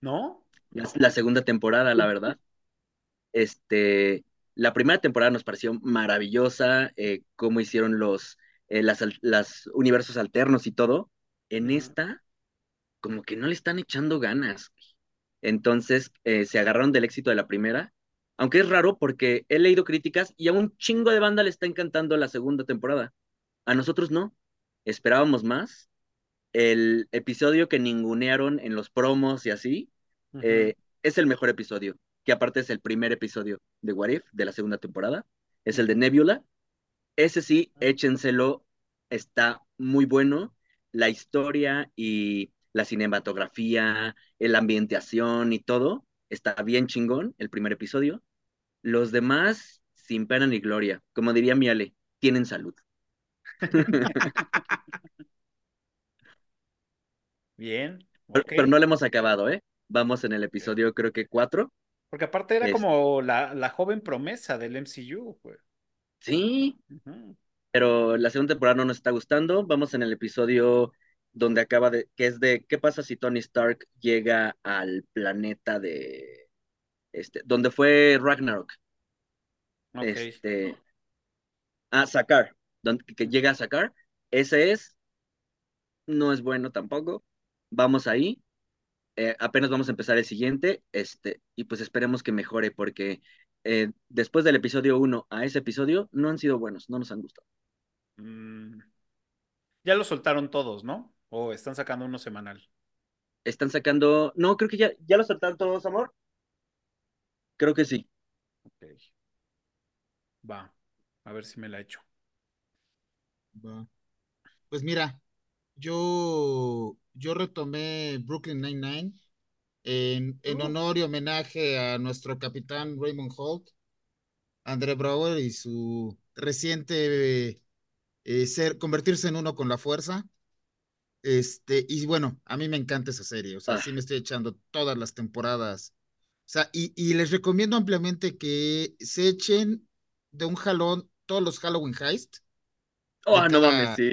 ¿No? la, la segunda temporada, la verdad. Este, la primera temporada nos pareció maravillosa, eh, cómo hicieron los eh, las, universos alternos y todo. En esta, como que no le están echando ganas. Entonces, eh, se agarraron del éxito de la primera, aunque es raro porque he leído críticas y a un chingo de banda le está encantando la segunda temporada. A nosotros no. Esperábamos más. El episodio que ningunearon en los promos y así, eh, es el mejor episodio, que aparte es el primer episodio de What If de la segunda temporada. Es el de Nebula. Ese sí, échenselo, está muy bueno. La historia y la cinematografía, la ambientación y todo, está bien chingón, el primer episodio. Los demás, sin pena ni gloria. Como diría mi Ale, tienen salud. Bien, Pero, no le hemos acabado, ¿eh? Vamos en el episodio, creo que cuatro. Porque aparte era Es- como la, la joven promesa del MCU, güey. Sí, Ujú. pero la segunda temporada no nos está gustando. Vamos en el episodio donde acaba de, que es de ¿qué pasa si Tony Stark llega al planeta de este, donde fue Ragnarok? Ok. Este, a Sakar, donde, que llega a Sakar. Ese es, no es bueno tampoco. Vamos ahí. Eh, apenas vamos a empezar el siguiente, este, y pues esperemos que mejore, porque eh, después del episodio 1 a ese episodio no han sido buenos, no nos han gustado. Mm, Ya lo soltaron todos, ¿no? O están sacando uno semanal. Están sacando, no, creo que ya, ya lo soltaron todos, amor. Creo que sí. Ok. Va. A ver si me la echo. Va. Pues mira, yo, yo retomé Brooklyn Nine-Nine en, en Uh. honor y homenaje a nuestro capitán Raymond Holt, André Brower y su reciente eh, ser, convertirse en uno con la fuerza. Este, y bueno, a mí me encanta esa serie, o sea, Ah. sí me estoy echando todas las temporadas. O sea, y, y les recomiendo ampliamente que se echen de un jalón todos los Halloween Heist. Oh, no mames, sí.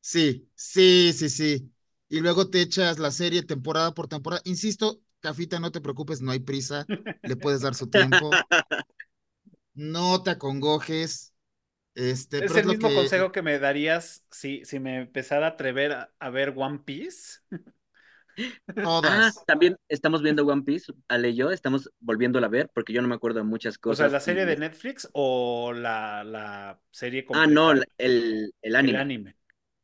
Sí, sí, sí, sí. Y luego te echas la serie temporada por temporada. Insisto, Cafita, no te preocupes, no hay prisa, le puedes dar su tiempo. No te acongojes. Este, Es pero el es lo mismo que consejo que me darías si, si me empezara a atrever a, a ver One Piece. Ah, todas. también estamos viendo One Piece, Ale y yo, estamos volviéndola a ver porque yo no me acuerdo de muchas O sea, cosas. la serie y- de Netflix o la, la serie Ah, no, completa, el, el el anime. anime.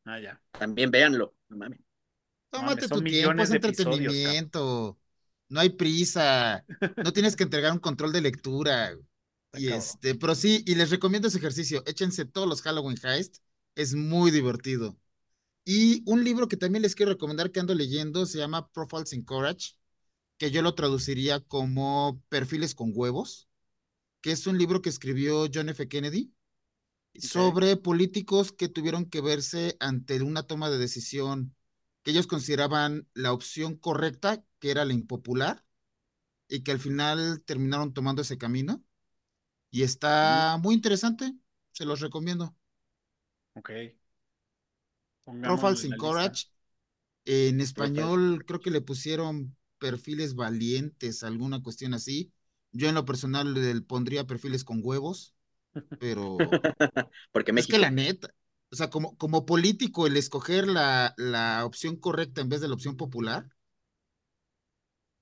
Ah, ya. También véanlo. No mames. Tómate tu tiempo, es entretenimiento. No hay prisa. No tienes que entregar un control de lectura. Y este, pero sí, y les recomiendo ese ejercicio. Échense todos los Halloween Heist. Es muy divertido. Y un libro que también les quiero recomendar que ando leyendo se llama Profiles in Courage, que yo lo traduciría como Perfiles con huevos, que es un libro que escribió John F. Kennedy sobre políticos que tuvieron que verse ante una toma de decisión que ellos consideraban la opción correcta, que era la impopular, y que al final terminaron tomando ese camino. Y está muy interesante, se los recomiendo. Ok. Profiles in. Courage. En español creo que le pusieron perfiles valientes, alguna cuestión así. Yo en lo personal le pondría perfiles con huevos, pero Porque es México. que la neta, o sea, como, como político, el escoger la, la opción correcta en vez de la opción popular,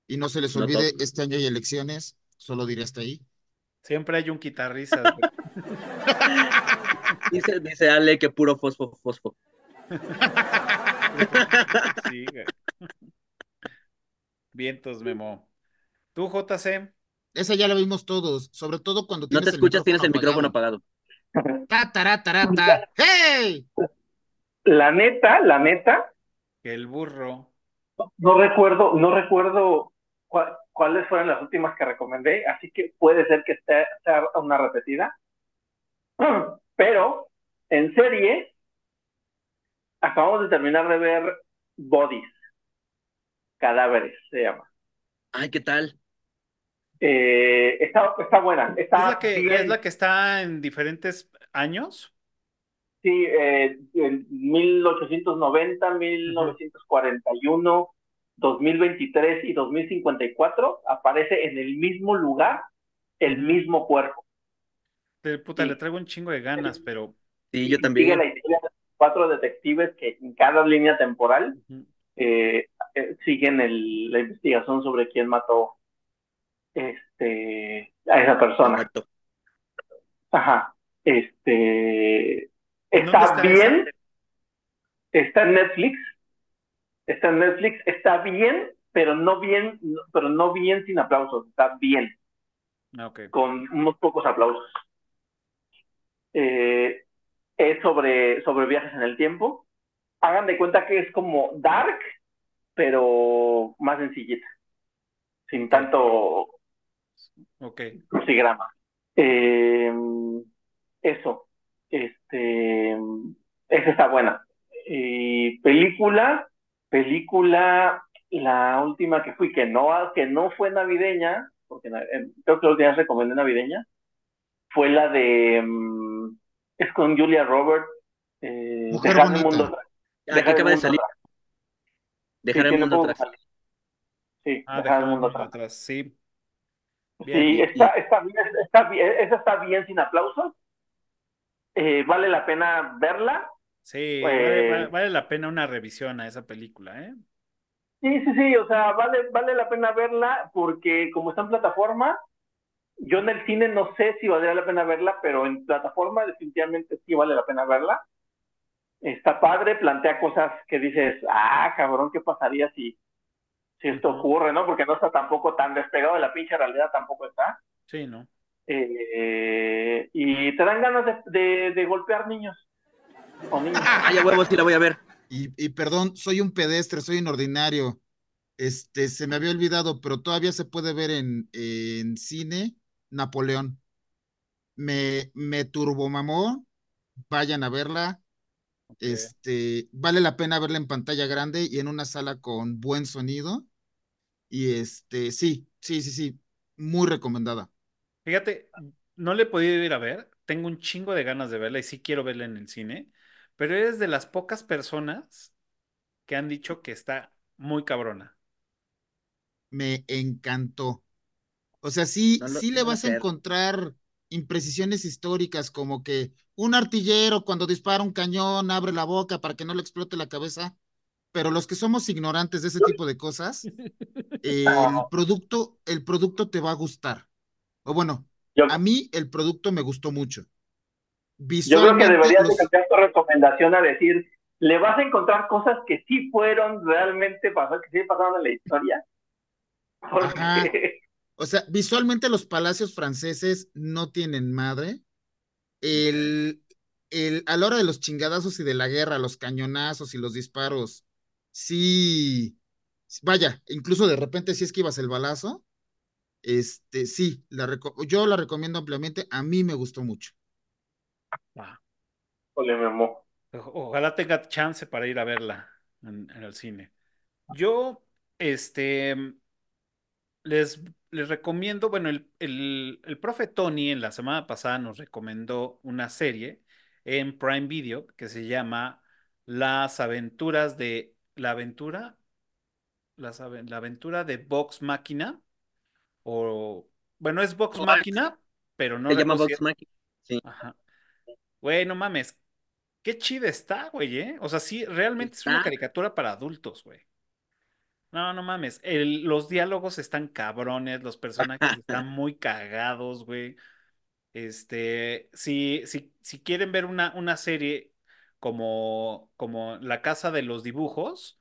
y no se les No olvide, este año hay elecciones, solo diré hasta ahí. Siempre hay un guitarrista. Dice, dice Ale que puro fosfo, fosfo. Sí, güey. Vientos, Memo. ¿Tú, JC? Esa ya la vimos todos, sobre todo cuando No tienes te el escuchas, tienes el micrófono apagado. apagado. Ta. ¡Hey! La neta, la neta, el burro. no recuerdo, no recuerdo cua- cuáles fueron las últimas que recomendé, así que puede ser que esté- sea una repetida. Pero en serie, acabamos de terminar de ver Bodies, cadáveres se llama. Ay, ¿qué tal? Eh, está, está buena. Está ¿Es la, que, bien. ¿Es la que está en diferentes años? Sí, eh, en 1890, 1941, 2023 y 2054 aparece en el mismo lugar el mismo cuerpo. De puta, Sí. le traigo un chingo de ganas, pero. Sí, Y yo Sigue también. la historia de cuatro detectives que en cada línea temporal eh, eh, siguen el- la investigación sobre quién mató este, a esa persona. Muerto. Ajá. Este ¿En dónde está está bien. Está en Netflix. Está en Netflix. Está bien, pero no bien, pero no bien sin aplausos. Está bien, Ah, con unos pocos aplausos. Eh, es sobre, sobre viajes en el tiempo. Hagan de cuenta que es como Dark, pero más sencillita. Sin tanto Ok. crucigrama. Eh, eso. Este. Esa está buena. Y película. Película. La última que fui, que no, que no fue navideña, porque eh, creo que la última vez recomendé navideña, fue la de. mm, es con Julia Roberts. Eh, Mujer Dejar el bonita. mundo atrás. Ah, Dejar el acaba de mundo salir. atrás. Dejar Sí, el mundo atrás. salir. Sí, Ah, dejar el mundo atrás. atrás. Sí. Sí, Bien. y- está, está bien, está bien, esa está bien sin aplausos. Eh, vale la pena verla. Sí, Pues- vale, vale- vale la pena una revisión a esa película, ¿eh? Sí, sí, sí, o sea, vale, vale la pena verla porque como está en plataforma, yo en el cine no sé si valdría la pena verla, pero en plataforma definitivamente sí vale la pena verla. Está padre, plantea cosas que dices, ah, cabrón, ¿qué pasaría si, si esto ocurre, no? Porque no está tampoco tan despegado de la pinche realidad, tampoco está. Sí, ¿no? Eh, y te dan ganas de, de, de golpear niños o niñas. Ah, ya huevos, sí la voy a ver. Y, y perdón, soy un pedestre, soy un ordinario. Este, se me había olvidado, pero todavía se puede ver en, en cine Napoleón. Me, me turbomamó, vayan a verla. Este, vale la pena verla en pantalla grande y en una sala con buen sonido. Y este, sí, sí, sí, sí, muy recomendada. Fíjate, no le he podido ir a ver. Tengo un chingo de ganas de verla y sí quiero verla en el cine, pero eres de las pocas personas que han dicho que está muy cabrona. Me encantó. O sea, sí, No lo- sí le vas a encontrar imprecisiones históricas como que un artillero cuando dispara un cañón abre la boca para que no le explote la cabeza, pero los que somos ignorantes de ese tipo de cosas, el producto, el producto te va a gustar. O bueno, Yo, a mí el producto me gustó mucho. yo creo que deberías de cambiar tu recomendación a decir, le vas a encontrar cosas que sí fueron realmente pasadas, que sí pasaron en la historia. Porque. O sea, visualmente los palacios franceses no tienen madre. El, el, a la hora de los chingadazos y de la guerra, los cañonazos y los disparos, sí, vaya, incluso de repente si esquivas el balazo, este, sí, la yo la recomiendo ampliamente, a mí me gustó mucho. Ah, Memo. ojalá tenga chance para ir a verla en, en el cine. Yo, este, les, les recomiendo, bueno, el, el, el profe Tony en la semana pasada nos recomendó una serie en Prime Video que se llama Las aventuras de, la aventura, la aventura de Vox Máquina, o, bueno, es Vox Oh, Máquina, pero no Se llama Vox Machina. Sí. Ajá. Güey, no mames. Qué chida está, güey, ¿eh? O sea, sí, realmente es una caricatura para adultos, güey. No, no mames. El- los diálogos están cabrones, los personajes están muy cagados, güey. Este, si, si, si quieren ver una, una serie como, como La Casa de los Dibujos,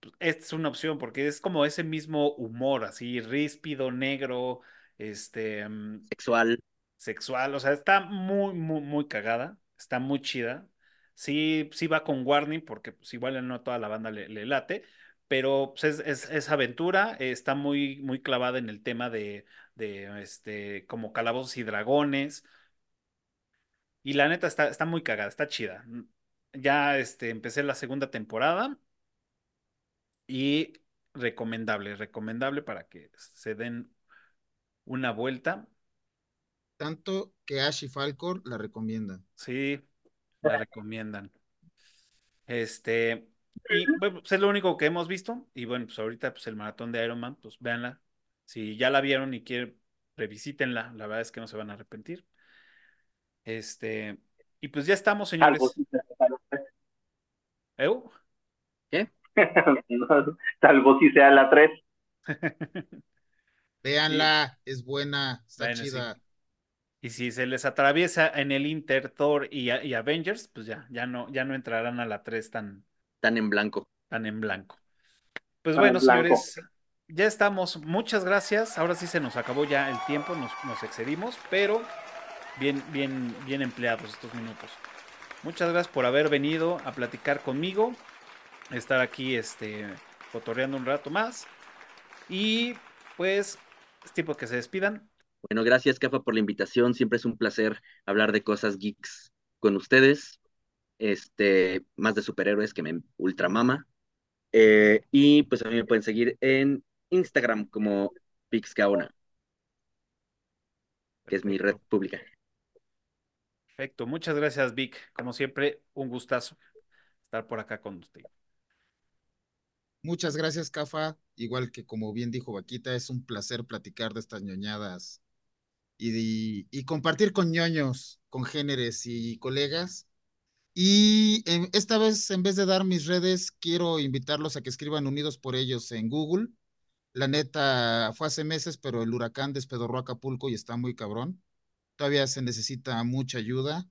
pues, esta es una opción porque es como ese mismo humor, así, ríspido, negro, este, mm, Sexual. sexual, o sea, está muy, muy, muy cagada, está muy chida. Sí, sí va con warning porque pues igual no toda la banda le, le late, pero pues, es, es- es aventura, eh, está muy, muy clavada en el tema de, de este, como calabozos y dragones. Y la neta está, está muy cagada, está chida. Ya este, empecé la segunda temporada y recomendable, recomendable para que se den una vuelta. Tanto que Ash y Falcor la recomiendan. Sí, la recomiendan. Este, y bueno, pues es lo único que hemos visto. Y bueno, pues ahorita pues el maratón de Iron Man, pues véanla. Si ya la vieron y quieren, revisítenla. La verdad es que no se van a arrepentir. Este, y pues ya estamos, señores. Salvo si sea la tres. ¿Eu? ¿Qué? Salvo si sea la 3. Véanla, es buena, está Bueno, sí. chida. Y si se les atraviesa en el Inter, Thor y, y Avengers, pues ya, ya no, ya no entrarán a la 3 tan, Tan en blanco. tan en blanco. Pues Tan bueno, blanco. señores, ya estamos. Muchas gracias. Ahora sí se nos acabó ya el tiempo, nos, nos excedimos, pero bien, bien, bien empleados estos minutos. Muchas gracias por haber venido a platicar conmigo, estar aquí, este, cotorreando un rato más. Y pues es tiempo que se despidan. Bueno, gracias, Cafa, por la invitación. Siempre es un placer hablar de cosas geeks con ustedes. Este, más de superhéroes que me ultramama. Eh, y pues a mí me pueden seguir en Instagram como Pixgaona, que es mi red pública. Perfecto, muchas gracias, Vic. Como siempre, un gustazo estar por acá con usted. Muchas gracias, Cafa. Igual que como bien dijo Vaquita, es un placer platicar de estas ñoñadas y, y compartir con ñoños, congéneres y colegas. Y esta vez, en vez de dar mis redes, quiero invitarlos a que escriban Unidos por ellos en Google. La neta, fue hace meses, pero el huracán despedorró Acapulco y está muy cabrón. Todavía se necesita mucha ayuda.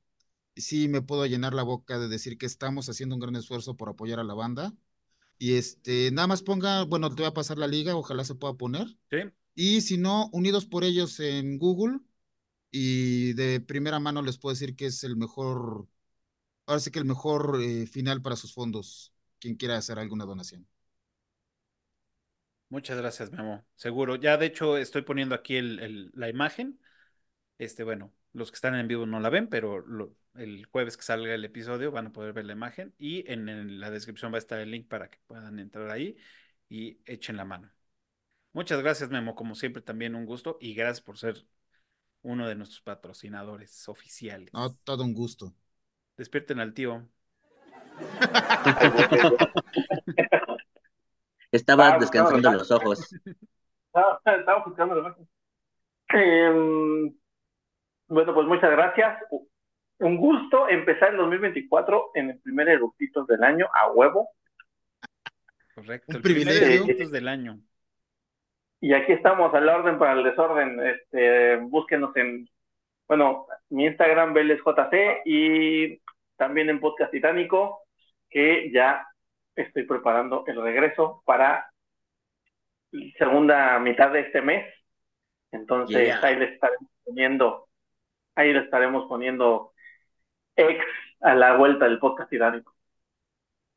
Sí, me puedo llenar la boca de decir que estamos haciendo un gran esfuerzo por apoyar a la banda. Y este, nada más ponga, bueno, te voy a pasar la liga, ojalá se pueda poner. ¿Sí? Y si no, Unidos por ellos en Google. Y de primera mano les puedo decir que es el mejor, ahora sí que el mejor eh, final para sus fondos, quien quiera hacer alguna donación. Muchas gracias, Memo. Seguro. Ya de hecho estoy poniendo aquí el- el- la imagen. Este, bueno, los que están en vivo no la ven, pero lo- el jueves que salga el episodio van a poder ver la imagen y en, en la descripción va a estar el link para que puedan entrar ahí y echen la mano. Muchas gracias, Memo. Como siempre, también un gusto y gracias por ser uno de nuestros patrocinadores oficiales. No, todo un gusto. Despierten al tío. Estaba Ah, descansando los ojos. Estaba, estaba buscando la imagen. Bueno, pues muchas gracias. Un gusto empezar el 2024 en el primer eructitos del año a huevo. Correcto. Un el primer privilegio. Eructos del año. Y aquí estamos al orden para el desorden. Este, búsquenos en, bueno, mi Instagram, VélezJC, y también en Podcast Titánico, que ya estoy preparando el regreso para la segunda mitad de este mes. Entonces, Yeah. ahí le estaremos poniendo, ahí le estaremos poniendo ex a la vuelta del Podcast Titánico.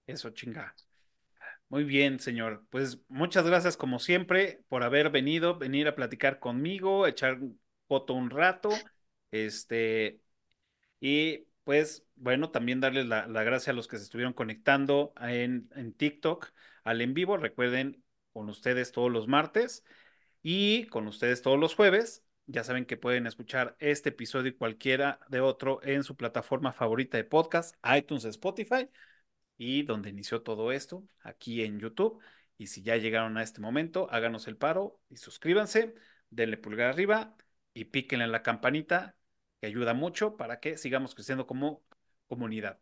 Eso, chinga. Muy bien, señor. Pues muchas gracias, como siempre, por haber venido, venir a platicar conmigo, echar foto un rato. Este, y pues, bueno, también darles la, la gracia a los que se estuvieron conectando en, en TikTok al en vivo. Recuerden, con ustedes todos los martes y con ustedes todos los jueves. Ya saben que pueden escuchar este episodio y cualquiera de otro en su plataforma favorita de podcast, iTunes, Spotify y donde inició todo esto, aquí en YouTube. Y si ya llegaron a este momento, háganos el paro y suscríbanse, denle pulgar arriba y píquenle en la campanita, que ayuda mucho para que sigamos creciendo como comunidad.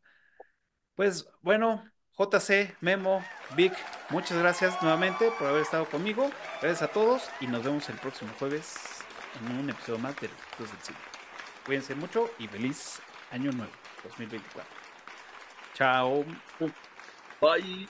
Pues bueno, JC, Memo, Vic, muchas gracias nuevamente por haber estado conmigo. Gracias a todos y nos vemos el próximo jueves en un episodio más de Los del Cine. Cuídense mucho y feliz año nuevo 2024. Chao. Bye.